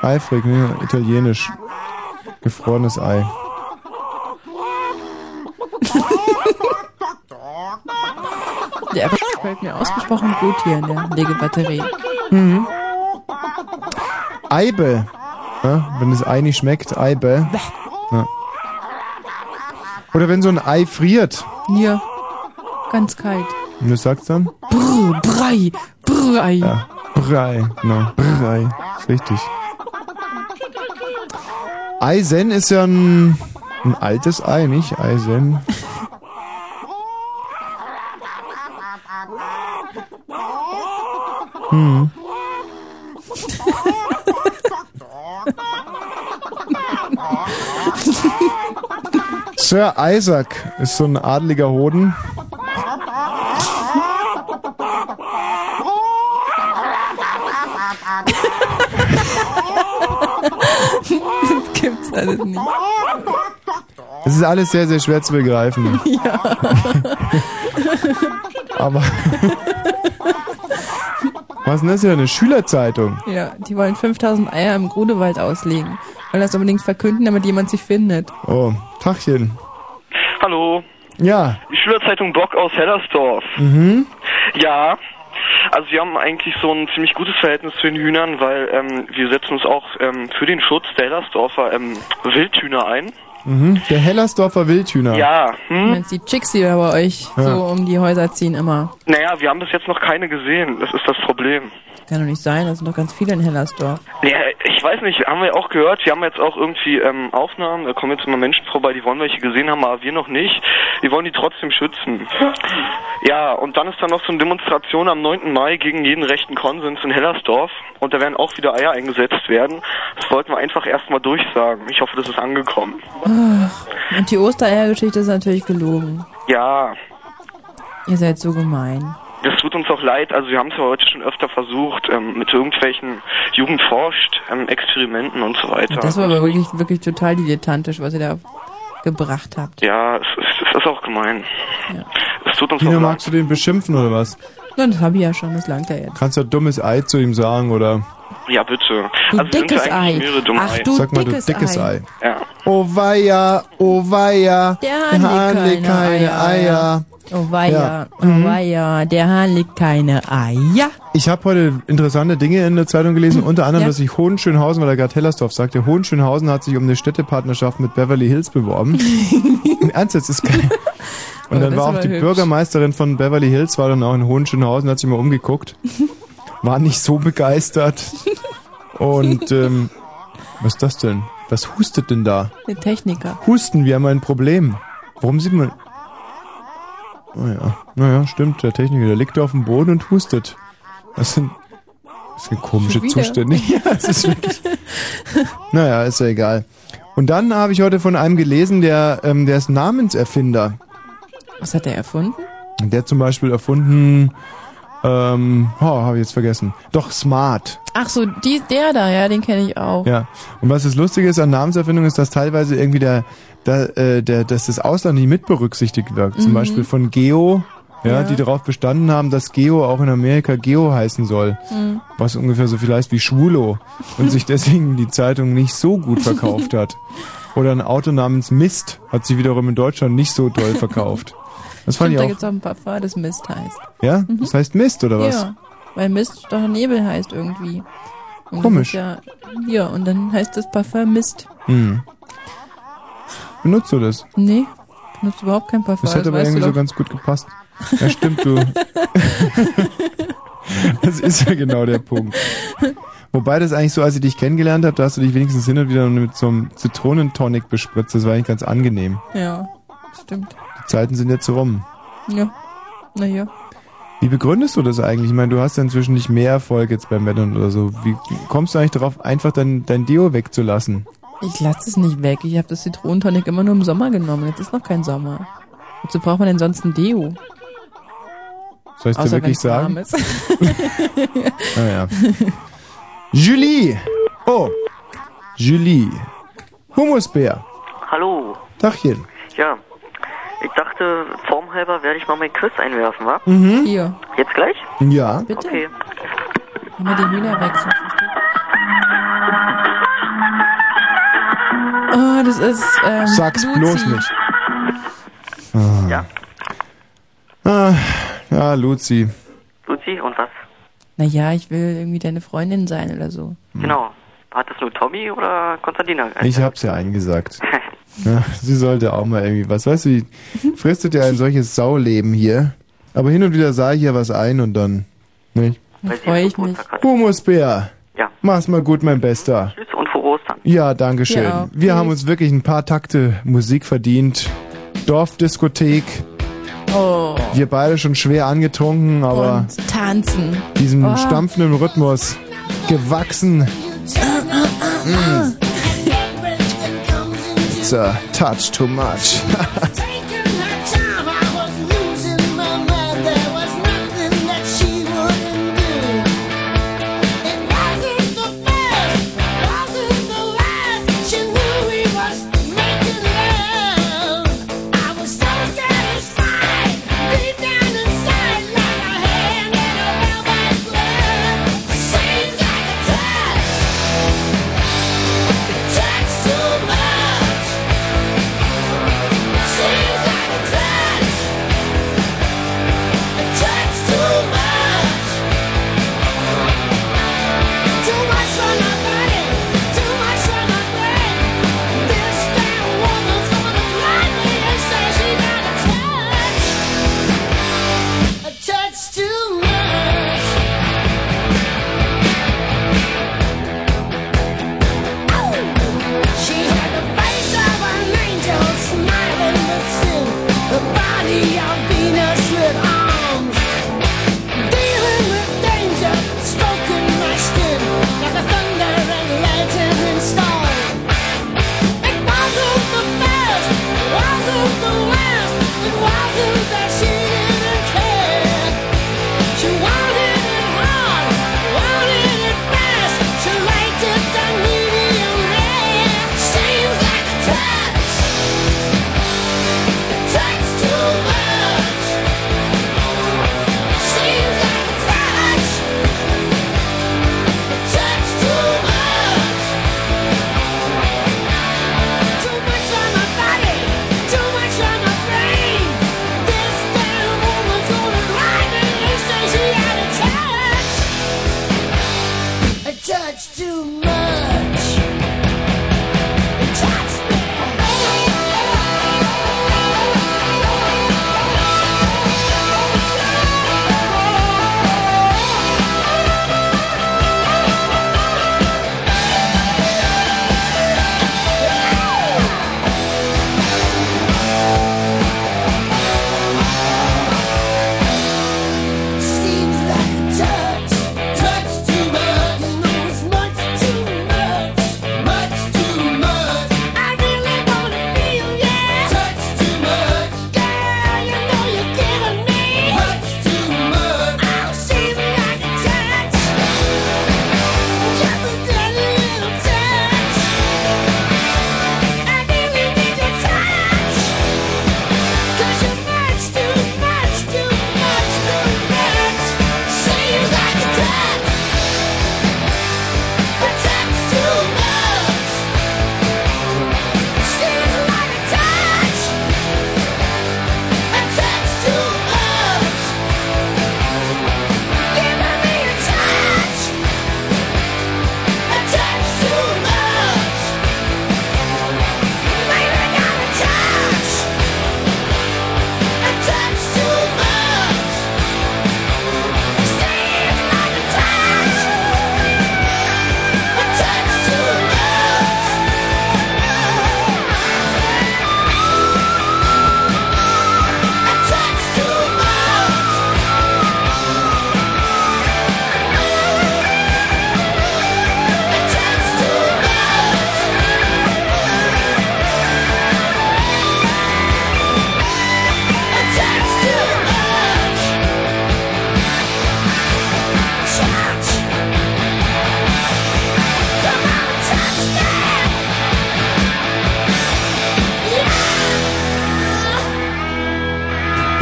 Eifrig, ne? Italienisch. Gefrorenes Ei. <laughs> Der gefällt mir ausgesprochen gut hier in der Legebatterie. Mhm. Eibe. Ja, wenn das Ei nicht schmeckt, Eibe. Ja. Oder wenn so ein Ei friert. Ja. Ganz kalt. Und du sagst dann? Brr, Brei, Brei. Ja. Brei, genau. Brei. Ist richtig. Eisen ist ja ein, ein altes Ei, nicht? Eisen. Hm. Sir Isaac ist so ein adliger Hoden. das gibt's alles nicht. Es ist alles sehr, sehr schwer zu begreifen. Ja. Aber. Was ist denn das hier? Eine Schülerzeitung? Ja, die wollen 5000 Eier im Grudewald auslegen. Wollen das unbedingt verkünden, damit jemand sie findet. Oh, Tachchen. Hallo, Ja. die Schülerzeitung Bock aus Hellersdorf. Mhm. Ja, Also wir haben eigentlich so ein ziemlich gutes Verhältnis zu den Hühnern, weil ähm, wir setzen uns auch ähm, für den Schutz der Hellersdorfer ähm, Wildhühner ein. Mhm. Der Hellersdorfer Wildhühner. Ja, hm? Meinst die Chicks, die da bei euch Ja. so um die Häuser ziehen immer. Naja, wir haben bis jetzt noch keine gesehen. Das ist das Problem. Kann doch nicht sein, das sind doch ganz viele in Hellersdorf. Ja, ich weiß nicht, haben wir auch gehört, wir haben jetzt auch irgendwie ähm, Aufnahmen, da kommen jetzt immer Menschen vorbei, die wollen welche gesehen haben, aber wir noch nicht. Wir wollen die trotzdem schützen. Ja, und dann ist da noch so eine Demonstration am 9. Mai gegen jeden rechten Konsens in Hellersdorf und da werden auch wieder Eier eingesetzt werden. Das wollten wir einfach erstmal durchsagen. Ich hoffe, das ist angekommen. Ach, Und die Ostereiergeschichte ist natürlich gelogen. Ja, Ihr seid so gemein. Das tut uns auch leid. Also wir haben es ja heute schon öfter versucht, ähm, mit irgendwelchen Jugend forscht, ähm, Experimenten und so weiter. Das war aber wirklich, wirklich total dilettantisch, was ihr da gebracht habt. ja, es, es, es ist auch gemein. Es tut uns Tina, auch leid. magst du den beschimpfen oder was? Na, das habe ich ja schon, das langt ja jetzt. Kannst du ein dummes Ei zu ihm sagen oder? Ja, bitte. Du also dickes Ei. Ach, du Sag mal, du dickes dickes Ei. Ei. Ja. Oh weia, oh weia, Der Hahn legt keine Eier. Oh weia, Ja. oh Mhm. weia, der Hahn legt keine Eier. Ich habe heute interessante Dinge in der Zeitung gelesen, unter anderem, Ja. dass sich Hohenschönhausen, weil er gerade Hellersdorf sagte, Hohenschönhausen hat sich um eine Städtepartnerschaft mit Beverly Hills beworben. <laughs> Im Ernst, jetzt ist geil. <laughs> Und Oh, dann war auch die hübsch. Bürgermeisterin von Beverly Hills, war dann auch in Hohenschönhausen, hat sich mal umgeguckt. <laughs> War nicht so begeistert. Und ähm, was ist das denn? Was hustet denn da? Der Techniker. Husten, wir haben ein Problem. Warum sieht man... Naja, naja, stimmt, der Techniker, der liegt auf dem Boden und hustet. Das sind, das sind komische? Zustände. <laughs> Ja, es ist wirklich... naja, ist ja egal. Und dann habe ich heute von einem gelesen, der, ähm, der ist Namenserfinder. Was hat er erfunden? Der hat zum Beispiel erfunden, ähm, oh, habe ich jetzt vergessen. Doch, Smart. Ach so, die, der da, ja, den kenne ich auch. Ja. Und was das Lustige ist an Namenserfindung ist, dass teilweise irgendwie der, der, äh, der dass das Ausland nicht mit berücksichtigt wird. Zum Mhm. Beispiel von Geo, ja, Ja. die darauf bestanden haben, dass Geo auch in Amerika Geo heißen soll. Mhm. Was ungefähr so viel heißt wie Schwulo. Und sich deswegen die Zeitung nicht so gut verkauft hat. <laughs> Oder ein Auto namens Mist hat sich wiederum in Deutschland nicht so doll verkauft. Das fand Stimmt, da ich gibt's auch. auch ein Parfum, das Mist heißt. Ja? Mhm. Das heißt Mist oder was? Ja, weil Mist doch Nebel heißt irgendwie. Und Komisch. Ja, ja, und dann heißt das Parfum Mist. Hm. Benutzt du das? Nee, benutzt überhaupt kein Parfum. Das hätte aber irgendwie so ganz gut gepasst. Ja, stimmt, du. <laughs> das ist ja genau der Punkt. Wobei das eigentlich so, als ich dich kennengelernt habe, da hast du dich wenigstens hin und wieder mit so einem Zitronentonic bespritzt. Das war eigentlich ganz angenehm. Ja, stimmt. Die Zeiten sind jetzt rum. Ja, naja. Wie begründest du das eigentlich? Ich meine, du hast ja inzwischen nicht mehr Erfolg jetzt beim Wettern oder so. Wie kommst du eigentlich darauf, einfach dein, dein Deo wegzulassen? Ich lasse es nicht weg. Ich habe das Zitronentonic immer nur im Sommer genommen. Jetzt ist noch kein Sommer. Wozu braucht man denn sonst ein Deo? Soll ich dir wirklich wenn's warm sagen? ist. <laughs> <laughs> Naja. Julie! Oh! Julie. Humusbär. Hallo. Dachchen. Ja. Ich dachte, formhalber werde ich mal mein Quiz einwerfen, wa? Mhm. Hier. Jetzt gleich? Ja. Bitte. Okay. Mach mal die Hühner versteht- Oh, das ist, ähm, Sag's Luzi. bloß nicht. Ah. Ja. Ah, ja, Luzi. Luzi, und was? Naja, ich will irgendwie deine Freundin sein oder so. Genau. Hat das nur Tommy oder Konstantina? Ich hab's ja eingesagt. <laughs> Ja, sie sollte auch mal irgendwie was. Weißt du, die fristet ja ein solches Sauleben hier. Aber hin und wieder sah ich ja was ein und dann. Nicht? Da freue ich mich. Humusbär. Ja. Mach's mal gut, mein Bester. Tschüss und frohe Ostern. Ja, danke schön. Ja, Wir tschüss. haben uns wirklich ein paar Takte Musik verdient. Dorfdiskothek. Oh. Wir beide schon schwer angetrunken, aber Und tanzen. diesem Oh. stampfenden Rhythmus gewachsen. Mm. It's a touch much. Touch too much. <laughs>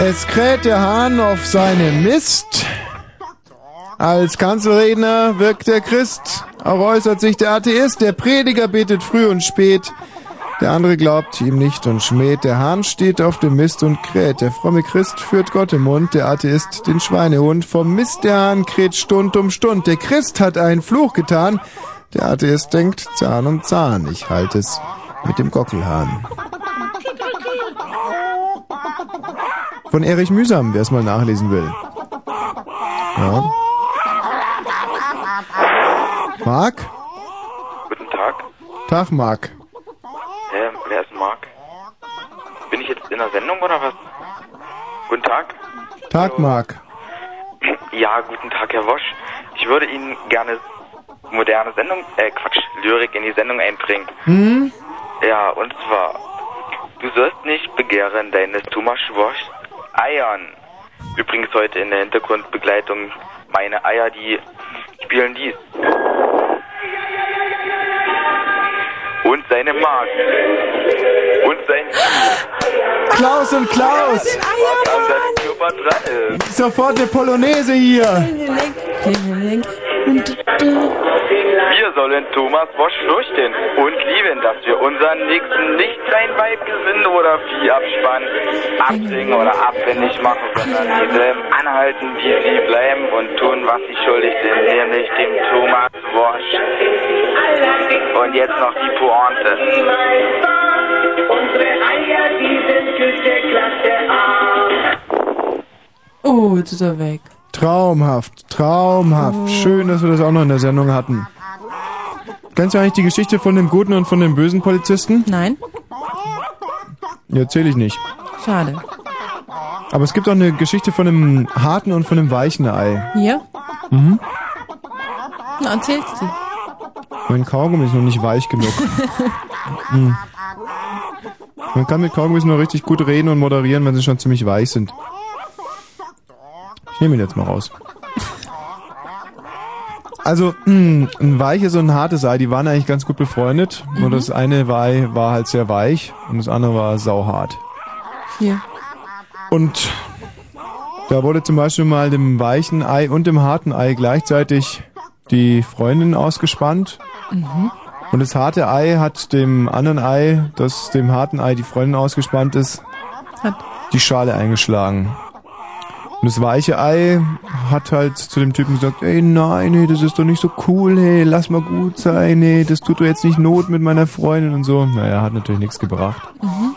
Es kräht der Hahn auf seinem Mist. Als Kanzelredner wirkt der Christ. Auch äußert sich der Atheist. Der Prediger betet früh und spät. Der andere glaubt ihm nicht und schmäht. Der Hahn steht auf dem Mist und kräht. Der fromme Christ führt Gott im Mund. Der Atheist den Schweinehund. Vom Mist der Hahn kräht Stund um Stund. Der Christ hat einen Fluch getan. Der Atheist denkt Zahn um Zahn. Ich halte es mit dem Gockelhahn. Von Erich Mühsam, wer es mal nachlesen will. Ja. Marc? Guten Tag. Tag, Marc. Hä, wer ist Marc? Bin ich jetzt in der Sendung oder was? Guten Tag. Tag, Marc. Ja, guten Tag, Herr Wosch. Ich würde Ihnen gerne moderne Sendung, äh, Quatsch, Lyrik in die Sendung einbringen. Hm? Ja, und zwar, du sollst nicht begehren deines Thomas Wosch Eiern. Übrigens heute in der Hintergrundbegleitung meine Eier, die spielen dies. Und seine Mark. Und sein Klaus und Klaus! Und dran ist. Sofort eine Polonaise hier! Wir sollen Thomas Bosch fürchten und lieben, dass wir unseren Nächsten nicht sein Weib gesinnen oder Vieh abspannen, absingen oder abwendig machen, sondern dieselben anhalten, wie sie bleiben und tun, was sie schuldig sind, nämlich dem Thomas Bosch. Und jetzt noch die Pointe. Unsere Eier, die sind Küche, Klasse A. Oh, jetzt ist er weg. Traumhaft, traumhaft. Schön, dass wir das auch noch in der Sendung hatten. Kennst du eigentlich die Geschichte von dem guten und von dem bösen Polizisten? Nein, Ja, erzähl ich nicht. schade. Aber es gibt auch eine Geschichte von dem harten und von dem weichen Ei. Hier? Mhm. Na, erzählst du. Mein Kaugummi ist noch nicht weich genug. <laughs> Mhm. Man kann mit Kaugummis nur richtig gut reden und moderieren, wenn sie schon ziemlich weich sind. Ich nehme ihn jetzt mal raus. Also, mh, ein weiches und ein hartes Ei, die waren eigentlich ganz gut befreundet. Nur Mhm. das eine Ei war halt sehr weich und das andere war sauhart. Hier. Und da wurde zum Beispiel mal dem weichen Ei und dem harten Ei gleichzeitig die Freundin ausgespannt. Mhm. Und das harte Ei hat dem anderen Ei, das dem harten Ei die Freundin ausgespannt ist, Hat. die Schale eingeschlagen. Und das weiche Ei hat halt zu dem Typen gesagt, ey, nein, nee, das ist doch nicht so cool, hey, lass mal gut sein, nee, das tut doch jetzt nicht Not mit meiner Freundin und so. Naja, hat natürlich nichts gebracht. Mhm.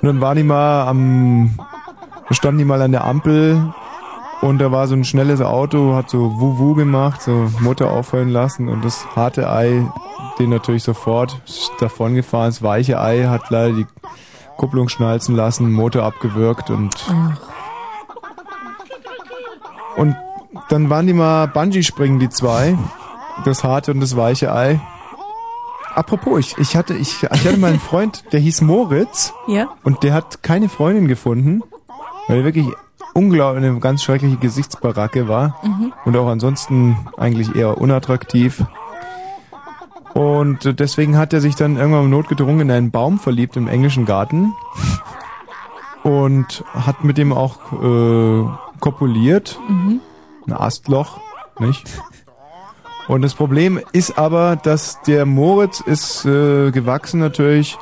Und dann waren die mal am, standen die mal an der Ampel und da war so ein schnelles Auto, hat so Wuhu gemacht, so Motor auffallen lassen und das harte Ei, den natürlich sofort davon gefahren. Das weiche Ei hat leider die Kupplung schnalzen lassen, Motor abgewürgt und und dann waren die mal Bungee-Springen, die zwei. Das harte und das weiche Ei. Apropos, ich, ich hatte, ich, ich hatte mal einen Freund, der hieß Moritz. Ja. Und der hat keine Freundin gefunden, weil er wirklich unglaublich eine ganz schreckliche Gesichtsbaracke war. Mhm. Und auch ansonsten eigentlich eher unattraktiv. Und äh, deswegen hat er sich dann irgendwann notgedrungen in einen Baum verliebt im englischen Garten. Und hat mit dem auch äh, kopuliert. Mhm. Ein Astloch, nicht? Und das Problem ist aber, dass der Moritz ist äh, gewachsen natürlich,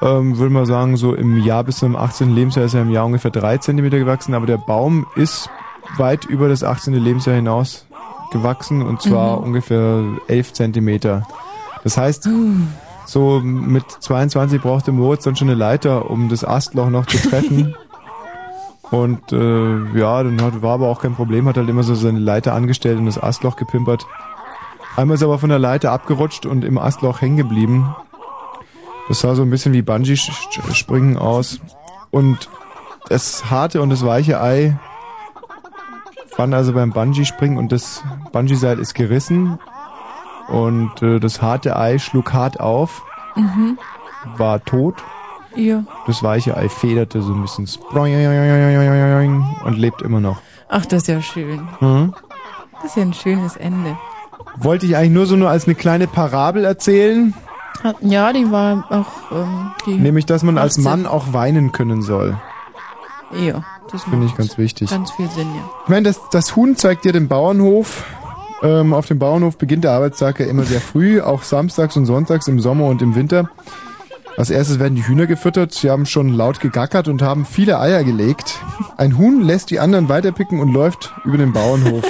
ähm, würde man sagen, so im Jahr bis zum 18. Lebensjahr ist er im Jahr ungefähr drei Zentimeter gewachsen, aber der Baum ist weit über das 18. Lebensjahr hinaus gewachsen und zwar Mhm. ungefähr 11 Zentimeter. Das heißt, so mit 22 brauchte Moritz dann schon eine Leiter, um das Astloch noch zu treffen. <laughs> Und äh, ja, dann hat, war aber auch kein Problem, hat halt immer so seine Leiter angestellt und das Astloch gepimpert. Einmal ist er aber von der Leiter abgerutscht und im Astloch hängen geblieben. Das sah so ein bisschen wie Bungee-Springen aus. Und das harte und das weiche Ei waren also beim Bungee-Springen und das Bungee-Seil ist gerissen. Und äh, das harte Ei schlug hart auf, Mhm. war tot. Ja. Das weiche Ei federte so ein bisschen und lebt immer noch. Ach, das ist ja schön. Mhm. Das ist ja ein schönes Ende. Wollte ich eigentlich nur so nur als eine kleine Parabel erzählen, Ja, die war auch, ähm, die nämlich dass man als 18. Mann auch weinen können soll. Ja, das Finde ich macht ganz wichtig. Ganz viel Sinn, ja. Ich meine, das, das Huhn zeigt dir den Bauernhof. Ähm, auf dem Bauernhof beginnt der Arbeitstag ja immer sehr früh, auch samstags und sonntags im Sommer und im Winter. Als erstes werden die Hühner gefüttert. Sie haben schon laut gegackert und haben viele Eier gelegt. Ein Huhn lässt die anderen weiterpicken und läuft über den Bauernhof.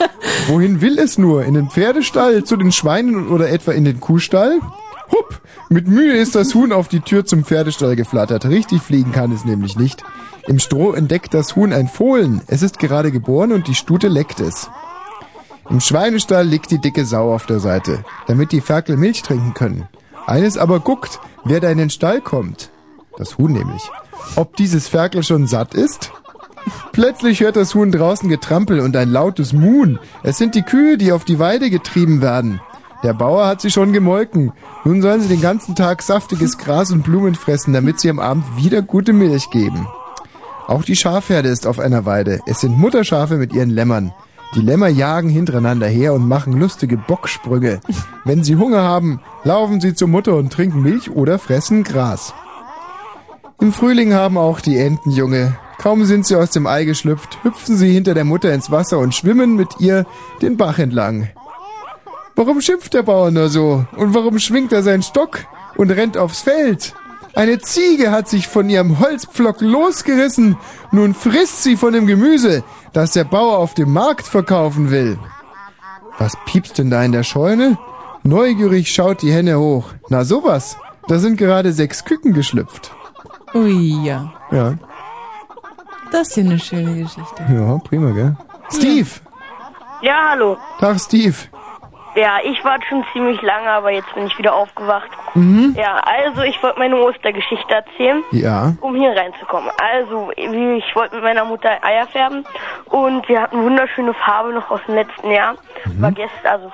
<laughs> Wohin will es nur? In den Pferdestall, zu den Schweinen oder etwa in den Kuhstall? Hupp! Mit Mühe ist das Huhn auf die Tür zum Pferdestall geflattert. Richtig fliegen kann es nämlich nicht. Im Stroh entdeckt das Huhn ein Fohlen. Es ist gerade geboren und die Stute leckt es. Im Schweinestall liegt die dicke Sau auf der Seite, damit die Ferkel Milch trinken können. Eines aber guckt, wer da in den Stall kommt. Das Huhn nämlich. Ob dieses Ferkel schon satt ist? Plötzlich hört das Huhn draußen Getrampel und ein lautes Muhn. Es sind die Kühe, die auf die Weide getrieben werden. Der Bauer hat sie schon gemolken. Nun sollen sie den ganzen Tag saftiges Gras und Blumen fressen, damit sie am Abend wieder gute Milch geben. Auch die Schafherde ist auf einer Weide. Es sind Mutterschafe mit ihren Lämmern. Die Lämmer jagen hintereinander her und machen lustige Bocksprünge. Wenn sie Hunger haben, laufen sie zur Mutter und trinken Milch oder fressen Gras. Im Frühling haben auch die Enten Junge. Kaum sind sie aus dem Ei geschlüpft, hüpfen sie hinter der Mutter ins Wasser und schwimmen mit ihr den Bach entlang. Warum schimpft der Bauer nur so? Und warum schwingt er seinen Stock und rennt aufs Feld? Eine Ziege hat sich von ihrem Holzpflock losgerissen. Nun frisst sie von dem Gemüse, das der Bauer auf dem Markt verkaufen will. Was piepst denn da in der Scheune? Neugierig schaut die Henne hoch. Na sowas, da sind gerade sechs Küken geschlüpft. Ui, ja. Ja, Das ist ja eine schöne Geschichte. ja, prima, gell? Steve! Ja, hallo. Tag, Steve. Ja, ich warte schon ziemlich lange, aber jetzt bin ich wieder aufgewacht. Mhm. Ja, also ich wollte meine Ostergeschichte erzählen. Ja. Um hier reinzukommen. Also, wie- ich wollte mit meiner Mutter Eier färben und wir hatten wunderschöne Farbe noch aus dem letzten Jahr. War gestern, also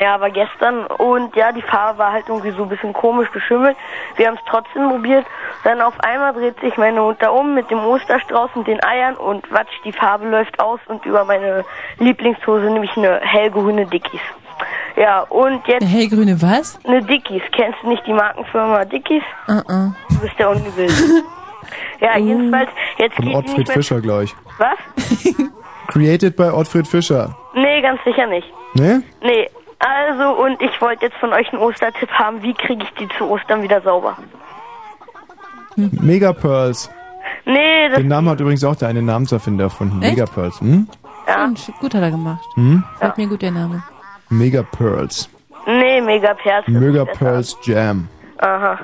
ja, war gestern und ja, die Farbe war halt irgendwie so ein bisschen komisch beschimmelt. Wir haben es trotzdem probiert. Dann auf einmal dreht sich meine Mutter um mit dem Osterstrauß und den Eiern und watsch, die Farbe läuft aus und über meine Lieblingshose, nämlich eine hellgrüne Dickies. Ja, und jetzt Eine hellgrüne was? eine Dickies. Kennst du nicht die Markenfirma Dickies? Uh -uh. Du bist der Ungewild. <laughs> ja, jedenfalls, jetzt Von geht Ottfried nicht mehr... Fischer gleich. Was? Created by Ottfried Fischer. Nee, ganz sicher nicht. Ne? Nee, also und ich wollte jetzt von euch einen Ostertipp haben, wie kriege ich die zu Ostern wieder sauber? Mega Pearls. Nee, das Den Namen hat übrigens auch der eine Namenserfinder erfunden. Echt? Megapearls. Hm? Ja. Gut hat er gemacht. Hm? Fällt mir gut der Name. Megapearls. Nee, Megaperls. ist besser. Megapearls Jam. Aha.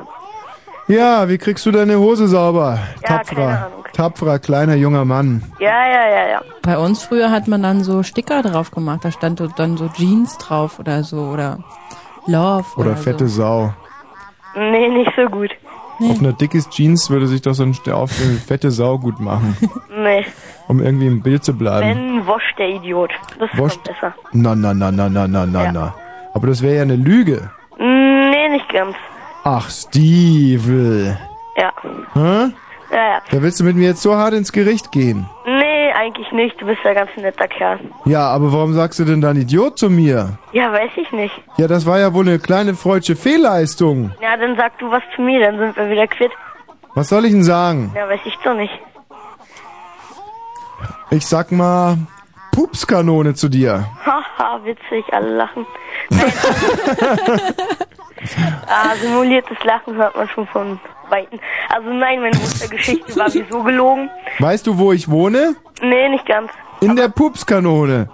Ja, wie kriegst du deine Hose sauber? Ja, keine Tapferer. Tapferer, kleiner, junger Mann. Ja, ja, ja, ja. Bei uns früher hat man dann so Sticker drauf gemacht. Da stand dann so Jeans drauf oder so oder Love oder, Oder fette so. Sau. Nee, nicht so gut. Auf einer dickes Jeans würde sich doch so ein auf eine fette Sau gut machen, <laughs> Nee. um irgendwie im Bild zu bleiben. Wenn Wosch der Idiot. Das ist Wosch- besser. Na, na, na, na, na, na, na, Ja. na. Aber das wäre ja eine Lüge. Nee, nicht ganz. Ach, Stiefel. Ja. Hä? Ja, ja. Da willst du mit mir jetzt so hart ins Gericht gehen? Nee, eigentlich nicht. Du bist ja ganz netter Kerl. Ja, aber warum sagst du denn dann Idiot zu mir? Ja, weiß ich nicht. Ja, das war ja wohl eine kleine freudsche Fehlleistung. Ja, dann sag du was zu mir, dann sind wir wieder quitt. Was soll ich denn sagen? Ja, weiß ich doch nicht. Ich sag mal Pupskanone zu dir. Haha, witzig, alle lachen. Nein. <laughs> <laughs> ah, simuliertes Lachen hört man schon von Weitem. Also nein, meine Mustergeschichte war wieso gelogen. Weißt du, wo ich wohne? Nee, nicht ganz. In der Pupskanone.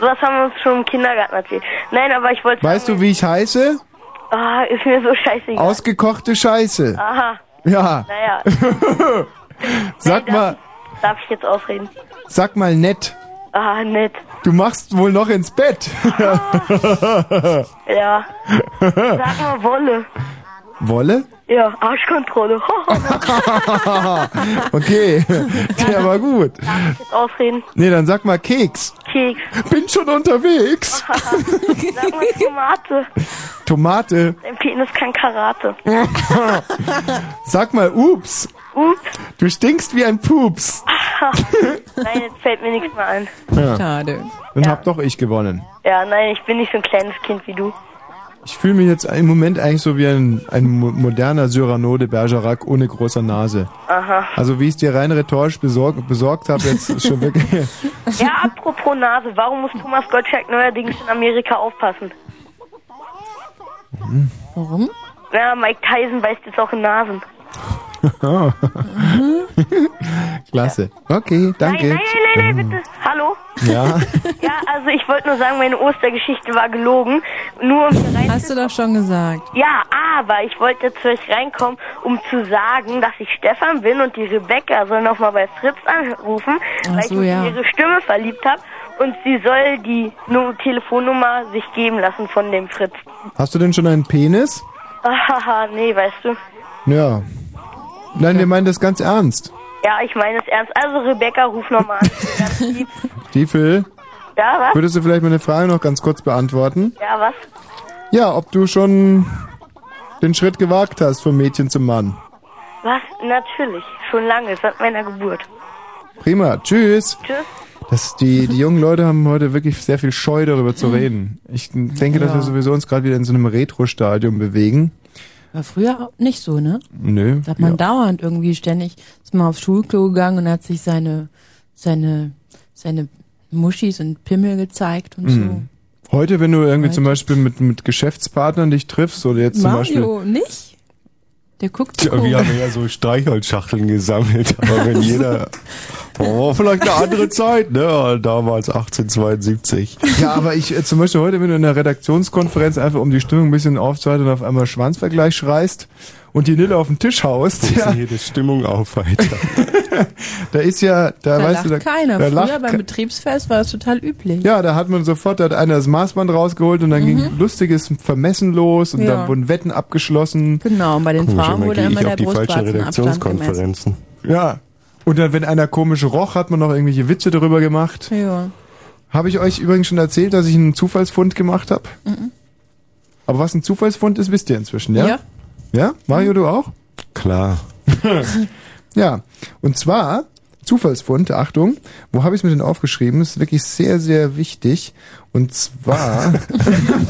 Was haben wir uns schon im Kindergarten erzählt. Nein, aber ich wollte Weißt du, wie ich heiße? Ah, ist mir so scheißegal. Ausgekochte Scheiße. Aha. Ja. Naja, <laughs> Sag mal, darf ich jetzt ausreden? sag mal nett. Ah, nett. Du machst wohl noch ins Bett. <laughs> Ja. Sag mal Wolle. Wolle? Ja, Arschkontrolle. <laughs> okay, der war gut. Ausreden? Nee, dann sag mal Keks. Keks. Bin schon unterwegs. <laughs> Sag mal Tomate. Tomate. Dein Penis kann Karate. Sag mal Ups. Ups. Du stinkst wie ein Pups. <laughs> Nein, jetzt fällt mir nichts mehr ein. Ja. Schade. Dann hab doch ich gewonnen. Ja, nein, ich bin nicht so ein kleines Kind wie du. Ich fühle mich jetzt im Moment eigentlich so wie ein, ein mo- moderner Cyrano de Bergerac ohne großer Nase. Aha. Also wie ich es dir rein rhetorisch besorgt, besorgt habe, jetzt ist <laughs> schon wirklich... Ja, apropos Nase, warum muss Thomas Gottschalk neuerdings in Amerika aufpassen? Warum? Ja, Mike Tyson beißt jetzt auch in Nasen. <laughs> Klasse. Okay, danke. Nein, nein, nein, nein, bitte. Hallo? Ja. <laughs> Ja, also ich wollte nur sagen, meine Ostergeschichte war gelogen. Nur um hier rein Hast du doch schon gesagt. Ja, aber ich wollte zu euch reinkommen, um zu sagen, dass ich Stefan bin und die Rebecca soll nochmal bei Fritz anrufen, Ach weil so, ich mich ja. in ihre Stimme verliebt habe und sie soll die Nu- Telefonnummer sich geben lassen von dem Fritz. Hast du denn schon einen Penis? <laughs> Haha, nee, weißt du. Ja. Nein, wir meinen das ganz ernst. Ja, ich meine es ernst. Also Rebecca, ruf nochmal an. <laughs> Stiefel, Ja, was? würdest du vielleicht meine Frage noch ganz kurz beantworten? Ja, was? Ja, ob du schon den Schritt gewagt hast vom Mädchen zum Mann. Was? Natürlich. Schon lange, seit meiner Geburt. Prima, tschüss. Tschüss. Das, die, die jungen Leute haben heute wirklich sehr viel Scheu darüber zu reden. Ich denke, dass wir sowieso uns gerade wieder in so einem Retro-Stadium bewegen. War früher nicht so, ne? Nö. Da hat man ja. dauernd irgendwie ständig, ist mal aufs Schulklo gegangen und hat sich seine, seine, seine Muschis und Pimmel gezeigt und so. Mhm. Heute, wenn du irgendwie zum Beispiel mit, mit Geschäftspartnern dich triffst oder jetzt zum Beispiel. Mario, nicht? Der guckt so wir haben ja so Streichholzschachteln gesammelt, aber wenn jeder. <laughs> Oh, vielleicht eine andere Zeit, ne? Damals 1872. Ja, aber ich äh, zum Beispiel heute, wenn du in der Redaktionskonferenz einfach um die Stimmung ein bisschen aufzuhalten und auf einmal Schwanzvergleich schreist und die Nille auf den Tisch haust, Ja. die Stimmung aufheitern. <laughs> da ist ja, da, Da weißt lacht du, da, keiner. da Früher lacht beim ke- Betriebsfest war das total üblich. Ja, da hat man sofort, da hat einer das Maßband rausgeholt und dann ging lustiges Vermessen los und Mhm. Ja. dann wurden Wetten abgeschlossen. Genau, und bei den Komisch, Frauen wurde immer ich der auf die falschen gemessen. Redaktionskonferenzen. Ja. Und dann, wenn einer komisch roch, hat man noch irgendwelche Witze darüber gemacht. Ja. Habe ich euch übrigens schon erzählt, dass ich einen Zufallsfund gemacht habe? Mhm. Aber was ein Zufallsfund ist, wisst ihr inzwischen, ja? Ja. Ja? Mario, du auch? Klar. <laughs> Ja. Und zwar, Zufallsfund, Achtung, wo habe ich es mir denn aufgeschrieben? Das ist wirklich sehr, sehr wichtig. Und zwar,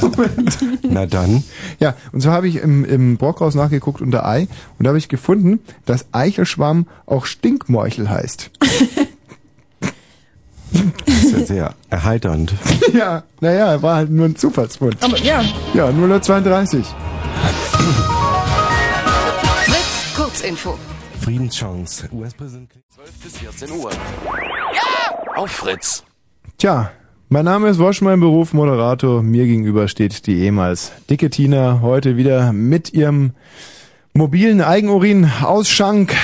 <laughs> Na dann. ja, und zwar habe ich im, im Brockhaus nachgeguckt unter Ei und da habe ich gefunden, dass Eichelschwamm auch Stinkmorchel heißt. Das ist ja sehr erheiternd. <laughs> ja, naja, war halt nur ein Zufallsfund. Aber ja. Ja, 032. Fritz, Kurzinfo. Friedenschance. US-Präsident 12 bis 14 Uhr. Auf Fritz. Tja, mein Name ist Wosch, mein Beruf Moderator. Mir gegenüber steht die ehemals dicke Tina heute wieder mit ihrem mobilen Eigenurin-Ausschank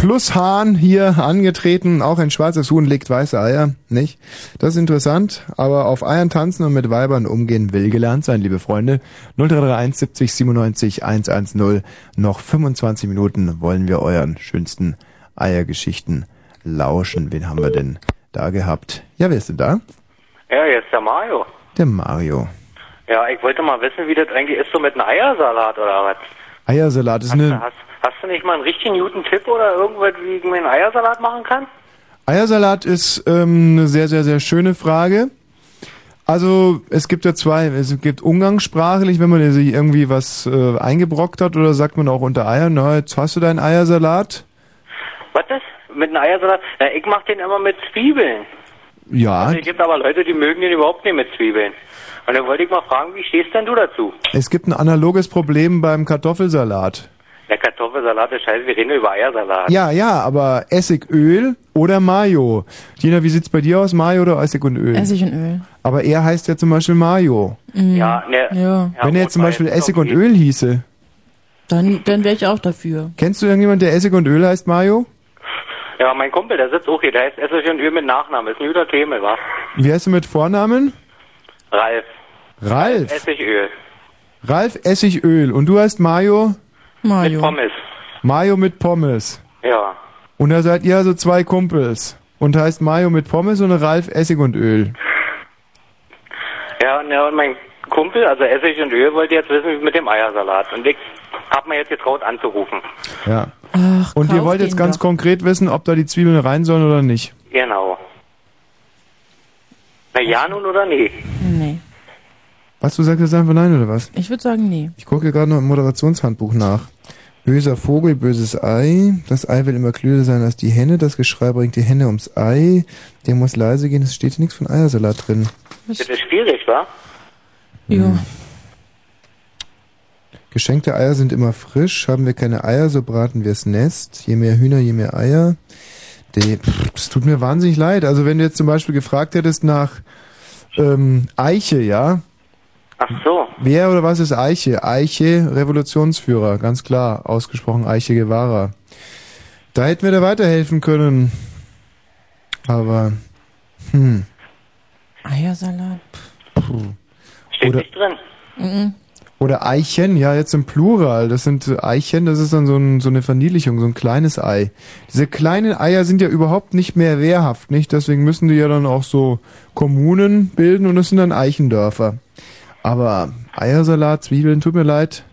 plus Hahn hier angetreten. Auch ein schwarzes Huhn legt weiße Eier, nicht? Das ist interessant, aber auf Eiern tanzen und mit Weibern umgehen will gelernt sein, liebe Freunde. 0331 70 97 110. Noch 25 Minuten wollen wir euren schönsten Eiergeschichten lauschen. Wen haben wir denn da gehabt? Ja, wer ist denn da? Ja, jetzt der Mario. Der Mario. Ja, ich wollte mal wissen, wie das eigentlich ist so mit einem Eiersalat oder was. Eiersalat ist eine Hast, hast du nicht mal einen richtigen guten Tipp oder irgendwas, wie ich mir einen Eiersalat machen kann? Eiersalat ist ähm, eine sehr, sehr, sehr schöne Frage. Also es gibt ja zwei, es gibt umgangssprachlich, wenn man sich irgendwie was äh, eingebrockt hat, oder sagt man auch unter Eiern, na, jetzt hast du deinen Eiersalat. Was ist? Mit einem Eiersalat? Ja, ich mach den immer mit Zwiebeln. Ja, Also, es gibt aber Leute, die mögen den überhaupt nicht mit Zwiebeln. Und dann wollte ich mal fragen, wie stehst denn du dazu? es gibt ein analoges Problem beim Kartoffelsalat. Der Kartoffelsalat ist scheiße, wir reden über Eiersalat. Ja, ja, aber Essigöl oder Mayo. Dina, wie sieht's bei dir aus, Mayo oder Essig und Öl? Essig und Öl. Aber er heißt ja zum Beispiel Mayo. Mhm. Ja, ne, Ja. Wenn er jetzt zum Beispiel Essig und Öl hieße. Dann, dann wäre ich auch dafür. Kennst du irgendjemand, der Essig und Öl heißt, Mayo? Ja, mein Kumpel, der sitzt auch hier, der heißt Essig und Öl mit Nachnamen. Ist ein guter Kemel, wa? Wie heißt du mit Vornamen? Ralf. Ralf. Essigöl. Ralf Essigöl. Und du heißt Mayo? Mit Pommes. Mayo mit Pommes. Ja. Und da seid ihr also zwei Kumpels. Und heißt Mayo mit Pommes und Ralf Essig und Öl. Ja, und, ja, und mein Kumpel, also Essig und Öl, wollte jetzt wissen, wie mit dem Eiersalat. Und ich hab mir jetzt getraut anzurufen. Ja. Ach, Und ihr wollt jetzt ganz doch. konkret wissen, ob da die Zwiebeln rein sollen oder nicht. Genau. Na ja nun oder nee? Nee. Was, du sagst jetzt einfach nein oder was? Ich würde sagen, nee. Ich gucke gerade noch im Moderationshandbuch nach. Böser Vogel, böses Ei. Das Ei will immer klüger sein als die Henne. Das Geschrei bringt die Henne ums Ei. Der muss leise gehen. Es steht hier nichts von Eiersalat drin. Das ist schwierig, wa? Ja. Geschenkte Eier sind immer frisch. Haben wir keine Eier, so braten wir das Nest. Je mehr Hühner, je mehr Eier. Das tut mir wahnsinnig leid. Also wenn du jetzt zum Beispiel gefragt hättest nach ähm, Eiche, ja? Ach so. Wer oder was ist Eiche? Eiche, Revolutionsführer, ganz klar, ausgesprochen Eiche Guevara. Da hätten wir dir weiterhelfen können. Aber, hm. Eiersalat. Puh. Steht Oder- nicht drin. Mhm. Oder Eichen, ja, jetzt im Plural. Das sind Eichen, das ist dann so, ein, so eine Verniedlichung, so ein kleines Ei. Diese kleinen Eier sind ja überhaupt nicht mehr wehrhaft, nicht? Deswegen müssen die ja dann auch so Kommunen bilden und das sind dann Eichendörfer. Aber Eiersalat, Zwiebeln, tut mir leid.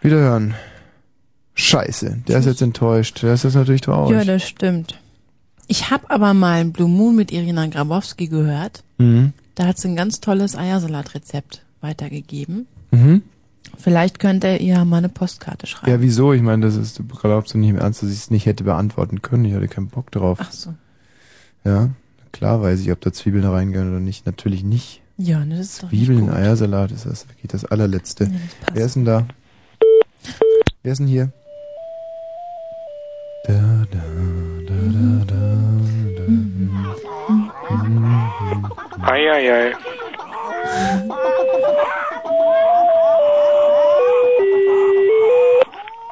Wiederhören. Scheiße, der ist jetzt enttäuscht. Der ist jetzt natürlich traurig. Ja, das stimmt. Ich habe aber mal ein Blue Moon mit Irina Grabowski gehört. mhm. Da hat sie ein ganz tolles Eiersalatrezept weitergegeben. Mhm. Vielleicht könnte er ihr mal eine Postkarte schreiben. Ja, wieso? Ich meine, das ist, du glaubst du nicht im Ernst, dass ich es nicht hätte beantworten können. Ich hatte keinen Bock drauf. Ach so. Ja, klar weiß ich, ob da Zwiebeln reingehören oder nicht. Natürlich nicht. Ja, ne, das ist doch Zwiebeln. Eiersalat ist das wirklich das allerletzte. Ja, das passt. Wer ist denn da? Wer ist denn hier? Da, da, da, da, da, da. Eieiei.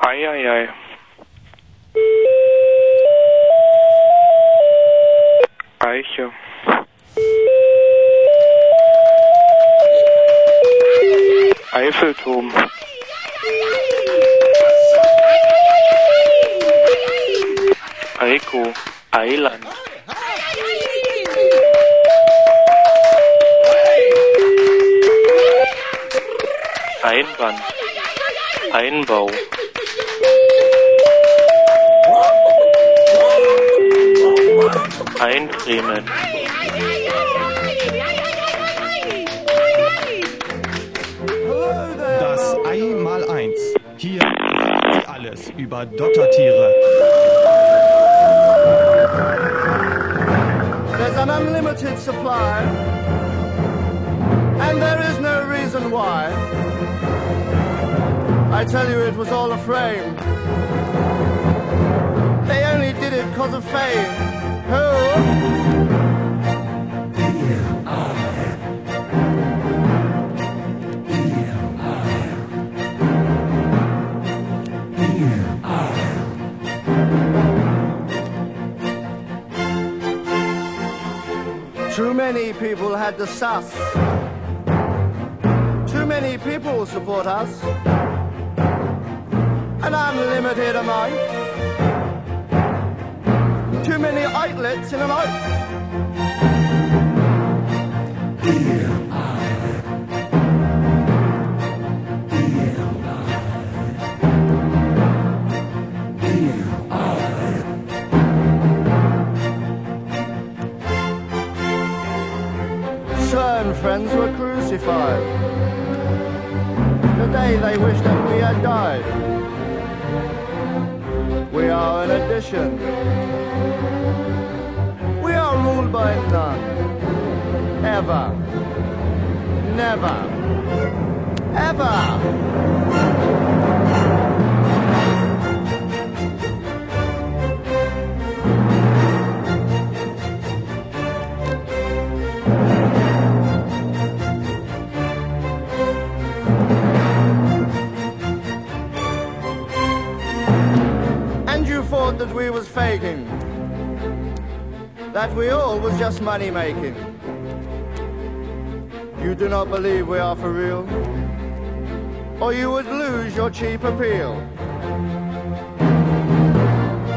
Eieiei. Eiche. Eiffelturm. Eiko. Eiland. Einband. Einbau. Eincremen. Über Dottertiere. There's an unlimited supply, and there is no reason why. I tell you, it was all a frame. They only did it cause of fame. Who? People had the sus. Too many people support us. An unlimited amount. Too many outlets in a out. Ever. Ever. And you thought that we was faking. That we all was just money making. Do not believe we are for real? Or you would lose your cheap appeal.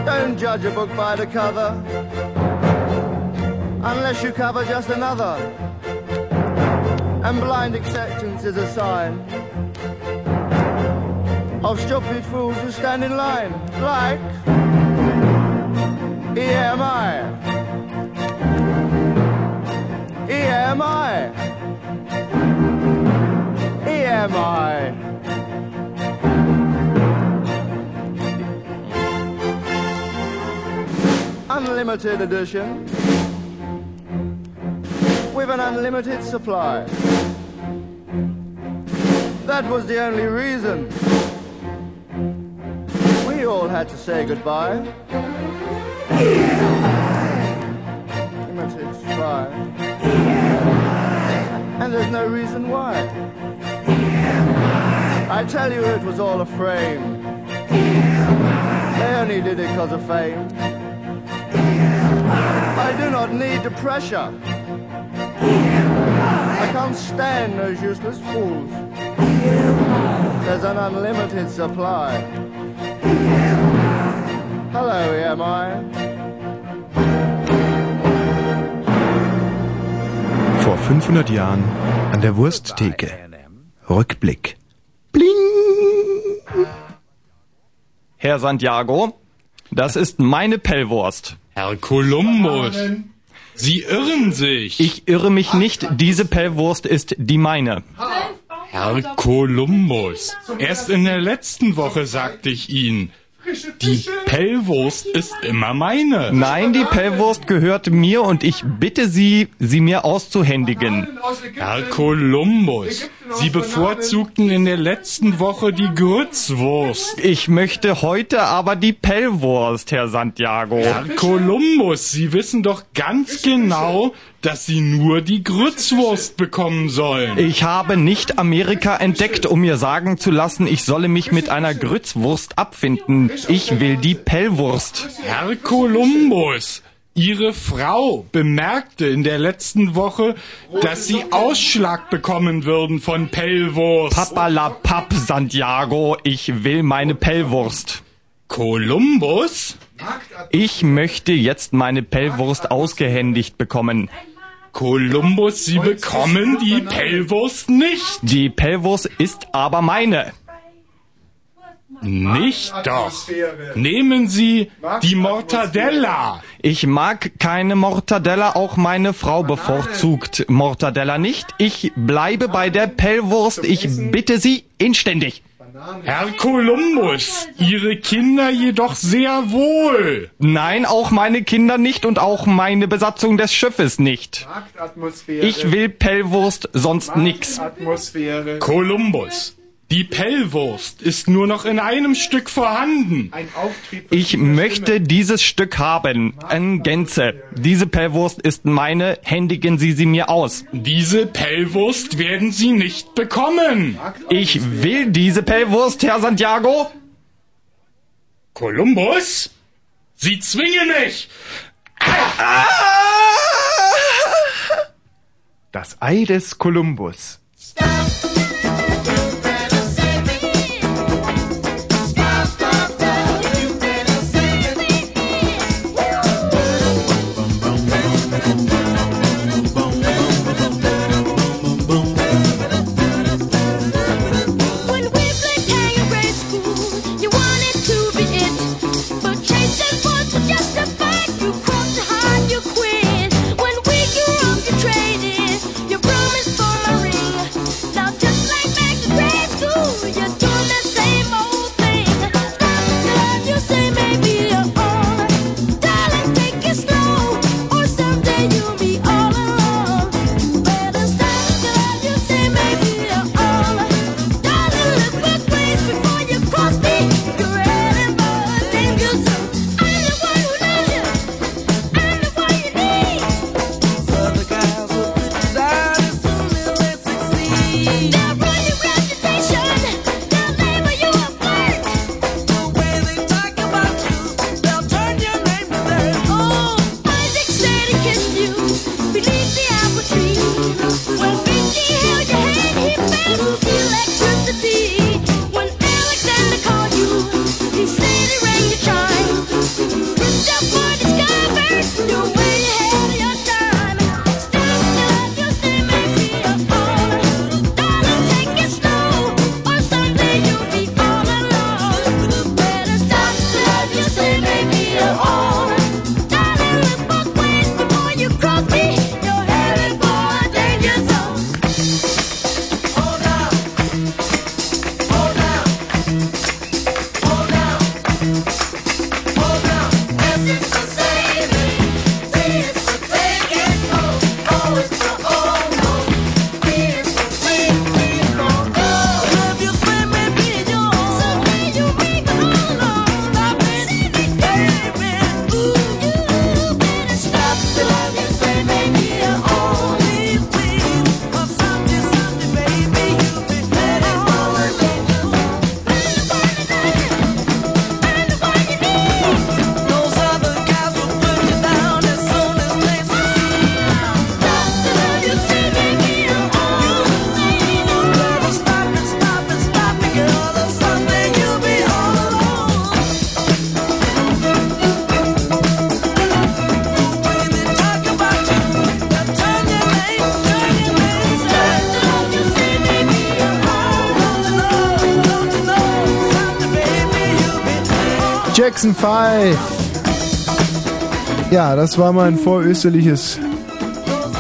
Don't judge a book by the cover. Unless you cover just another. And blind acceptance is a sign of stupid fools who stand in line, like E EMI. EMI. EMI. Unlimited edition with an unlimited supply. That was the only reason we all had to say goodbye. Limited supply. And there's no reason why. I tell you it was all a frame. They only did it because of fame. I do not need the pressure. I can't stand those useless fools. There's an unlimited supply. Hello, EMI. Vor 500 Jahren an der Wursttheke. Rückblick. Herr Santiago, das ist meine Pellwurst. Herr Kolumbus, Sie irren sich. Ich irre mich nicht, diese Pellwurst ist die meine. Herr Kolumbus, erst in der letzten Woche sagte ich Ihnen, die Pellwurst ist immer meine. Nein, die Pellwurst gehört mir und ich bitte Sie, sie mir auszuhändigen. Herr Kolumbus, Sie bevorzugten in der letzten Woche die Grützwurst. Ich möchte heute aber die Pellwurst, Herr Santiago. Herr Kolumbus, Sie wissen doch ganz genau, dass Sie nur die Grützwurst bekommen sollen. Ich habe nicht Amerika entdeckt, um mir sagen zu lassen, ich solle mich mit einer Grützwurst abfinden. Ich will die Pellwurst. Herr Kolumbus, Ihre Frau bemerkte in der letzten Woche, dass Sie Ausschlag bekommen würden von Pellwurst. Papalapap, Santiago, ich will meine Pellwurst. Kolumbus? Ich möchte jetzt meine Pellwurst ausgehändigt bekommen. Kolumbus, Sie bekommen die Pellwurst nicht. Die Pellwurst ist aber meine. Nicht doch. Nehmen Sie die Mortadella. Ich mag keine Mortadella, auch meine Frau bevorzugt Mortadella nicht. Ich bleibe bei der Pellwurst. Ich bitte Sie inständig. Herr Kolumbus, Ihre Kinder jedoch sehr wohl. Nein, auch meine Kinder nicht und auch meine Besatzung des Schiffes nicht. Ich will Pellwurst, sonst nix. Kolumbus, Die Pellwurst ist nur noch in einem Stück vorhanden. Ein. Ich möchte dieses Stück haben. In Gänze. Diese Pellwurst ist meine. Händigen Sie sie mir aus. Diese Pellwurst werden Sie nicht bekommen. Ich will diese Pellwurst, Herr Santiago. Kolumbus? Sie zwingen mich! Das Ei des Kolumbus. When Jackson 5. Ja, das war mein vorösterliches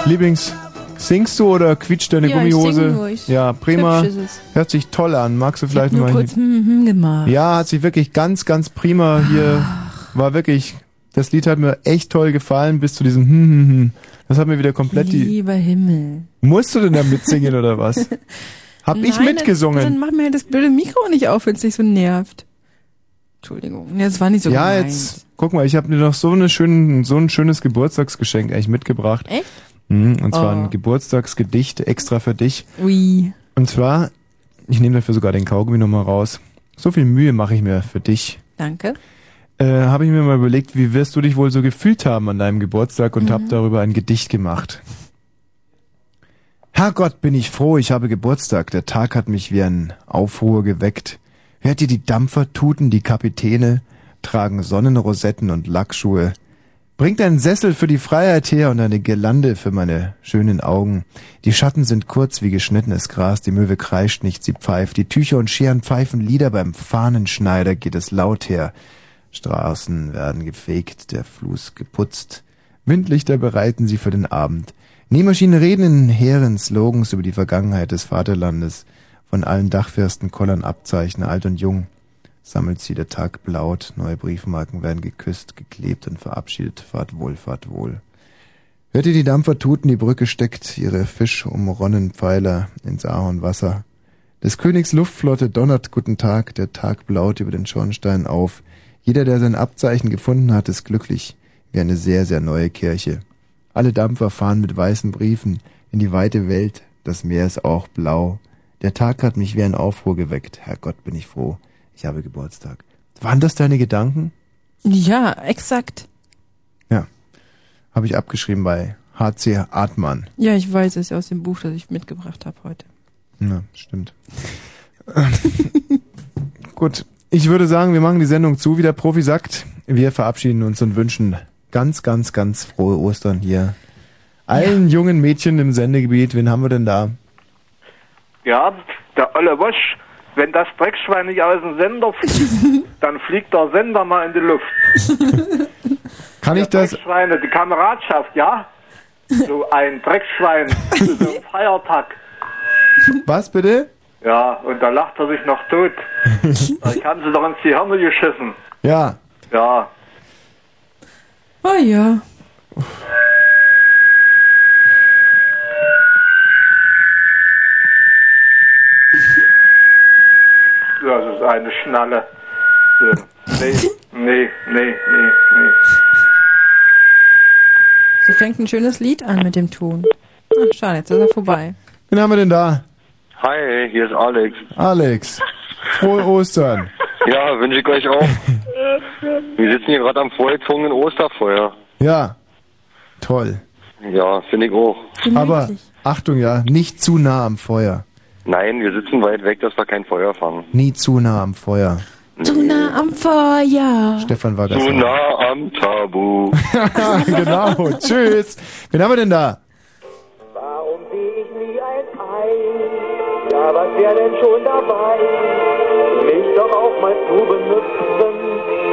Lieblings. Singst du oder quietscht deine Ja, ich Gummihose? sing nur, ich- ja, prima. Hört sich toll an. Magst du vielleicht Nur mal. kurz hm, hm gemacht. Ja, hat sich wirklich ganz, ganz prima hier. War wirklich. Das Lied hat mir echt toll gefallen bis zu diesem hm, hm, hm. Das hat mir wieder komplett die. Lieber Himmel. Musst du denn da mitsingen oder was? <laughs> Hab ich Nein, mitgesungen? Dann mach mir halt das blöde Mikro nicht auf, wenn es dich so nervt. Entschuldigung. Nee, das war nicht so ja, gemeint. jetzt, guck mal, ich habe dir noch so, eine schönen, so ein schönes Geburtstagsgeschenk eigentlich mitgebracht. Echt? Mhm, und zwar Oh. ein Geburtstagsgedicht extra für dich. Ui. Und zwar, ich nehme dafür sogar den Kaugummi nochmal raus. So viel Mühe mache ich mir für dich. Danke. Äh, habe ich mir mal überlegt, wie wirst du dich wohl so gefühlt haben an deinem Geburtstag und Mhm. hab darüber ein Gedicht gemacht. Herrgott, bin ich froh, ich habe Geburtstag. Der Tag hat mich wie ein Aufruhr geweckt. Hört ihr die Dampfer tuten, die Kapitäne tragen Sonnenrosetten und Lackschuhe. Bringt einen Sessel für die Freiheit her und eine Girlande für meine schönen Augen. Die Schatten sind kurz wie geschnittenes Gras, die Möwe kreischt nicht, sie pfeift. Die Tücher und Scheren pfeifen Lieder, beim Fahnenschneider geht es laut her. Straßen werden gefegt, der Fluss geputzt. Windlichter bereiten sie für den Abend. Nähmaschinen reden in hehren Slogans über die Vergangenheit des Vaterlandes. Von allen Dachfirsten kollern Abzeichen, alt und jung. Sammelt sie der Tag blaut, neue Briefmarken werden geküsst, geklebt und verabschiedet. Fahrt wohl, fahrt wohl. Hört ihr die Dampfer tuten, die Brücke steckt ihre fischumronnen Pfeiler ins Ahornwasser. Des Königs Luftflotte donnert guten Tag, der Tag blaut über den Schornstein auf. Jeder, der sein Abzeichen gefunden hat, ist glücklich, wie eine sehr, sehr neue Kirche. Alle Dampfer fahren mit weißen Briefen in die weite Welt, das Meer ist auch blau. Der Tag hat mich wie ein Aufruhr geweckt. Herrgott, bin ich froh. Ich habe Geburtstag. Waren das deine Gedanken? Ja, exakt. Ja. Habe ich abgeschrieben bei H.C. Artmann. Ja, ich weiß es aus dem Buch, das ich mitgebracht habe heute. Ja, stimmt. <laughs> Gut, ich würde sagen, wir machen die Sendung zu, wie der Profi sagt. Wir verabschieden uns und wünschen ganz, ganz, ganz frohe Ostern hier. Allen jungen Mädchen im Sendegebiet, wen haben wir denn da? Ja, der olle Wosch, wenn das Dreckschwein nicht aus dem Sender fliegt, <laughs> dann fliegt der Sender mal in die Luft. <laughs> Kann ich das? Dreckschweine, die Kameradschaft, ja? <laughs> So ein Dreckschwein zu so einem Feiertag. Was bitte? Ja, und da lacht er sich noch tot. Ich haben sie doch ins Gehirn geschissen. Ja. Ja. Oh ja. Das ist eine Schnalle. So. Nee, nee, nee, nee, nee. So fängt ein schönes Lied an mit dem Ton. Ach, schade, jetzt ist er vorbei. Wen haben wir denn da? Hi, hier ist Alex. Alex. Frohe Ostern. Ja, wünsche ich euch auch. Wir sitzen hier gerade am vorgezogenen Osterfeuer. Ja. Toll. Ja, finde ich auch. Aber Achtung, ja, nicht zu nah am Feuer. Nein, wir sitzen weit weg, dass wir kein Feuer fangen. Nie zu nah am Feuer. Zu nah am Feuer. Stefan war das. Zu nah am Tabu. <laughs> genau. Tschüss. Wen haben wir denn da? Ja, was wäre denn schon dabei? Mich doch auch mal zu benutzen,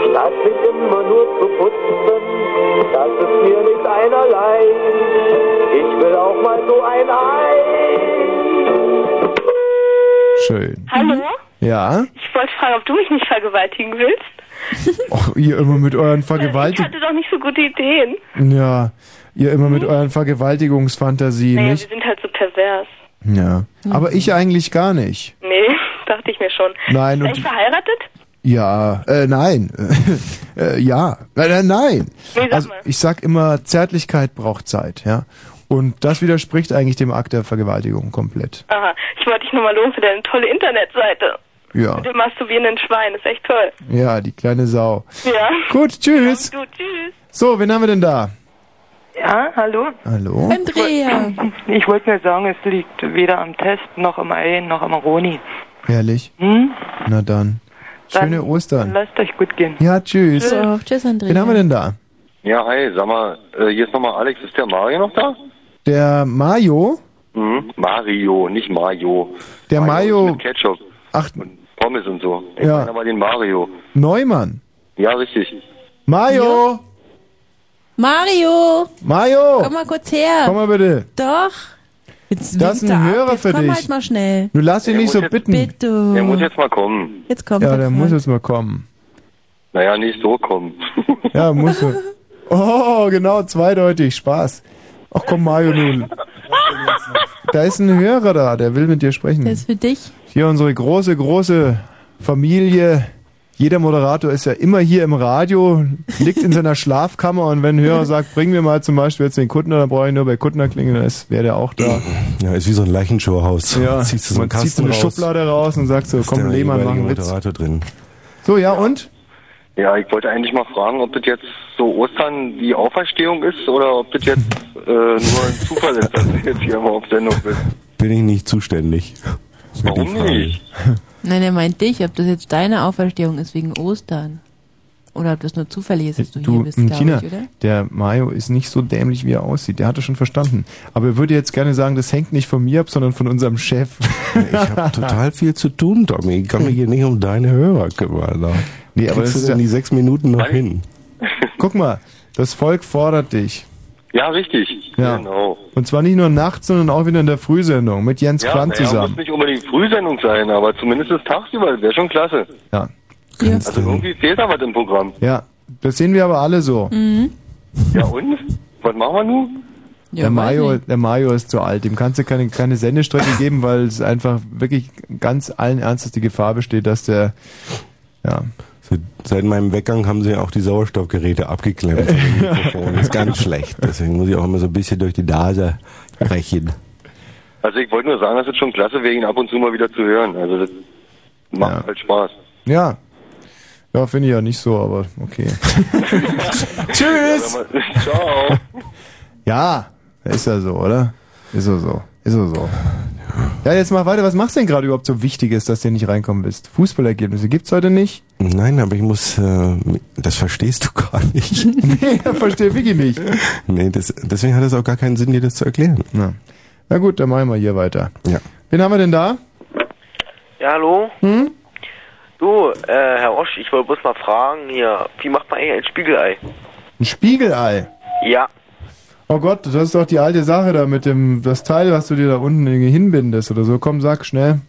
statt mich immer nur zu putzen. Das ist mir nicht einerlei. Ich will auch mal so ein Ei. Schön. Hallo? Ja? Ich wollte fragen, ob du mich nicht vergewaltigen willst. Och, ihr immer mit euren Ich Vergewaltig... hatte doch nicht so gute Ideen. Ja, ihr immer mit euren Vergewaltigungsfantasien, Naja, wir nicht? sind halt so pervers. Ja. Aber ich eigentlich gar nicht. Nee, <laughs> dachte ich mir schon. Nein, und- ich verheiratet? Ja, äh, nein. <laughs> äh, ja, äh, äh, nein. Nee, sag Also ich sag immer, Zärtlichkeit braucht Zeit, ja. Und das widerspricht eigentlich dem Akt der Vergewaltigung komplett. Aha, ich wollte dich nochmal loben für deine tolle Internetseite. Ja. Mit dem masturbierenden Schwein, ist echt toll. Ja, die kleine Sau. Ja. Gut, tschüss. Gut, tschüss. So, wen haben wir denn da? Ja, hallo? Hallo? Andrea. Ich wollte nur sagen, es liegt weder am Test noch am Ei noch am Roni. Herrlich. Hm? Na dann. Schöne Dann Ostern. Lasst euch gut gehen. Ja, tschüss. So, tschüss, Andrea. Wen haben wir denn da? Ja, hi, sag mal, äh, hier ist nochmal Alex. Ist der Mario noch da? Der Mayo? Mhm. Mario, nicht Mario. Der Mayo. Mit Ketchup. Ach. Und Pommes und so. Ich Ja. meine aber den Mario. Neumann. Ja, richtig. Mayo! Mario! Mayo! Komm mal kurz her. Komm mal bitte. Doch. Jetzt Das ist ein er. Hörer jetzt für komm dich. halt mal schnell. Du lass ihn Der nicht muss so jetzt- bitten. Bitte. Der muss jetzt mal kommen. Jetzt kommt Ja, er der grad. muss jetzt mal kommen. Naja, nicht so kommen. Ja, muss er. <laughs> Oh, genau, zweideutig. Spaß. Ach komm, Mario nun. Da ist ein Hörer da, der will mit dir sprechen. Der ist für dich. Hier unsere große, große Familie. Jeder Moderator ist ja immer hier im Radio, liegt in seiner Schlafkammer und wenn ein Hörer sagt, bring mir mal zum Beispiel jetzt den Kuttner, dann brauche ich nur bei Kuttner klingeln, dann ist- wäre der auch da. Ja, ist wie so ein Leichenschauhaus. Ja, ziehst du so einen man zieht so eine raus, Schublade raus und sagt so, ist komm, Lehmann, mach jeweilige einen Witz. Moderator drin. So, ja und? Ja, ich wollte eigentlich mal fragen, ob das jetzt so Ostern die Auferstehung ist oder ob das jetzt äh, nur ein Zufall ist, dass du jetzt hier immer auf Sendung bist. Bin ich nicht zuständig. Warum nicht? <laughs> Nein, er meint dich, ob das jetzt deine Auferstehung ist wegen Ostern. Oder ob das nur zufällig ist, dass du, Du, hier bist, Tina, ich, oder? der Mayo ist nicht so dämlich, wie er aussieht. Der hat es schon verstanden. Aber er würde jetzt gerne sagen, das hängt nicht von mir ab, sondern von unserem Chef. Ich habe total viel zu tun, Tommy. Ich kann mich hier nicht um deine Hörer kümmern. Nee, aber das ist denn ja- die sechs Minuten noch hin? Guck mal, das Volk fordert dich. Ja, richtig. Ja. Genau. Und zwar nicht nur nachts, sondern auch wieder in der Frühsendung mit Jens Ja, Kran naja, muss zusammen. nicht unbedingt Frühsendung sein, aber zumindest tagsüber, wäre schon klasse. Ja. Also irgendwie fehlt da was im Programm. Ja, das sehen wir aber alle so. Mhm. Ja und? Was machen wir nun? Ja, der, Mario, der Mario ist zu alt. Dem kannst du keine, keine Sendestrecke geben, weil es einfach wirklich ganz allen Ernstes die Gefahr besteht, dass der, ja. Seit, meinem Weggang haben sie auch die Sauerstoffgeräte abgeklemmt von dem <laughs> Mikrofon. Das ist ganz schlecht. Deswegen muss ich auch immer so ein bisschen durch die Nase brechen. Also ich wollte nur sagen, das ist schon klasse wäre, ihn ab und zu mal wieder zu hören. Also das macht halt Spaß. Ja. Ja, finde ich ja nicht so, aber okay. <laughs> Tschüss! <laughs> Ciao! Ja, ist ja so, oder? Ist so so. Ist so so. Ja, jetzt mach weiter. Was machst du denn gerade überhaupt so Wichtiges, dass du nicht reinkommen bist? Fußballergebnisse gibt's heute nicht? Nein, aber ich muss, äh, das verstehst du <laughs> gar nicht. nee, das verstehe Vicky nicht. Nee, das, deswegen hat es auch gar keinen Sinn, dir das zu erklären. Na, Na gut, dann machen wir hier weiter. Ja. Wen haben wir denn da? Ja, hallo? Hm? Du, äh, Herr Osch, ich wollte bloß mal fragen hier, wie macht man eigentlich ein Spiegelei? Ein Spiegelei. Ja. Oh Gott, das ist doch die alte Sache da mit dem, das Teil, was du dir da unten irgendwie hinbindest oder so. Komm, sag schnell.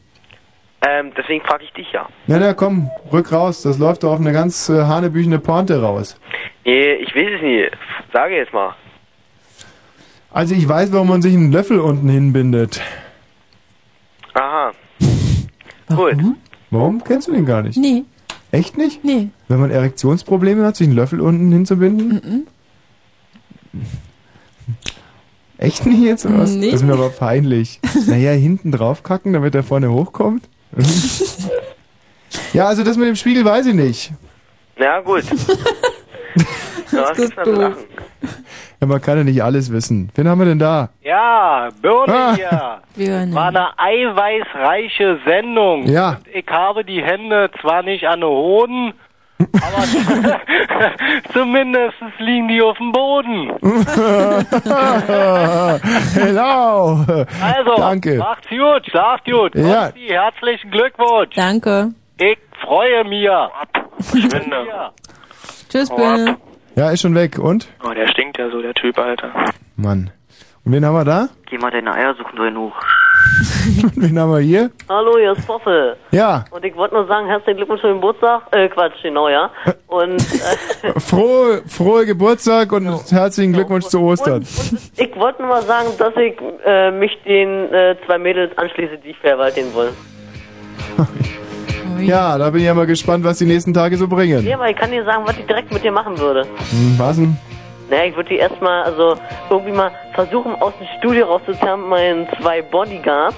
Ähm, deswegen frage ich dich ja. Na, na, komm, rück raus. Das läuft doch auf eine ganz äh, hanebüchene Pointe raus. Nee, ich weiß es nie. Sage jetzt mal. Also ich weiß, warum man sich einen Löffel unten hinbindet. Aha. Gut. Warum kennst du den gar nicht? Nee. Echt nicht? Nee. Wenn man Erektionsprobleme hat, sich einen Löffel unten hinzubinden? Echt nicht jetzt oder was? Nee. Das ist mir aber peinlich. Naja, hinten drauf kacken, damit er vorne hochkommt? ja, also das mit dem Spiegel weiß ich nicht. Na gut. <laughs> Was ist denn lachen? Ja, man kann ja nicht alles wissen. Wen haben wir denn da? Ja, Birne Ah. hier. <laughs> Birne. War eine eiweißreiche Sendung. Ja. Und ich habe die Hände zwar nicht an den Hoden, aber <laughs> zumindest liegen die auf dem Boden. Hello. <laughs> Also, Danke. macht's gut, schlaft gut. Ja. Konsti, herzlichen Glückwunsch. Danke. Ich freue mich. Tschüss, Birne. Ja, ist schon weg. Und? Oh, der stinkt ja so, der Typ, Alter. Mann. Und wen haben wir da? Geh mal deine Eier suchen drin hoch. <laughs> wen haben wir hier? Hallo, hier ist Posse. Ja. Und ich wollte nur sagen, herzlichen Glückwunsch zum Geburtstag. Äh, Quatsch, genau, ja. Und äh, <laughs> Frohe, frohe Geburtstag und herzlichen Glückwunsch zu Ostern. ich wollte nur mal sagen, dass ich äh, mich den äh, zwei Mädels anschließe, die verwalten wollen. <laughs> Ja, da bin ich ja mal gespannt, was die nächsten Tage so bringen. Ja, aber ich kann dir sagen, was ich direkt mit dir machen würde. Hm, was denn? Naja, ich würde die erstmal, also irgendwie mal versuchen, aus dem Studio rauszuzerren mit meinen zwei Bodyguards.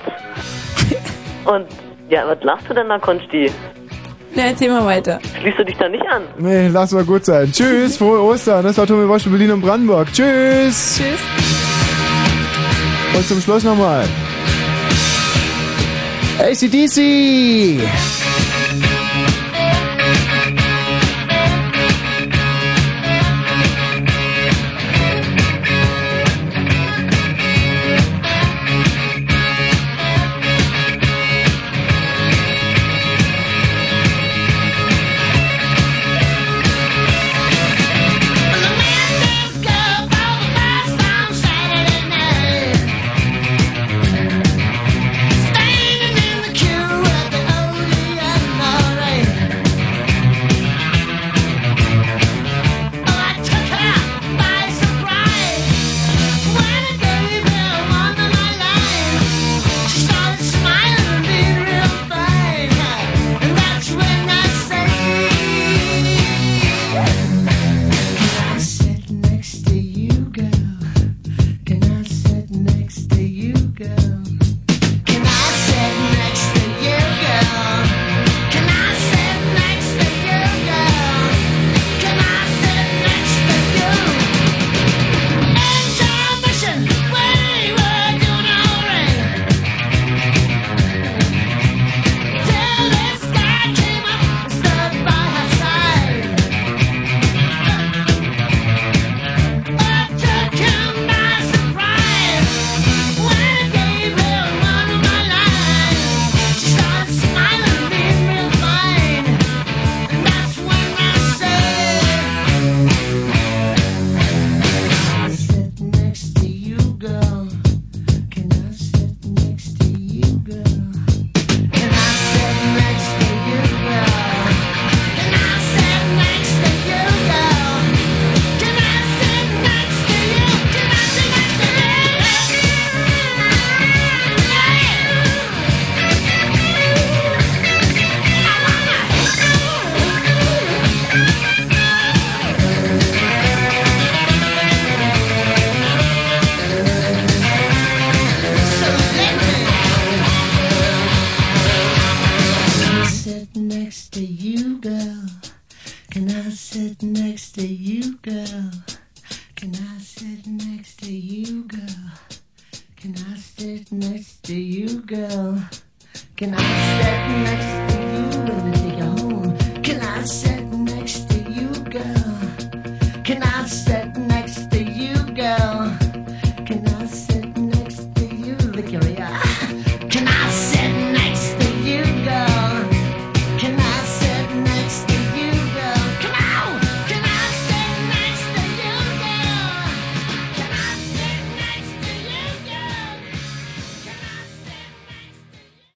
<laughs> Und, ja, was lachst du denn da, Konsti? Na, erzähl mal weiter. Schließt du dich da nicht an? Nee, lass mal gut sein. Tschüss, frohe Ostern. Das war Tommy Bosch für Berlin und Brandenburg. Tschüss. Tschüss. Und zum Schluss nochmal. ACDC.